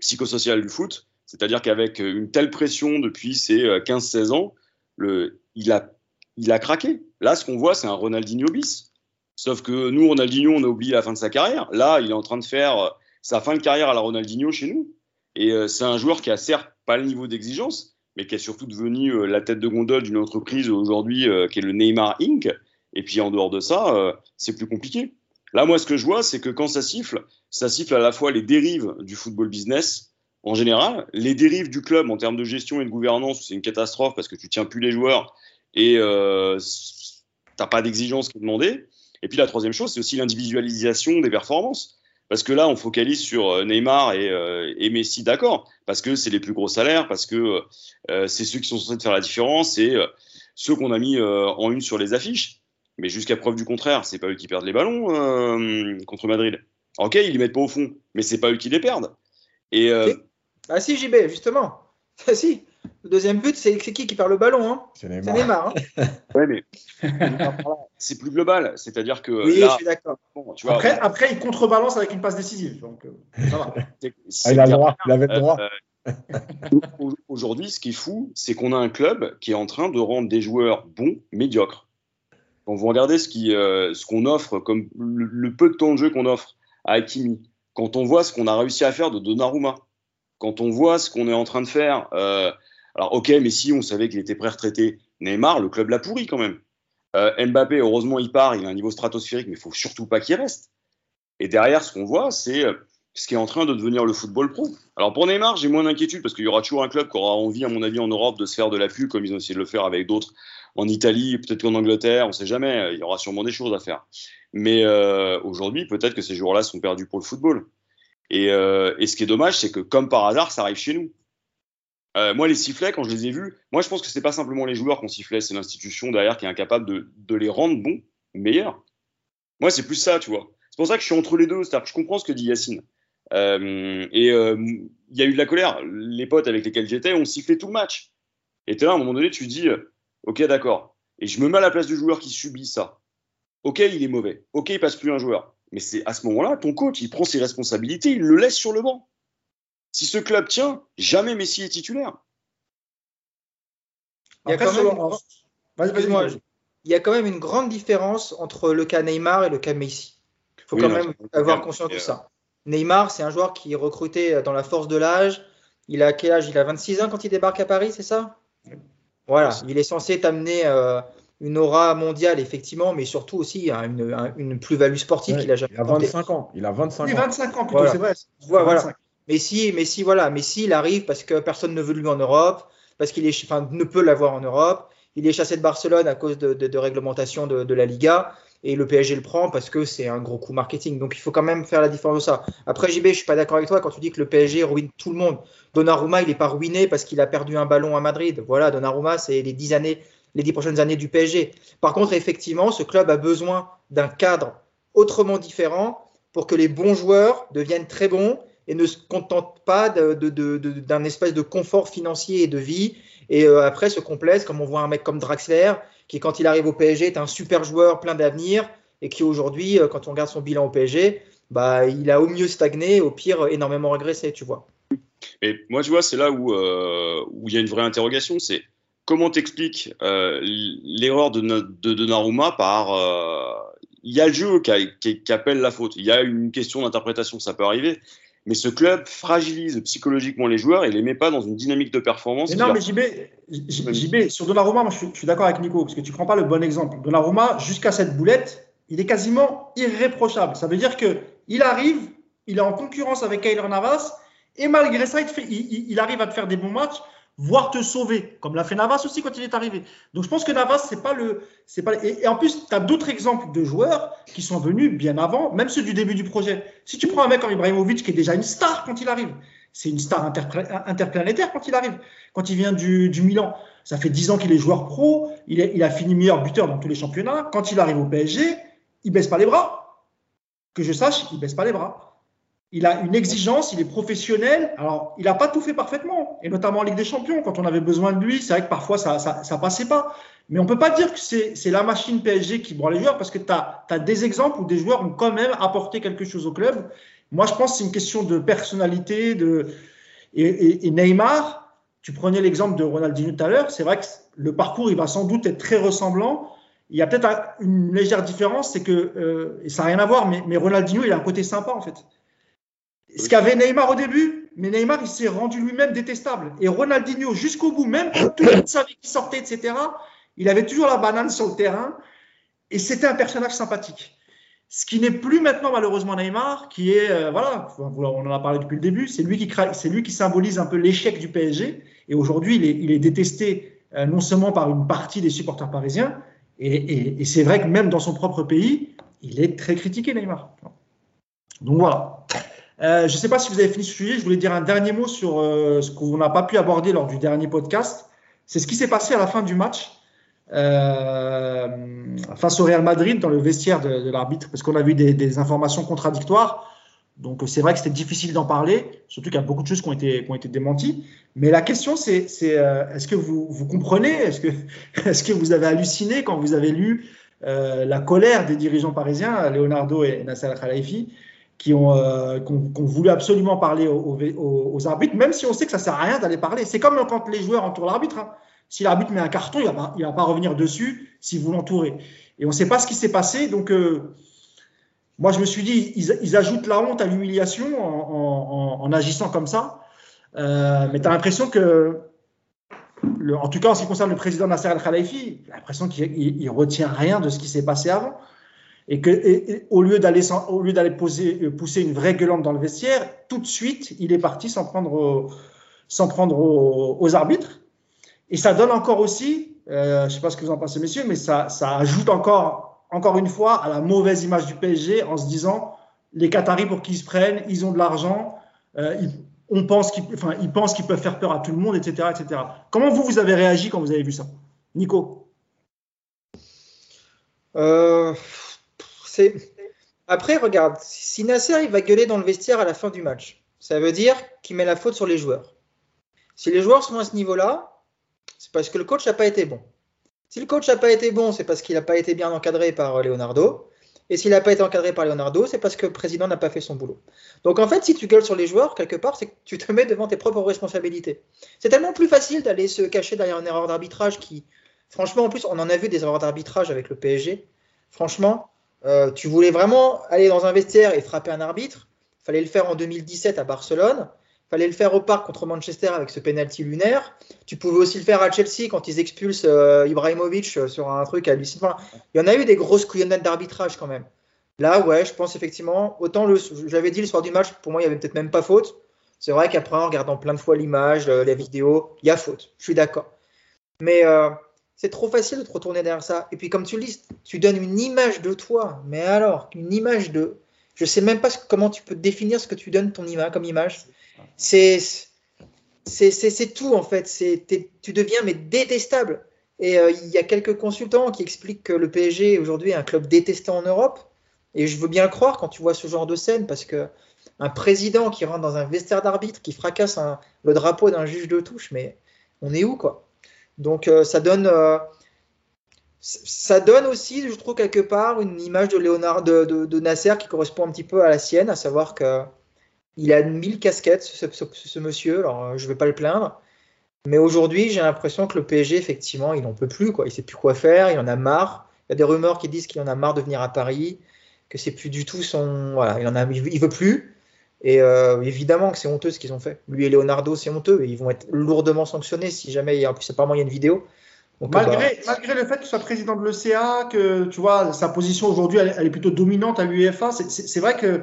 [SPEAKER 2] psychosociales du foot. C'est-à-dire qu'avec une telle pression depuis ses 15-16 euh, ans, le, il, a, il a craqué. Là, ce qu'on voit, c'est un Ronaldinho bis. Sauf que nous, Ronaldinho, on a oublié la fin de sa carrière. Là, il est en train de faire sa fin de carrière à la Ronaldinho chez nous. Et euh, c'est un joueur qui a certes pas le niveau d'exigence, mais qui est surtout devenu euh, la tête de gondole d'une entreprise aujourd'hui euh, qui est le Neymar Inc. Et puis en dehors de ça, c'est plus compliqué. Là, moi, ce que je vois, c'est que quand ça siffle, ça siffle à la fois les dérives du football business en général, les dérives du club en termes de gestion et de gouvernance, c'est une catastrophe parce que tu tiens plus les joueurs et euh, t'as pas d'exigence qui est demandée. Et puis la troisième chose, c'est aussi l'individualisation des performances. Parce que là, on focalise sur euh, Neymar euh, et, Messi, d'accord, parce que c'est les plus gros salaires, parce que euh, c'est ceux qui sont censés faire la différence, et ceux qu'on a mis en une sur les affiches. Mais jusqu'à preuve du contraire, c'est pas eux qui perdent les ballons contre Madrid. Ok, ils les mettent pas au fond, mais c'est pas eux qui les perdent. Et
[SPEAKER 3] ah si, JB, justement. Ah si. Le deuxième but, c'est qui qui perd le ballon hein?
[SPEAKER 4] C'est Neymar.
[SPEAKER 2] Hein ouais, mais c'est plus global. C'est-à-dire que.
[SPEAKER 3] Oui, je suis d'accord.
[SPEAKER 1] après, après, il contrebalance avec une passe décisive. Donc, euh, ça va.
[SPEAKER 4] Ah, il a le droit. Il avait le droit. Euh,
[SPEAKER 2] aujourd'hui, ce qui est fou, c'est qu'on a un club qui est en train de rendre des joueurs bons médiocres. Quand vous regardez ce qu'on euh, offre, comme le, peu de temps de jeu qu'on offre à Hakimi, quand on voit ce qu'on a réussi à faire de Donnarumma, quand on voit ce qu'on est en train de faire, euh, alors ok, mais si on savait qu'il était prêt-retraité, Neymar, le club l'a pourri quand même. Euh, Mbappé, heureusement, il part, il a un niveau stratosphérique, mais il faut surtout pas qu'il reste. Et derrière, ce qu'on voit, c'est euh, ce qui est en train de devenir le football pro. Alors pour Neymar, j'ai moins d'inquiétude parce qu'il y aura toujours un club qui aura envie, à mon avis, en Europe, de se faire de la comme ils ont essayé de le faire avec d'autres en Italie, peut-être qu'en Angleterre, on ne sait jamais. Il y aura sûrement des choses à faire. Mais aujourd'hui, peut-être que ces jours-là sont perdus pour le football. Euh, et, ce qui est dommage, c'est que comme par hasard, ça arrive chez nous. Euh, moi, les sifflets, quand je les ai vus, moi, je pense que c'est pas simplement les joueurs qu'on sifflait, c'est l'institution derrière qui est incapable de, les rendre bons, meilleurs. Moi, c'est plus ça, tu vois. C'est pour ça que je suis entre les deux. C'est-à-dire que je comprends ce que dit Yacine. Euh, et il y a eu de la colère. Les potes avec lesquels j'étais ont sifflé tout le match. Et là, à un moment donné, tu dis, ok, d'accord. Et je me mets à la place du joueur qui subit ça. Ok, il est mauvais. Ok, il passe plus un joueur. Mais c'est à ce moment-là, ton coach, il prend ses responsabilités, il le laisse sur le banc. Si ce club tient, jamais Messi est titulaire.
[SPEAKER 3] Il y, a quand même, une grande différence entre le cas Neymar et le cas Messi. Il faut quand même avoir conscience de ça. Neymar, c'est un joueur qui est recruté dans la force de l'âge. Il a quel âge? Il a 26 ans quand il débarque à Paris, c'est ça? Voilà, il est censé t'amener euh, une aura mondiale, effectivement, mais surtout aussi une, une plus-value sportive qu'il a jamais.
[SPEAKER 4] Il a 25 ans. Il a 25 ans.
[SPEAKER 1] 25 ans plutôt, c'est vrai.
[SPEAKER 3] Voilà. Mais si, mais si, voilà, mais si il arrive parce que personne ne veut de lui en Europe, parce qu'il est, enfin, ne peut l'avoir en Europe. Il est chassé de Barcelone à cause de, de, réglementation de, de, la Liga et le PSG le prend parce que c'est un gros coup marketing. Donc il faut quand même faire la différence de ça. Après JB, je suis pas d'accord avec toi quand tu dis que le PSG ruine tout le monde. Donnarumma, il n'est pas ruiné parce qu'il a perdu un ballon à Madrid. Voilà, Donnarumma, c'est les 10 années les dix prochaines années du PSG. Par contre, effectivement, ce club a besoin d'un cadre autrement différent pour que les bons joueurs deviennent très bons et ne se contentent pas d'un espèce de confort financier et de vie et euh, après se complaisent comme on voit un mec comme Draxler qui quand il arrive au PSG est un super joueur plein d'avenir et qui aujourd'hui euh, quand on regarde son bilan au PSG bah il a au mieux stagné au pire énormément régressé tu vois
[SPEAKER 2] et moi tu vois c'est là où euh, où il y a une vraie interrogation c'est comment t'expliques euh, l'erreur de, de par il y a le jeu qui, appelle la faute. Il y a une question d'interprétation, ça peut arriver. Mais ce club fragilise psychologiquement les joueurs et les met pas dans une dynamique de performance.
[SPEAKER 1] Mais non, mais JB, JB, sur Donnarumma, moi, je, suis, d'accord avec Nico, parce que tu prends pas le bon exemple. Donnarumma, jusqu'à cette boulette, il est quasiment irréprochable. Ça veut dire que il arrive, il est en concurrence avec Kyler Navas, et malgré ça, il, il, il arrive à te faire des bons matchs voire te sauver, comme l'a fait Navas aussi quand il est arrivé. Donc je pense que Navas, c'est pas le. c'est pas Et, en plus, tu as d'autres exemples de joueurs qui sont venus bien avant, même ceux du début du projet. Si tu prends un mec comme Ibrahimovic, qui est déjà une star quand il arrive, c'est une star interplanétaire quand il arrive, quand il vient du, du Milan. Ça fait 10 ans qu'il est joueur pro, il, il a fini meilleur buteur dans tous les championnats. Quand il arrive au PSG, il baisse pas les bras. Que je sache, il baisse pas les bras il a une exigence, il est professionnel. Alors, il n'a pas tout fait parfaitement, et notamment en Ligue des Champions, quand on avait besoin de lui, c'est vrai que parfois ça, ça, passait pas. Mais on peut pas dire que c'est la machine PSG qui broie les joueurs, parce que tu as, des exemples où des joueurs ont quand même apporté quelque chose au club. Moi, je pense que c'est une question de personnalité. De... Et, Neymar, tu prenais l'exemple de Ronaldinho tout à l'heure, c'est vrai que le parcours, il va sans doute être très ressemblant. Il y a peut-être une légère différence, c'est que, euh, et ça n'a rien à voir, mais, mais Ronaldinho, il a un côté sympa en fait ce qu'avait Neymar au début, mais Neymar, il s'est rendu lui-même détestable. Et Ronaldinho, jusqu'au bout, même quand tout le monde savait qu'il sortait, etc., il avait toujours la banane sur le terrain. Et c'était un personnage sympathique. Ce qui n'est plus maintenant, malheureusement, Neymar, qui est, euh, voilà, on en a parlé depuis le début, c'est lui qui, lui qui symbolise un peu l'échec du PSG. Et aujourd'hui, il est, il est, détesté euh, non seulement par une partie des supporters parisiens, et, et c'est vrai que même dans son propre pays, il est très critiqué, Neymar. Donc voilà. Euh, je ne sais pas si vous avez fini ce sujet. Je voulais dire un dernier mot sur euh, ce qu'on n'a pas pu aborder lors du dernier podcast. C'est ce qui s'est passé à la fin du match euh, face au Real Madrid dans le vestiaire de, l'arbitre, parce qu'on a vu des, informations contradictoires. Donc c'est vrai que c'était difficile d'en parler, surtout qu'il y a beaucoup de choses qui ont été, démenties. Mais la question, c'est est-ce que vous, comprenez? Est-ce que, vous avez halluciné quand vous avez lu la colère des dirigeants parisiens, Leonardo et Nasser Al-Khelaifi qui ont, euh, voulu absolument parler aux, arbitres, même si on sait que ça sert à rien d'aller parler. C'est comme quand les joueurs entourent l'arbitre. Hein. Si l'arbitre met un carton, il ne va, pas revenir dessus si vous l'entourez. Et on ne sait pas ce qui s'est passé. Donc, euh, moi, je me suis dit, ils, ajoutent la honte à l'humiliation en, agissant comme ça. Euh, mais tu as l'impression que, en tout cas en ce qui concerne le président Nasser Al-Khalifi, l'impression qu'il ne retient rien de ce qui s'est passé avant et que au lieu d'aller au lieu d'aller euh, pousser une vraie gueulante dans le vestiaire, tout de suite il est parti sans prendre sans prendre aux, arbitres. Et ça donne encore aussi, euh, je ne sais pas ce que vous en pensez messieurs, mais ça, ça ajoute encore encore une fois à la mauvaise image du PSG en se disant les Qataris pour qu'ils se prennent, ils ont de l'argent, euh, on pense qu'ils enfin, ils pensent qu'ils peuvent faire peur à tout le monde, etc., etc. Comment vous vous avez réagi quand vous avez vu ça, Nico?
[SPEAKER 3] Après, regarde, si Nasser va gueuler dans le vestiaire à la fin du match, ça veut dire qu'il met la faute sur les joueurs. Si les joueurs sont à ce niveau-là, c'est parce que le coach n'a pas été bon. Si le coach n'a pas été bon, c'est parce qu'il n'a pas été bien encadré par Leonardo. Et s'il n'a pas été encadré par Leonardo, c'est parce que le président n'a pas fait son boulot. Donc en fait, si tu gueules sur les joueurs, quelque part, c'est que tu te mets devant tes propres responsabilités. C'est tellement plus facile d'aller se cacher derrière une erreur d'arbitrage qui, franchement, en plus, on en a vu des erreurs d'arbitrage avec le PSG. Franchement, euh, tu voulais vraiment aller dans un vestiaire et frapper un arbitre, fallait le faire en 2017 à Barcelone, fallait le faire au parc contre Manchester avec ce penalty lunaire. Tu pouvais aussi le faire à Chelsea quand ils expulsent euh, Ibrahimovic euh, sur un truc hallucinant. il y en a eu des grosses couillonnettes d'arbitrage quand même. Là, ouais, je pense effectivement, autant le, j'avais dit le soir du match, pour moi, il y avait peut-être même pas faute. C'est vrai qu'après, en regardant plein de fois l'image, la vidéo, il y a faute. Je suis d'accord. Mais c'est trop facile de te retourner derrière ça. Et puis, comme tu le dis, tu donnes une image de toi. Mais alors, une image de. Je sais même pas comment tu peux définir ce que tu donnes ton image comme image. C'est tout en fait. Tu deviens mais détestable. Et euh, il y a quelques consultants qui expliquent que le PSG aujourd'hui est un club détesté en Europe. Et je veux bien le croire quand tu vois ce genre de scène parce que un président qui rentre dans un vestiaire d'arbitre, qui fracasse le drapeau d'un juge de touche, mais on est où quoi? Donc euh, ça donne euh, ça donne aussi, je trouve quelque part, une image de Léonard de, Nasser qui correspond un petit peu à la sienne, à savoir que il a mille casquettes, ce, monsieur. Alors euh, je vais pas le plaindre, mais aujourd'hui j'ai l'impression que le PSG effectivement il n'en peut plus quoi, il sait plus quoi faire, il en a marre. Il y a des rumeurs qui disent qu'il en a marre de venir à Paris, que c'est plus du tout son, voilà, il en a, il veut plus. Et euh, évidemment que c'est honteux ce qu'ils ont fait. Lui et Leonardo, c'est honteux. Et ils vont être lourdement sanctionnés si jamais, il y a, apparemment, il y a une vidéo.
[SPEAKER 1] malgré, bah, malgré le fait qu'il soit président de l'ECA, que tu vois, sa position aujourd'hui, elle, est plutôt dominante à l'UEFA, c'est vrai que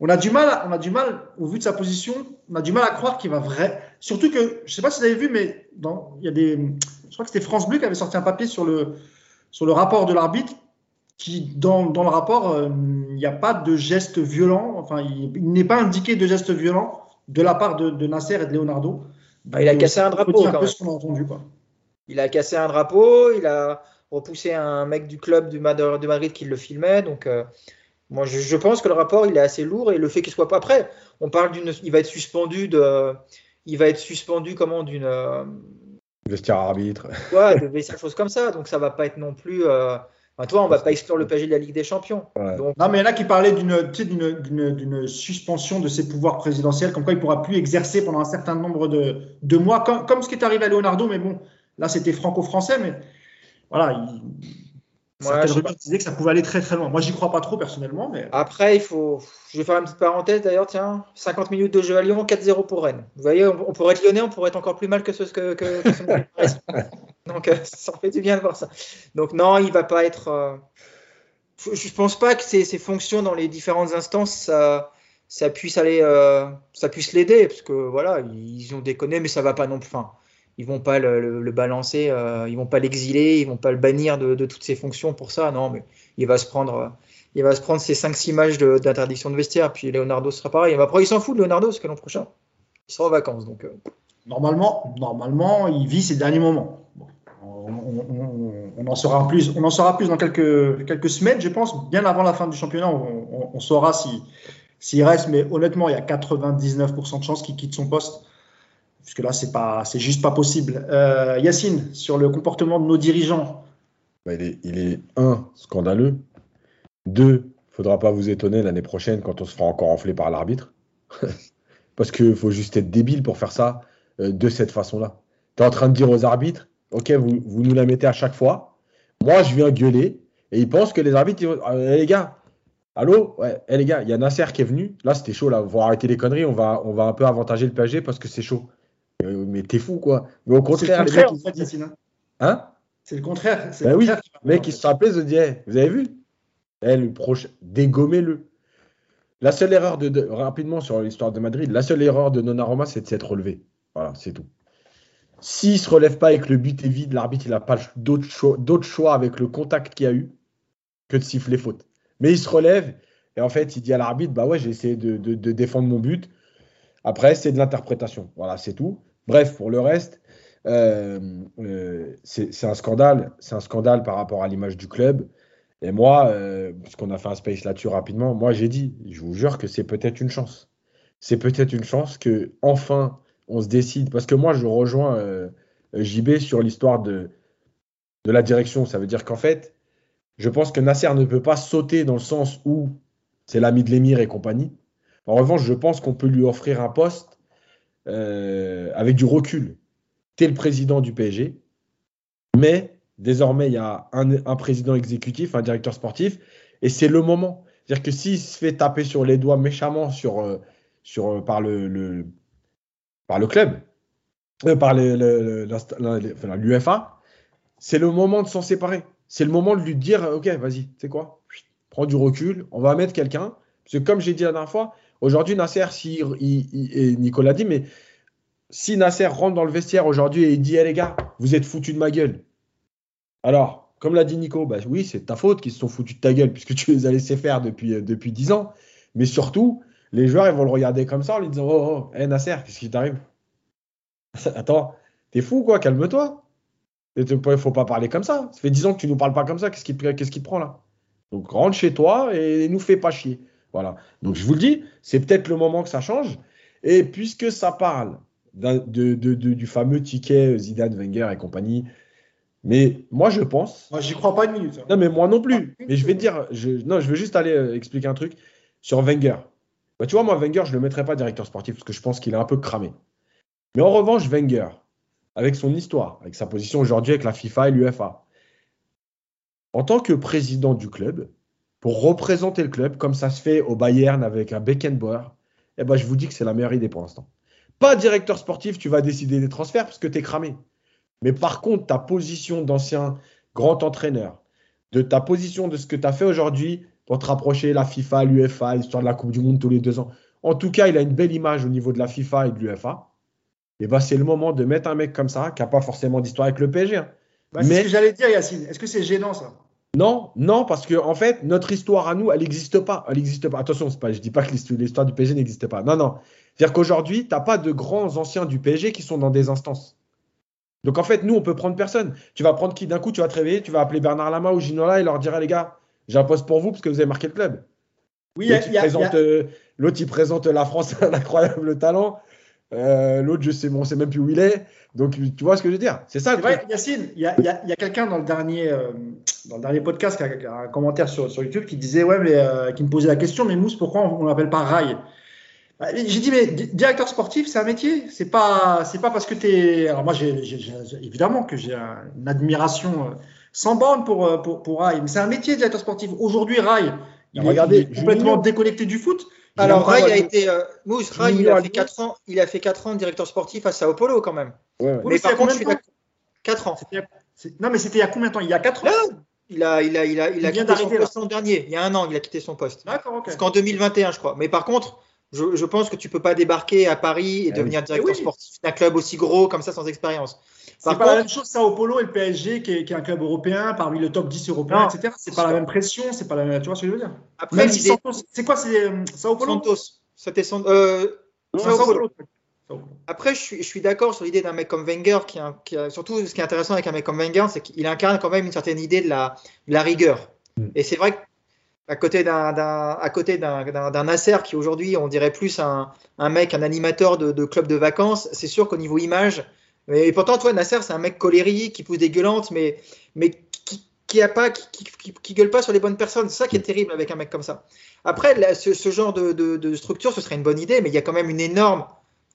[SPEAKER 1] on a du mal, on a du mal, au vu de sa position, on a du mal à croire qu'il va vrai. Surtout que, je sais pas si vous avez vu, mais dans, il y a des, je crois que c'était France Bleu qui avait sorti un papier sur le, sur le rapport de l'arbitre, qui, dans, dans le rapport, euh, il n'y a pas de geste violent, enfin, il, il n'est pas indiqué de geste violent de la part de, de Nasser et de Leonardo.
[SPEAKER 3] Bah, il a cassé un drapeau,
[SPEAKER 1] dire un
[SPEAKER 3] quand
[SPEAKER 1] peu
[SPEAKER 3] même.
[SPEAKER 1] ce qu'on a entendu, quoi.
[SPEAKER 3] Il a cassé un drapeau, il a repoussé un mec du club du de Madrid qui le filmait. Donc, euh, moi, je, je pense que le rapport, il est assez lourd et le fait qu'il soit pas prêt. On parle d'une, il va être suspendu de, il va être suspendu comment d'une, euh,
[SPEAKER 4] Vestiaire arbitre.
[SPEAKER 3] ouais, de vaisselle, chose comme ça. Donc, ça va pas être non plus. Euh, enfin, toi, on va pas exclure le PSG de la Ligue des Champions.
[SPEAKER 4] Ouais.
[SPEAKER 3] Donc,
[SPEAKER 1] Non, mais il y en a qui parlaient d'une, tu sais, d'une, d'une, d'une suspension de ses pouvoirs présidentiels, comme quoi il ne pourra plus exercer pendant un certain nombre de, de mois, comme, comme ce qui est arrivé à Leonardo, mais bon, là c'était franco-français, mais voilà, il,
[SPEAKER 3] Moi,
[SPEAKER 1] certaines rumeurs disaient que ça pouvait aller très très loin. Moi, j'y crois pas trop personnellement, mais
[SPEAKER 3] Après, il faut. Je vais faire une petite parenthèse d'ailleurs, tiens. 50 minutes de jeu à Lyon, 4-0 pour Rennes. Vous voyez, on, on pourrait être lyonnais, on pourrait être encore plus mal que ce que. que, que ce- Donc, euh, ça fait du bien de voir ça. Donc, non, il va pas être. euh, Je pense pas que ses, ses fonctions dans les différentes instances, ça, ça puisse aller. euh, ça puisse l'aider, parce que voilà, ils ont déconné, mais ça va pas non plus. Enfin, ils vont pas le, balancer, euh, ils vont pas l'exiler, ils vont pas le bannir de, toutes ses fonctions pour ça. Non, mais il va se prendre. euh, il va se prendre ses 5-6 matchs d'interdiction de, vestiaire, puis Leonardo sera pareil. Mais après, il s'en fout de Leonardo, parce que l'an prochain, il sera en vacances. Donc, euh,
[SPEAKER 1] normalement, normalement, il vit ses derniers moments. On, en saura plus, on en saura plus dans quelques, semaines, je pense, bien avant la fin du championnat, on, on- on saura si s'il reste, mais honnêtement, il y a 99% de chances qu'il quitte son poste. Puisque là, c'est pas, juste pas possible. Euh, Yacine, sur le comportement de nos dirigeants,
[SPEAKER 4] Bah, il, est, il un, scandaleux. Deux, faudra pas vous étonner l'année prochaine quand on se fera encore enfler par l'arbitre. Parce qu'il faut juste être débile pour faire ça euh, de cette façon-là. Tu es en train de dire aux arbitres, OK, vous, vous nous la mettez à chaque fois. Moi, je viens gueuler. Et ils pensent que les arbitres, ils vont, eh, les gars, allô? Ouais, eh, les gars, il y a Nasser qui est venu. Là, c'était chaud. Là, faut arrêter les conneries. On va, on va un peu avantager le PSG parce que c'est chaud. Euh, mais t'es fou, quoi. Mais au
[SPEAKER 1] c'est le
[SPEAKER 4] contraire, les mecs,
[SPEAKER 1] en fait, hein.
[SPEAKER 4] hein?
[SPEAKER 1] C'est le contraire. c'est
[SPEAKER 4] Ben
[SPEAKER 1] le
[SPEAKER 4] oui,
[SPEAKER 1] contraire qui va
[SPEAKER 4] Le mec,
[SPEAKER 1] faire.
[SPEAKER 4] il se rappelait, se dit, vous avez vu? Eh, le proche, dégommez-le. La seule erreur de, de- rapidement sur l'histoire de Madrid, la seule erreur de Donnarumma, c'est de s'être relevé. Voilà, c'est tout. S'il se relève pas et que le but est vide, l'arbitre, il n'a pas d'autre choix, avec le contact qu'il y a eu que de siffler faute. Mais il se relève et en fait, il dit à l'arbitre, bah ouais, j'ai essayé de, de- de défendre mon but. Après, c'est de l'interprétation. Voilà, c'est tout. Bref, pour le reste, euh, euh, c'est un scandale. C'est un scandale par rapport à l'image du club. Et moi, euh, puisqu'on a fait un space là-dessus rapidement, moi j'ai dit, je vous jure que c'est peut-être une chance. C'est peut-être une chance que enfin on se décide. Parce que moi, je rejoins euh, JB sur l'histoire de, de la direction. Ça veut dire qu'en fait, je pense que Nasser ne peut pas sauter dans le sens où c'est l'ami de l'émir et compagnie. En revanche, je pense qu'on peut lui offrir un poste euh, avec du recul. Tu le président du PSG, mais désormais, il y a un, président exécutif, un directeur sportif, et c'est le moment. C'est-à-dire que s'il se fait taper sur les doigts méchamment euh, euh, par, le, par le club, par l'UFA, c'est le moment de s'en séparer. C'est le moment de lui dire, OK, vas-y, sais quoi? Prends du recul, on va mettre quelqu'un. Parce que comme j'ai dit la dernière fois, aujourd'hui, Nasser, si, et Nicolas dit, mais si Nasser rentre dans le vestiaire aujourd'hui et il dit, Eh, les gars, vous êtes foutus de ma gueule. Alors, comme l'a dit Nico, bah oui, c'est ta faute qu'ils se sont foutus de ta gueule puisque tu les as laissés faire depuis, euh, depuis 10 ans. Mais surtout, les joueurs, ils vont le regarder comme ça en lui disant Oh, oh, hé Nasser, qu'est-ce qui t'arrive? Attends, t'es fou quoi, calme-toi. Il faut pas parler comme ça. Ça fait 10 ans que tu nous parles pas comme ça. Qu'est-ce qui, prend là? Donc rentre chez toi et nous fais pas chier. Voilà. Donc je vous le dis, c'est peut-être le moment que ça change. Et puisque ça parle de, de- de- du fameux ticket Zidane, Wenger et compagnie, mais moi je pense
[SPEAKER 1] Moi, j'y crois pas une minute. hein.
[SPEAKER 4] non, mais moi non plus. Mais je vais te dire, je, non, je veux juste aller euh, expliquer un truc sur Wenger. Bah, tu vois, moi, Wenger, je ne le mettrais pas directeur sportif parce que je pense qu'il est un peu cramé. Mais en revanche, Wenger, avec son histoire, avec sa position aujourd'hui avec la FIFA et l'UFA, en tant que président du club, pour représenter le club, comme ça se fait au Bayern avec un Beckenbauer, eh ben, je vous dis que c'est la meilleure idée pour l'instant. Pas directeur sportif, tu vas décider des transferts parce que tu es cramé. Mais par contre, ta position d'ancien grand entraîneur, de ta position, de ce que tu as fait aujourd'hui, pour te rapprocher la FIFA, l'UEFA, l'histoire de la Coupe du Monde tous les deux ans. En tout cas, il a une belle image au niveau de la FIFA et de l'UEFA. Et bah, c'est le moment de mettre un mec comme ça, qui n'a pas forcément d'histoire avec le PSG. hein.
[SPEAKER 1] Bah, C'est
[SPEAKER 4] Mais-
[SPEAKER 1] ce que j'allais dire, Yacine. Est-ce que c'est gênant, ça?
[SPEAKER 4] Non, non, parce que en fait, notre histoire à nous, elle n'existe pas. Elle n'existe pas. Attention, pas, je dis pas que l'histoire du PSG n'existe pas. Non, non. C'est-à-dire qu'aujourd'hui, tu n'as pas de grands anciens du PSG qui sont dans des instances. Donc en fait, nous, on peut prendre personne. Tu vas prendre qui d'un coup, tu vas te réveiller, tu vas appeler Bernard Lama ou Ginola et leur dire, les gars, j'ai un poste pour vous parce que vous avez marqué le club.
[SPEAKER 1] Oui,
[SPEAKER 4] L'autre, il présente, la France à un incroyable talent. Euh, L'autre, je sais, bon, on sait même plus où il est. Donc, tu vois ce que je veux dire? C'est ça
[SPEAKER 1] C'est
[SPEAKER 4] le
[SPEAKER 1] vrai,
[SPEAKER 4] truc.
[SPEAKER 1] Yacine, il y a, quelqu'un dans le dernier, euh, dans le dernier podcast qui a, un commentaire sur, sur YouTube qui disait ouais mais euh, qui me posait la question mais Mousse pourquoi on, on l'appelle pas Rail Bah, J'ai dit mais di- directeur sportif c'est un métier? C'est pas c'est pas parce que t'es alors moi j'ai évidemment que j'ai un- une admiration sans borne pour pour, pour Rail mais c'est un métier directeur sportif. Aujourd'hui Rail il, est-
[SPEAKER 4] Regardez,
[SPEAKER 1] il est complètement déconnecté du foot
[SPEAKER 3] Alors, Ray a été. euh, Mousse, Ray, il a, fait
[SPEAKER 4] Lyon.
[SPEAKER 3] 4 ans, il a fait 4 ans de directeur sportif à Sao Paulo quand même.
[SPEAKER 4] Ouais, ouais.
[SPEAKER 1] Oui,
[SPEAKER 3] mais
[SPEAKER 1] mais
[SPEAKER 3] par
[SPEAKER 1] c'est
[SPEAKER 3] contre,
[SPEAKER 1] à
[SPEAKER 3] je suis
[SPEAKER 1] combien de
[SPEAKER 3] d'accord. 4 ans.
[SPEAKER 1] non mais c'était il y a combien de temps? Il y a 4 ans
[SPEAKER 3] Non, il a, il a, il a, il a
[SPEAKER 1] Il
[SPEAKER 3] quitté son
[SPEAKER 1] d'arriver,
[SPEAKER 3] poste l'an dernier. Il y a un an, il a quitté son poste.
[SPEAKER 1] d'accord ok
[SPEAKER 3] Jusqu'en 2021, je crois. Mais par contre, je, je pense que tu peux pas débarquer à Paris et
[SPEAKER 4] Ah
[SPEAKER 3] devenir directeur
[SPEAKER 1] Eh oui.
[SPEAKER 3] sportif d'un club aussi gros comme ça sans expérience.
[SPEAKER 1] C'est pas la même chose, Sao Paulo et le PSG, qui est, qui est un club européen, parmi le top 10 européen,
[SPEAKER 3] Non.
[SPEAKER 1] etc. C'est pas la même pression, c'est pas la même. Tu vois ce que je veux dire?
[SPEAKER 3] Après,
[SPEAKER 1] Même si Santos, c'est quoi C'est euh, Sao Paulo?
[SPEAKER 3] Santos, c'était euh, Sao
[SPEAKER 1] Sao
[SPEAKER 3] Paulo.
[SPEAKER 1] Sao.
[SPEAKER 3] Après, je suis, je suis d'accord sur l'idée d'un mec comme Wenger, qui, a- qui a- surtout ce qui est intéressant avec un mec comme Wenger, c'est qu'il incarne quand même une certaine idée de la, de la rigueur.
[SPEAKER 4] Mm.
[SPEAKER 3] Et c'est vrai qu'à côté d'un, d'un- à côté d'un, d'un Nasser qui aujourd'hui, on dirait plus un, un mec, un animateur de, de club de vacances, c'est sûr qu'au niveau image, et pourtant, toi, Nasser, c'est un mec colérique, qui pousse des gueulantes, mais, mais qui, qui a pas, qui, qui, qui- qui gueule pas sur les bonnes personnes. C'est ça qui est terrible avec un mec comme ça. Après, là, ce, ce genre de, de- de structure, ce serait une bonne idée, mais il y a quand même une énorme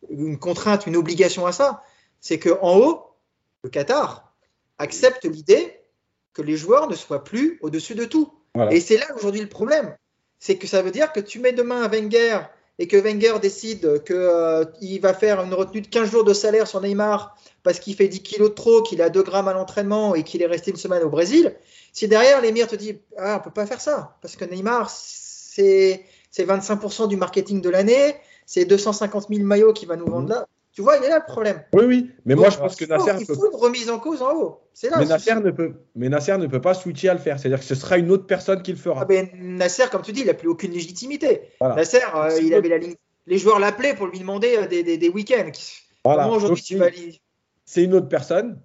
[SPEAKER 3] une contrainte, une obligation à ça. C'est que en haut, le Qatar accepte l'idée que les joueurs ne soient plus au-dessus de tout.
[SPEAKER 4] Voilà.
[SPEAKER 3] Et c'est là aujourd'hui le problème. C'est que ça veut dire que tu mets demain un Wenger et que Wenger décide qu'il va faire une retenue de 15 jours de salaire sur Neymar parce qu'il fait 10 kilos de trop, qu'il a 2 grammes à l'entraînement et qu'il est resté une semaine au Brésil, si derrière l'émir te dit ah, on peut pas faire ça parce que Neymar c'est c'est 25% du marketing de l'année, c'est 250 000 maillots qui va nous vendre là. Tu vois, il est là le problème.
[SPEAKER 4] Oui, oui. Mais moi, je pense que Nasser
[SPEAKER 3] il
[SPEAKER 4] peut
[SPEAKER 3] faut une remise en cause en haut. C'est là.
[SPEAKER 4] Mais Nasser, ne peut, mais Nasser ne peut pas switcher à le faire. C'est-à-dire que ce sera une autre personne qui le fera.
[SPEAKER 3] Ah ben, Nasser, comme tu dis, il n'a plus aucune légitimité.
[SPEAKER 4] Voilà.
[SPEAKER 3] Nasser, euh, il avait la ligne. Les joueurs l'appelaient pour lui demander euh, des, des- des week-ends.
[SPEAKER 4] Voilà.
[SPEAKER 3] Comment aujourd'hui tu
[SPEAKER 4] c'est-
[SPEAKER 3] vas aller-
[SPEAKER 4] C'est une autre personne,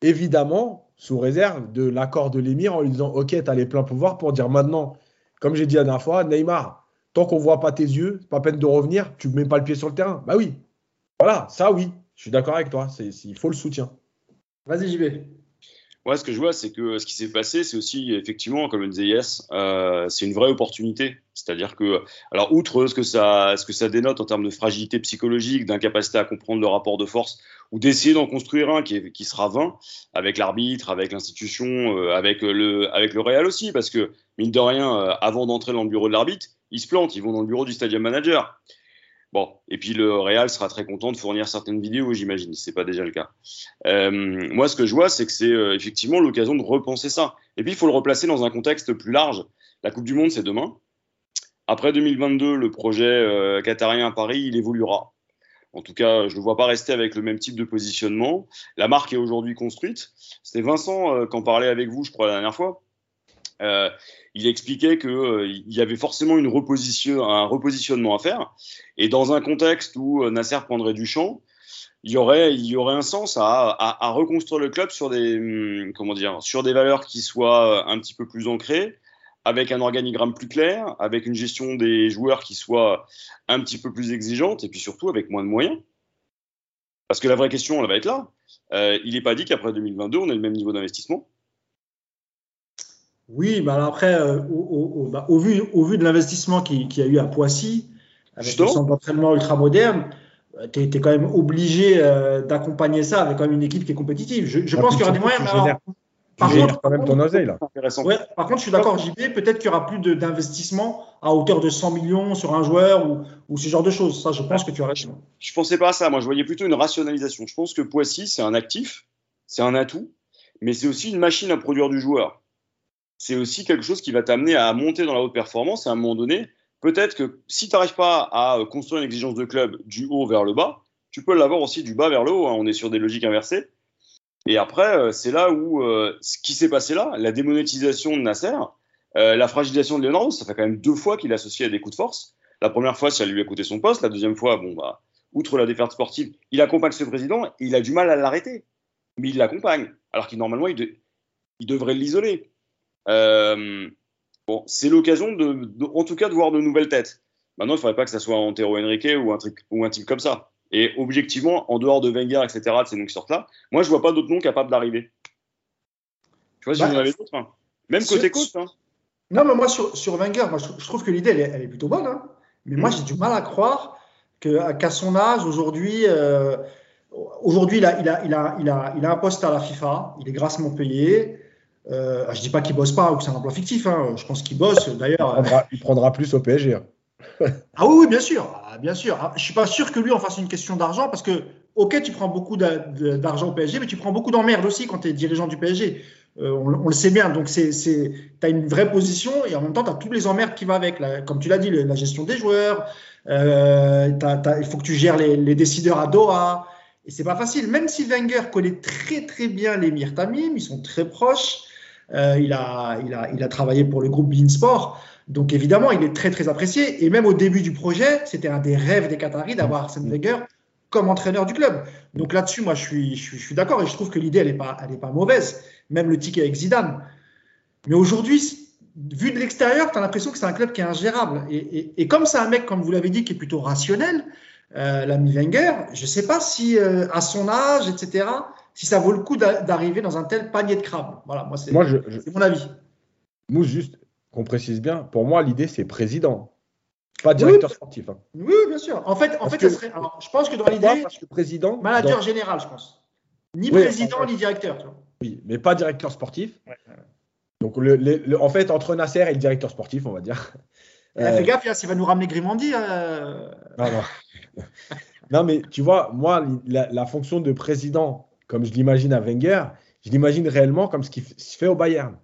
[SPEAKER 4] évidemment, sous réserve de l'accord de l'émir en lui disant Ok, tu as les pleins pouvoirs pour dire maintenant, comme j'ai dit la dernière fois, Neymar, tant qu'on voit pas tes yeux, pas peine de revenir, tu ne mets pas le pied sur le terrain. Bah oui. Voilà, ça oui. Je suis d'accord avec toi. C'est, c'est- il faut le soutien.
[SPEAKER 1] Vas-y, JB.
[SPEAKER 2] Ouais, ce que je vois, c'est que ce qui s'est passé, c'est aussi effectivement, comme le disait Yes, euh, c'est une vraie opportunité. C'est-à-dire que, alors, outre ce que ça, ce que ça dénote en termes de fragilité psychologique, d'incapacité à comprendre le rapport de force, ou d'essayer d'en construire un qui, est- qui sera vain avec l'arbitre, avec l'institution, euh, avec le, avec le Real aussi, parce que mine de rien, euh, avant d'entrer dans le bureau de l'arbitre, ils se plantent, ils vont dans le bureau du stadium manager. Bon, et puis le Real sera très content de fournir certaines vidéos, j'imagine, si c'est pas déjà le cas. Euh, moi, ce que je vois, c'est que c'est euh, effectivement l'occasion de repenser ça. Et puis, il faut le replacer dans un contexte plus large. La Coupe du Monde, c'est demain. Après 2022, le projet euh, qatarien à Paris, il évoluera. En tout cas, je ne le vois pas rester avec le même type de positionnement. La marque est aujourd'hui construite. C'était Vincent qui en parlait avec vous, je crois, la dernière fois. Euh, il expliquait qu'il euh, y avait forcément une un repositionnement à faire. Et dans un contexte où euh, Nasser prendrait du champ, il y aurait, un sens à, reconstruire le club sur des, dire, sur des valeurs qui soient un petit peu plus ancrées, avec un organigramme plus clair, avec une gestion des joueurs qui soit un petit peu plus exigeante, et puis surtout avec moins de moyens. Parce que la vraie question, elle va être là. Il n'est pas dit qu'après 2022, on ait le même niveau d'investissement.
[SPEAKER 1] Oui, bah alors après, euh, au, au- au- bah, au vu, au vu de l'investissement qu'il y a eu à Poissy, avec
[SPEAKER 2] Justement.
[SPEAKER 1] le centre d'entraînement ultra moderne, tu es, quand même obligé euh, d'accompagner ça avec quand même une équipe qui est compétitive. Je, je
[SPEAKER 4] Ah,
[SPEAKER 1] pense qu'il y aura des moyens.
[SPEAKER 4] tu génères-
[SPEAKER 1] par
[SPEAKER 4] Tu
[SPEAKER 1] contre,
[SPEAKER 4] quand même ton oseille, là.
[SPEAKER 2] Intéressant.
[SPEAKER 1] ouais, par contre, je suis d'accord, JB, peut-être qu'il y aura plus d'investissement à hauteur de 100 millions sur un joueur ou, ou ce genre de choses. Ça, je pense que tu as raison.
[SPEAKER 2] Je pensais pas à ça. Moi, je voyais plutôt une rationalisation. Je pense que Poissy, c'est un actif, c'est un atout, mais c'est aussi une machine à produire du joueur. C'est aussi quelque chose qui va t'amener à monter dans la haute performance. Et à un moment donné, peut-être que si tu n'arrives pas à euh, construire une exigence de club du haut vers le bas, tu peux l'avoir aussi du bas vers le haut. hein. On est sur des logiques inversées. Et après, euh, c'est là où euh, ce qui s'est passé là, la démonétisation de Nasser, la fragilisation de Leonardo, ça fait quand même deux fois qu'il est associé à des coups de force. La première fois, ça lui a coûté son poste. La deuxième fois, bon, bah, outre la défaite sportive, il accompagne ce président il a du mal à l'arrêter. Mais il l'accompagne. Alors qu'il normalement, il devrait l'isoler. Euh, bon, c'est l'occasion, de, de- en tout cas, de voir de nouvelles têtes. Maintenant, il ne faudrait pas que ça soit Antero Henrique ou un, truc, ou un type comme ça. Et objectivement, en dehors de Wenger, etc., de ces noms qui sortent là, moi, je vois pas d'autres noms capables d'arriver. Tu vois, si
[SPEAKER 1] Bah,
[SPEAKER 2] vous en avez d'autres, hein. même côté coach. Hein.
[SPEAKER 1] Non, mais moi, sur, sur Wenger, moi, je, je trouve que l'idée, elle, est- elle est plutôt bonne. hein. Mais moi,
[SPEAKER 2] Mm.
[SPEAKER 1] j'ai du mal à croire qu'à son âge, aujourd'hui, euh, aujourd'hui il, a, il, a, il, a, il, a, il a un poste à la FIFA, il est grassement payé. Euh, je dis pas qu'il bosse pas ou que c'est un emploi fictif. hein. Je pense qu'il bosse.
[SPEAKER 4] Il
[SPEAKER 1] D'ailleurs,
[SPEAKER 4] prendra, il prendra plus au PSG. hein.
[SPEAKER 1] Ah oui, oui, bien sûr, Ah, bien sûr. Ah, Je suis pas sûr que lui en fasse une question d'argent parce que, ok, tu prends beaucoup d'argent au PSG, mais tu prends beaucoup d'emmerdes aussi quand tu es dirigeant du PSG. Euh, on, on le sait bien. Donc, tu as une vraie position et en même temps, tu as tous les emmerdes qui vont avec. Comme tu l'as dit, le- la gestion des joueurs. euh, il faut que tu gères les, les décideurs à Doha. Et c'est pas facile. Même si Wenger connaît très très bien les Tamim, ils sont très proches. Euh, il, a, il, a, il a travaillé pour le groupe Beansport. Donc évidemment, il est très très apprécié. Et même au début du projet, c'était un des rêves des Qataris d'avoir Arsène Wenger comme entraîneur du club. Donc là-dessus, moi, je suis, je suis, je suis d'accord et je trouve que l'idée, elle n'est pas, pas mauvaise. Même le ticket avec Zidane. Mais aujourd'hui, vu de l'extérieur, tu as l'impression que c'est un club qui est ingérable. Et, et, et comme c'est un mec, comme vous l'avez dit, qui est plutôt rationnel, euh, l'ami Wenger, je ne sais pas si euh, à son âge, etc., si ça vaut le coup d'a- d'arriver dans un tel panier de crabes. Voilà, moi, c'est mon avis.
[SPEAKER 4] Mousse, juste qu'on précise bien, pour moi, l'idée, c'est président, pas directeur
[SPEAKER 1] Oui.
[SPEAKER 4] sportif. hein.
[SPEAKER 1] Oui, bien sûr. En fait, en
[SPEAKER 4] Parce
[SPEAKER 1] fait
[SPEAKER 4] que-
[SPEAKER 1] ça serait, alors, je pense que dans l'idée,
[SPEAKER 4] président.
[SPEAKER 1] manager
[SPEAKER 4] dans-
[SPEAKER 1] général, je pense. Ni
[SPEAKER 4] Oui,
[SPEAKER 1] président,
[SPEAKER 4] enfin,
[SPEAKER 1] ni directeur. tu vois.
[SPEAKER 4] Oui, mais pas directeur sportif. Donc, le, le- le- en fait, entre Nasser et le directeur sportif, on va dire.
[SPEAKER 1] Eh,
[SPEAKER 4] Euh,
[SPEAKER 1] Fais gaffe, là, s'il va nous ramener Grimandi. euh,
[SPEAKER 4] Non, non. non, mais tu vois, moi, la, la fonction de président, comme je l'imagine à Wenger, je l'imagine réellement comme ce qui se fait au Bayern.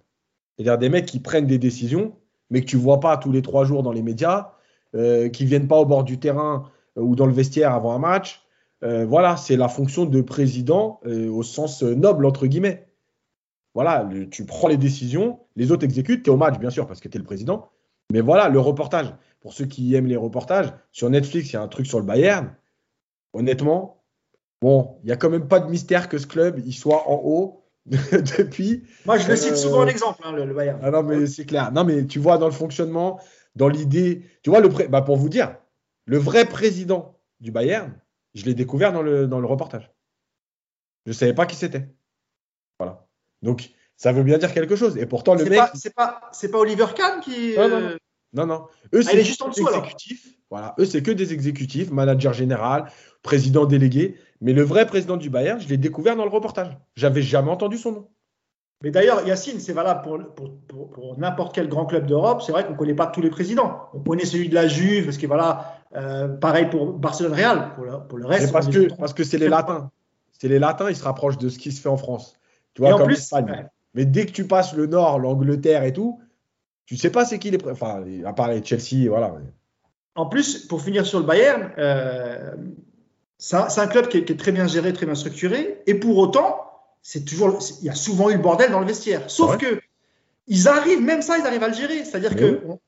[SPEAKER 4] C'est-à-dire des mecs qui prennent des décisions, mais que tu vois pas tous les trois jours dans les médias, euh, qui viennent pas au bord du terrain euh, ou dans le vestiaire avant un match. Euh, voilà, c'est la fonction de président euh, au sens noble, entre guillemets. Voilà, tu prends les décisions, les autres exécutent, tu es au match, bien sûr, parce que tu es le président. Mais voilà, le reportage, pour ceux qui aiment les reportages, sur Netflix, il y a un truc sur le Bayern. Honnêtement, bon, il n'y a quand même pas de mystère que ce club il soit en haut depuis.
[SPEAKER 1] Moi, je le cite
[SPEAKER 4] Euh,
[SPEAKER 1] souvent en exemple, hein, le, le Bayern.
[SPEAKER 4] Ah non, mais c'est clair. Non, mais tu vois, dans le fonctionnement, dans l'idée, tu vois, le pré- bah, pour vous dire, le vrai président du Bayern, je l'ai découvert dans le, dans le reportage. Je ne savais pas qui c'était. Voilà. Donc, ça veut bien dire quelque chose. Et pourtant, le
[SPEAKER 1] C'est
[SPEAKER 4] mec.
[SPEAKER 1] c'est pas, c'est pas Oliver Kahn qui.
[SPEAKER 4] Non, non, Non, non. Eux,
[SPEAKER 1] Ah, il est
[SPEAKER 4] que
[SPEAKER 1] juste en
[SPEAKER 4] des
[SPEAKER 1] dessous, alors.
[SPEAKER 4] exécutifs. Voilà. Eux, c'est que des exécutifs, manager général, président délégué. Mais le vrai président du Bayern, je l'ai découvert dans le reportage. J'avais jamais entendu son nom.
[SPEAKER 1] Mais d'ailleurs, Yacine, c'est valable pour, pour, pour, pour n'importe quel grand club d'Europe. C'est vrai qu'on ne connaît pas tous les présidents. On connaît celui de la Juve, parce que voilà, euh, pareil pour Barcelone-Real. Pour le, pour le reste,
[SPEAKER 4] C'est parce que parce que c'est les latins. C'est les latins, ils se rapprochent de ce qui se fait en France. Tu
[SPEAKER 1] Et
[SPEAKER 4] vois,
[SPEAKER 1] en
[SPEAKER 4] comme
[SPEAKER 1] plus,
[SPEAKER 4] l'Espagne.
[SPEAKER 1] ouais.
[SPEAKER 4] Mais dès que tu passes le Nord, l'Angleterre et tout, tu sais pas c'est qui les. Enfin, à part les Chelsea, voilà.
[SPEAKER 1] En plus, pour finir sur le Bayern, euh, c'est un, club qui est, qui est très bien géré, très bien structuré. Et pour autant, c'est toujours, il y a souvent eu le bordel dans le vestiaire. Sauf
[SPEAKER 4] Ouais.
[SPEAKER 1] que ils arrivent, même ça, ils arrivent à le gérer. C'est-à-dire
[SPEAKER 4] Mais
[SPEAKER 1] que
[SPEAKER 4] oui.
[SPEAKER 1] on,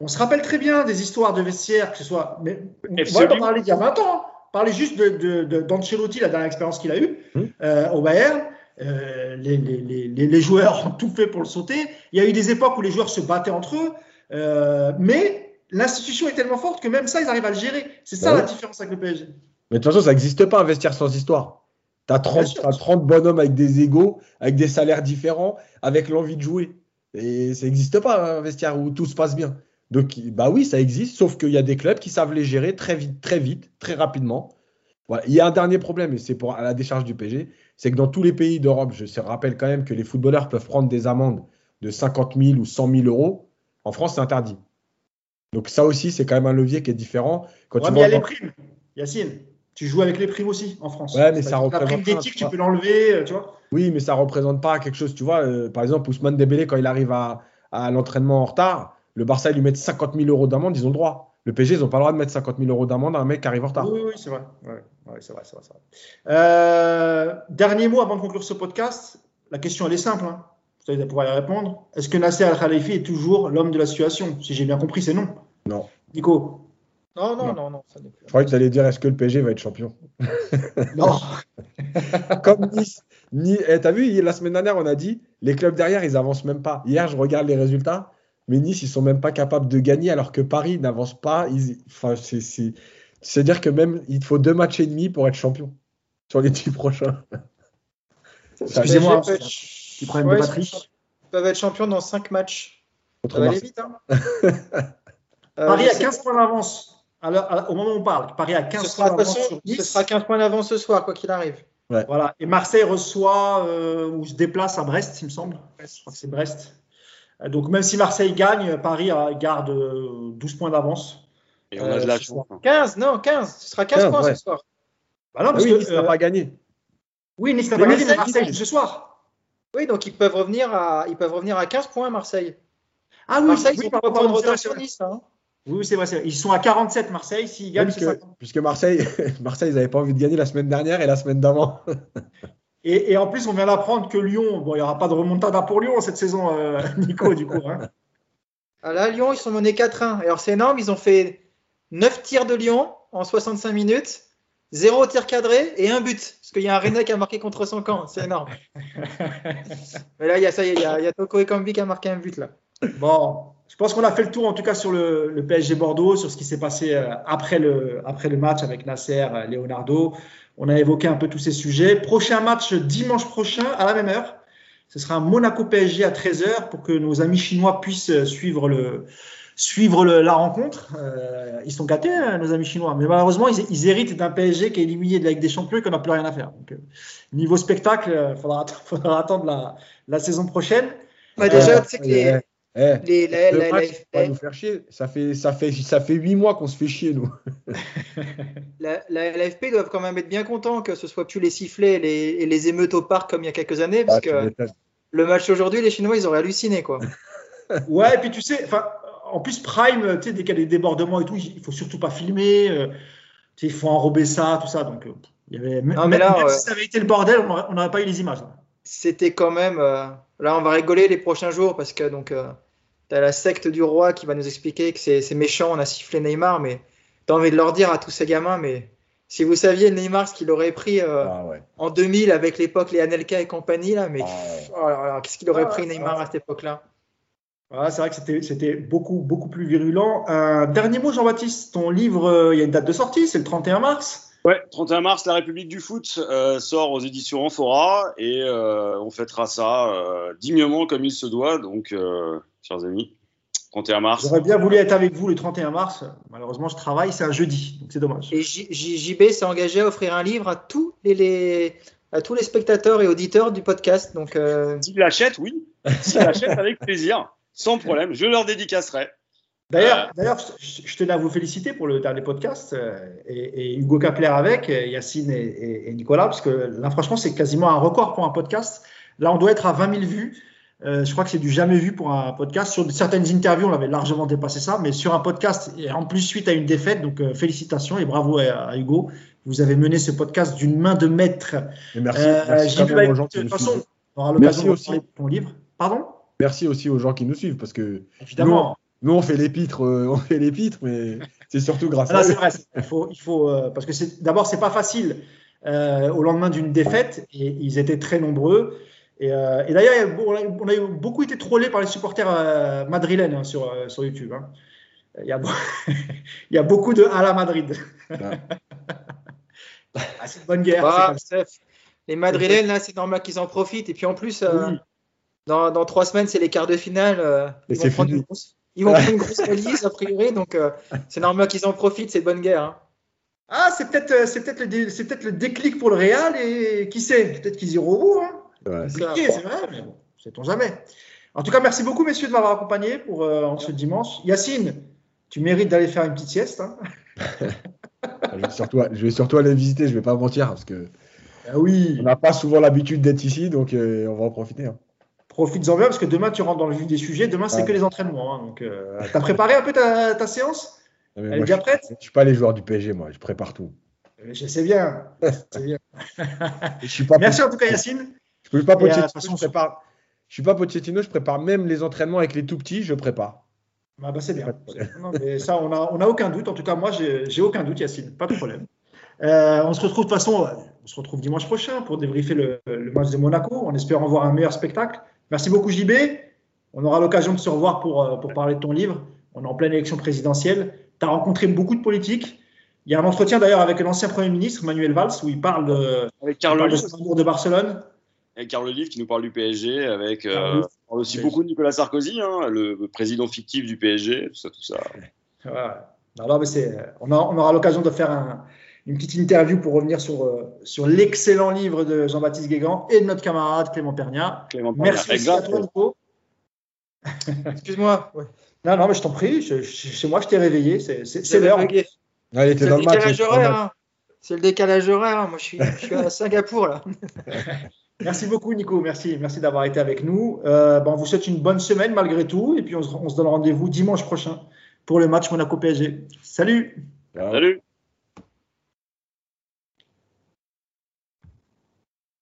[SPEAKER 1] on se rappelle très bien des histoires de vestiaire, que ce soit. Mais, on va pas parler d'il y a 20 ans. hein. Parler juste de, de, de- d'Ancelotti, la dernière expérience qu'il a eue
[SPEAKER 4] Hum.
[SPEAKER 1] euh, au Bayern. Euh, les, les, les, joueurs ont tout fait pour le sauter. Il y a eu des époques où les joueurs se battaient entre eux. Euh, mais l'institution est tellement forte que même ça, ils arrivent à le gérer. C'est ça
[SPEAKER 4] Bah
[SPEAKER 1] la
[SPEAKER 4] oui.
[SPEAKER 1] différence avec le PSG.
[SPEAKER 4] Mais de toute façon, ça n'existe pas un vestiaire sans histoire. Tu as 30,
[SPEAKER 1] Bien sûr.
[SPEAKER 4] t'as 30 bonhommes avec des égaux, avec des salaires différents, avec l'envie de jouer. Et ça n'existe pas un vestiaire où tout se passe bien. Donc, bah oui, ça existe, sauf qu'il y a des clubs qui savent les gérer très vite, très vite, très rapidement. Voilà. Il y a un dernier problème, et c'est pour à la décharge du PSG, c'est que dans tous les pays d'Europe, je rappelle quand même que les footballeurs peuvent prendre des amendes de 50 000 ou 100 000 euros. En France, c'est interdit. Donc ça aussi, c'est quand même un levier qui est différent. Quand
[SPEAKER 1] Ouais,
[SPEAKER 4] tu
[SPEAKER 1] mais il y a les primes, Yacine. Tu joues avec les primes aussi en France.
[SPEAKER 4] Ouais, mais ça
[SPEAKER 1] La
[SPEAKER 4] représente
[SPEAKER 1] prime d'éthique,
[SPEAKER 4] tu
[SPEAKER 1] peux l'enlever, euh, tu vois.
[SPEAKER 4] Oui, mais ça représente pas quelque chose. Tu vois, euh, par exemple, Ousmane Dembélé, quand il arrive à, à l'entraînement en retard, le Barça, ils lui mettent 50 000 euros d'amende, ils ont le droit. Le PSG, ils n'ont pas le droit de mettre 50 000 euros d'amende à un mec qui arrive en retard.
[SPEAKER 1] Oui, oui, c'est vrai. Ouais, ouais, c'est vrai, c'est vrai, c'est vrai. Euh, dernier mot avant de conclure ce podcast. La question, elle est simple. Hein. Vous allez pouvoir y répondre. Est-ce que Nasser Al-Khalifi est toujours l'homme de la situation? Si j'ai bien compris, c'est non.
[SPEAKER 4] Non.
[SPEAKER 1] Nico?
[SPEAKER 3] Non, non,
[SPEAKER 1] Non.
[SPEAKER 3] non, non, ça n'est plus.
[SPEAKER 4] Je croyais que tu allais dire est-ce que le PSG va être champion?
[SPEAKER 1] Non.
[SPEAKER 4] Comme Nice. Ni... eh, T'as vu, la semaine dernière, on a dit les clubs derrière, ils avancent même pas. Hier, je regarde les résultats, mais Nice, ils sont même pas capables de gagner alors que Paris n'avance pas. Ils... Enfin, c'est, c'est... C'est-à-dire que même il faut deux matchs et demi pour être champion sur les dix prochains.
[SPEAKER 1] Excusez-moi,
[SPEAKER 3] être-
[SPEAKER 1] petit problème
[SPEAKER 3] Ouais,
[SPEAKER 1] de
[SPEAKER 3] ils
[SPEAKER 1] batterie.
[SPEAKER 3] sont- ils peuvent être champions dans 5 matchs.
[SPEAKER 4] contre
[SPEAKER 3] Ça va aller vite, hein Euh,
[SPEAKER 1] Paris a
[SPEAKER 3] sais
[SPEAKER 1] 15 points d'avance. À- Au moment où on parle, Paris a
[SPEAKER 3] pas.
[SPEAKER 1] 15
[SPEAKER 3] Ce sera,
[SPEAKER 1] points d'avance sur
[SPEAKER 3] ce
[SPEAKER 1] Nice.
[SPEAKER 3] sera 15 points d'avance ce soir, quoi qu'il arrive.
[SPEAKER 1] Voilà. Et Marseille reçoit euh, ou se déplace à Brest, il me semble. Je crois que c'est Brest. Euh, Donc même si Marseille gagne, Paris euh, garde euh, 12 points d'avance.
[SPEAKER 2] Et on a
[SPEAKER 1] Euh,
[SPEAKER 2] de la
[SPEAKER 1] ce
[SPEAKER 2] chance.
[SPEAKER 1] soir.
[SPEAKER 3] 15, non, 15. Ce sera 15,
[SPEAKER 4] 15,
[SPEAKER 3] points
[SPEAKER 4] ouais.
[SPEAKER 3] ce soir.
[SPEAKER 1] Bah non,
[SPEAKER 4] Ah
[SPEAKER 1] parce
[SPEAKER 4] oui,
[SPEAKER 1] que,
[SPEAKER 4] Nice n'a
[SPEAKER 1] euh,
[SPEAKER 4] pas gagné.
[SPEAKER 1] oui, Nice n'a pas gagné, mais
[SPEAKER 3] Marseille,
[SPEAKER 1] ce soir.
[SPEAKER 3] Oui, donc ils peuvent revenir à, ils peuvent revenir à 15 points, Marseille.
[SPEAKER 1] Ah oui,
[SPEAKER 3] Marseille,
[SPEAKER 1] oui,
[SPEAKER 3] ils ont
[SPEAKER 1] pardon,
[SPEAKER 3] pas de retard sur. Nice. hein.
[SPEAKER 1] Oui, c'est vrai. Ils sont à 47 Marseille. S'ils gagnent, c'est
[SPEAKER 4] puisque,
[SPEAKER 1] 50.
[SPEAKER 4] puisque Marseille, Marseille, ils n'avaient pas envie de gagner la semaine dernière et la semaine d'avant.
[SPEAKER 1] Et, et en plus, on vient d'apprendre que Lyon, bon, il n'y aura pas de remontada pour Lyon cette saison, euh, Nico, du coup. hein.
[SPEAKER 3] Ah là, Lyon, ils sont menés 4-1. Alors c'est énorme, ils ont fait 9 tirs de Lyon en 65 minutes, 0 tir cadré et un but. Parce qu'il y a un Rennais qui a marqué contre son camp, c'est énorme. Mais là, il y a ça, il y a, il y a Toko Ekambi qui a marqué un but là.
[SPEAKER 1] Bon, je pense qu'on a fait le tour en tout cas sur le, le PSG Bordeaux, sur ce qui s'est passé euh, après le, après le match avec Nasser, euh, Leonardo. On a évoqué un peu tous ces sujets. Prochain match dimanche prochain à la même heure. Ce sera un Monaco PSG à 13h pour que nos amis chinois puissent euh, suivre, le, suivre le- la rencontre. Euh, ils sont gâtés, hein, nos amis chinois. Mais malheureusement, ils, ils héritent d'un PSG qui est éliminé de la Ligue des Champions et qu'on n'a plus rien à faire. Donc, euh, niveau spectacle, il faudra, faudra attendre la, la saison prochaine.
[SPEAKER 3] Bah, déjà,
[SPEAKER 4] Euh,
[SPEAKER 3] tu sais que les,
[SPEAKER 4] Eh,
[SPEAKER 3] les, la, la-
[SPEAKER 4] match,
[SPEAKER 3] la-
[SPEAKER 4] faut pas nous faire chier. Ça fait, ça fait, ça fait 8 mois qu'on se fait chier, nous.
[SPEAKER 3] la- la LFP doivent quand même être bien contents que ce soit plus les sifflets et les, et les émeutes au parc comme il y a quelques années, parce
[SPEAKER 4] Ah,
[SPEAKER 3] que le match aujourd'hui, les Chinois, ils auraient halluciné quoi.
[SPEAKER 1] Ouais, et puis tu sais, enfin, en plus Prime, tu sais, dès qu'il y a des débordements et tout, il faut surtout pas filmer. euh, tu sais, il faut enrober ça, tout ça. Donc, euh, il y avait.
[SPEAKER 3] Non,
[SPEAKER 1] même
[SPEAKER 3] mais là,
[SPEAKER 1] même
[SPEAKER 3] ouais.
[SPEAKER 1] si ça avait été le bordel, on aurait- on n'aurait pas eu les images. là.
[SPEAKER 3] C'était quand même. euh, Là, on va rigoler les prochains jours parce que donc euh, t'as la secte du roi qui va nous expliquer que c'est méchant, on a sifflé Neymar, mais t'as envie de leur dire à tous ces gamins, mais si vous saviez Neymar ce qu'il aurait pris euh,
[SPEAKER 4] Ah ouais.
[SPEAKER 3] en 2000 avec l'époque les Anelka et compagnie là, mais
[SPEAKER 4] Ah ouais.
[SPEAKER 3] oh qu'est-ce qu'il aurait
[SPEAKER 1] Ah,
[SPEAKER 3] pris
[SPEAKER 1] ah,
[SPEAKER 3] Neymar à cette époque-là?
[SPEAKER 1] Voilà, c'est vrai que c'était- beaucoup, beaucoup plus virulent. Un dernier mot, Jean-Baptiste. Ton livre, euh, il y a une date de sortie, c'est le 31 mars.
[SPEAKER 2] Ouais, 31 mars, La République du foot euh, sort aux éditions Amphora et euh, on fêtera ça euh, dignement comme il se doit. Donc, euh, chers amis, 31 mars.
[SPEAKER 1] J'aurais bien voulu être avec vous le 31 mars. Malheureusement, je travaille, c'est un jeudi, donc c'est dommage.
[SPEAKER 3] Et JB s'est engagé à offrir un livre à tous les, les- à tous les spectateurs et auditeurs du podcast. Donc, euh,
[SPEAKER 2] S'ils l'achètent, oui. S'ils l'achètent, avec plaisir, sans problème. Je leur dédicacerai.
[SPEAKER 1] D'ailleurs, d'ailleurs, je, tenais à vous féliciter pour le dernier podcast euh, et, et Hugo Kapler avec, euh, Yacine et, et- et Nicolas, parce que là, franchement, c'est quasiment un record pour un podcast. Là, on doit être à 20 000 vues. Euh, je crois que c'est du jamais vu pour un podcast. Sur certaines interviews, on avait largement dépassé ça, mais sur un podcast, et en plus suite à une défaite, donc euh, félicitations et bravo à, à Hugo. Vous avez mené ce podcast d'une main de maître.
[SPEAKER 4] Et merci,
[SPEAKER 1] Euh,
[SPEAKER 4] merci aux gens
[SPEAKER 1] de toute façon, on aura l'occasion de
[SPEAKER 4] aussi.
[SPEAKER 1] parler de ton livre. Pardon?
[SPEAKER 4] Merci aussi aux gens qui nous suivent parce que
[SPEAKER 1] Évidemment.
[SPEAKER 4] nous, on fait l'épître, euh, on fait l'épître, mais c'est surtout grâce
[SPEAKER 1] Ah non,
[SPEAKER 4] à
[SPEAKER 1] c'est
[SPEAKER 4] eux.
[SPEAKER 1] vrai. c'est- Il faut, il faut parce que c'est d'abord c'est pas facile au lendemain d'une défaite et ils étaient très nombreux. Et, euh, et d'ailleurs, on a, on a eu beaucoup été trollés par les supporters euh, madrilènes hein, sur, euh, sur YouTube. hein. Il, y a, beau- il y a beaucoup de à la Madrid. Ah, c'est une bonne guerre. c'est
[SPEAKER 3] bah,
[SPEAKER 1] comme
[SPEAKER 3] les Madrilènes, là, c'est normal qu'ils en profitent. Et puis en plus, euh,
[SPEAKER 1] Oui.
[SPEAKER 3] dans, dans trois semaines, c'est les quarts de finale. euh, ils, vont prendre une grosse, ils vont prendre une grosse valise, a priori. Donc, euh, c'est normal qu'ils en profitent. C'est de bonne guerre. hein.
[SPEAKER 1] Ah, c'est peut-être c'est peut-être le, dé- c'est peut-être le déclic pour le Real et qui sait Peut-être qu'ils iront au bout. Hein.
[SPEAKER 4] Ouais.
[SPEAKER 1] Compliqué, c'est vrai, mais bon, sait-on jamais. En tout cas, merci beaucoup, messieurs, de m'avoir accompagné pour euh, en ce dimanche. Yacine, tu mérites d'aller faire une petite sieste. hein.
[SPEAKER 4] je, vais surtout, je vais surtout aller visiter, je vais pas mentir, parce que
[SPEAKER 1] Ah oui,
[SPEAKER 4] on n'a pas souvent l'habitude d'être ici, donc euh, on va en profiter. hein.
[SPEAKER 1] profites-en bien parce que demain tu rentres dans le vif des sujets. Demain c'est
[SPEAKER 4] Ouais.
[SPEAKER 1] que les entraînements. hein, donc, euh, t'as préparé un peu ta, ta séance?
[SPEAKER 4] Mais
[SPEAKER 1] Elle est déjà
[SPEAKER 4] je,
[SPEAKER 1] prête?
[SPEAKER 4] je suis pas les joueurs du PSG, moi, je prépare tout.
[SPEAKER 1] Je sais bien. je sais bien.
[SPEAKER 4] Je suis pas
[SPEAKER 1] Merci en tout cas Yacine.
[SPEAKER 4] Je suis pas
[SPEAKER 1] Et, de
[SPEAKER 4] Pochettino,
[SPEAKER 1] toute façon,
[SPEAKER 4] je prépare. Je suis pas Pochettino, je prépare même les entraînements avec les tout petits, je prépare.
[SPEAKER 1] Ah bah c'est bien. Non, mais ça, on n'a on a aucun doute. En tout cas, moi, j'ai aucun doute, Yacine. Pas de problème. Euh, on se retrouve de toute façon, on se retrouve dimanche prochain pour débriefer le, le match de Monaco, en espérant voir un meilleur spectacle. Merci beaucoup, JB. On aura l'occasion de se revoir pour, euh, pour parler de ton livre. On est en pleine élection présidentielle. Tu as rencontré beaucoup de politiques. Il y a un entretien d'ailleurs avec l'ancien Premier ministre, Manuel Valls, où il parle de,
[SPEAKER 2] Avec
[SPEAKER 1] de Barcelone.
[SPEAKER 2] Avec Carlo Livre qui nous parle du PSG, avec euh, on parle aussi
[SPEAKER 1] PSG.
[SPEAKER 2] beaucoup de Nicolas Sarkozy, hein, le président fictif du PSG, tout ça, tout ça.
[SPEAKER 1] Ouais. Mais c'est, on, a- on aura l'occasion de faire un- une petite interview pour revenir sur, euh, sur l'excellent livre de Jean-Baptiste Guégan et de notre camarade Clément Pernia.
[SPEAKER 2] Clément
[SPEAKER 1] Merci à toi, Nico.
[SPEAKER 3] Excuse-moi. Ouais.
[SPEAKER 1] Non, non, mais je t'en prie, je- je- c'est moi, je t'ai réveillé. C'est, l'heure.
[SPEAKER 3] bugué.
[SPEAKER 4] Il était
[SPEAKER 3] C'est
[SPEAKER 4] dans
[SPEAKER 3] le
[SPEAKER 4] match.
[SPEAKER 3] hein. C'est le décalage horaire. Moi, je suis, je suis à Singapour là.
[SPEAKER 1] Merci beaucoup, Nico. Merci, merci d'avoir été avec nous. Euh, ben, on vous souhaite une bonne semaine malgré tout. Et puis, on se, on se donne rendez-vous dimanche prochain pour le match Monaco-PSG. Salut!
[SPEAKER 2] Salut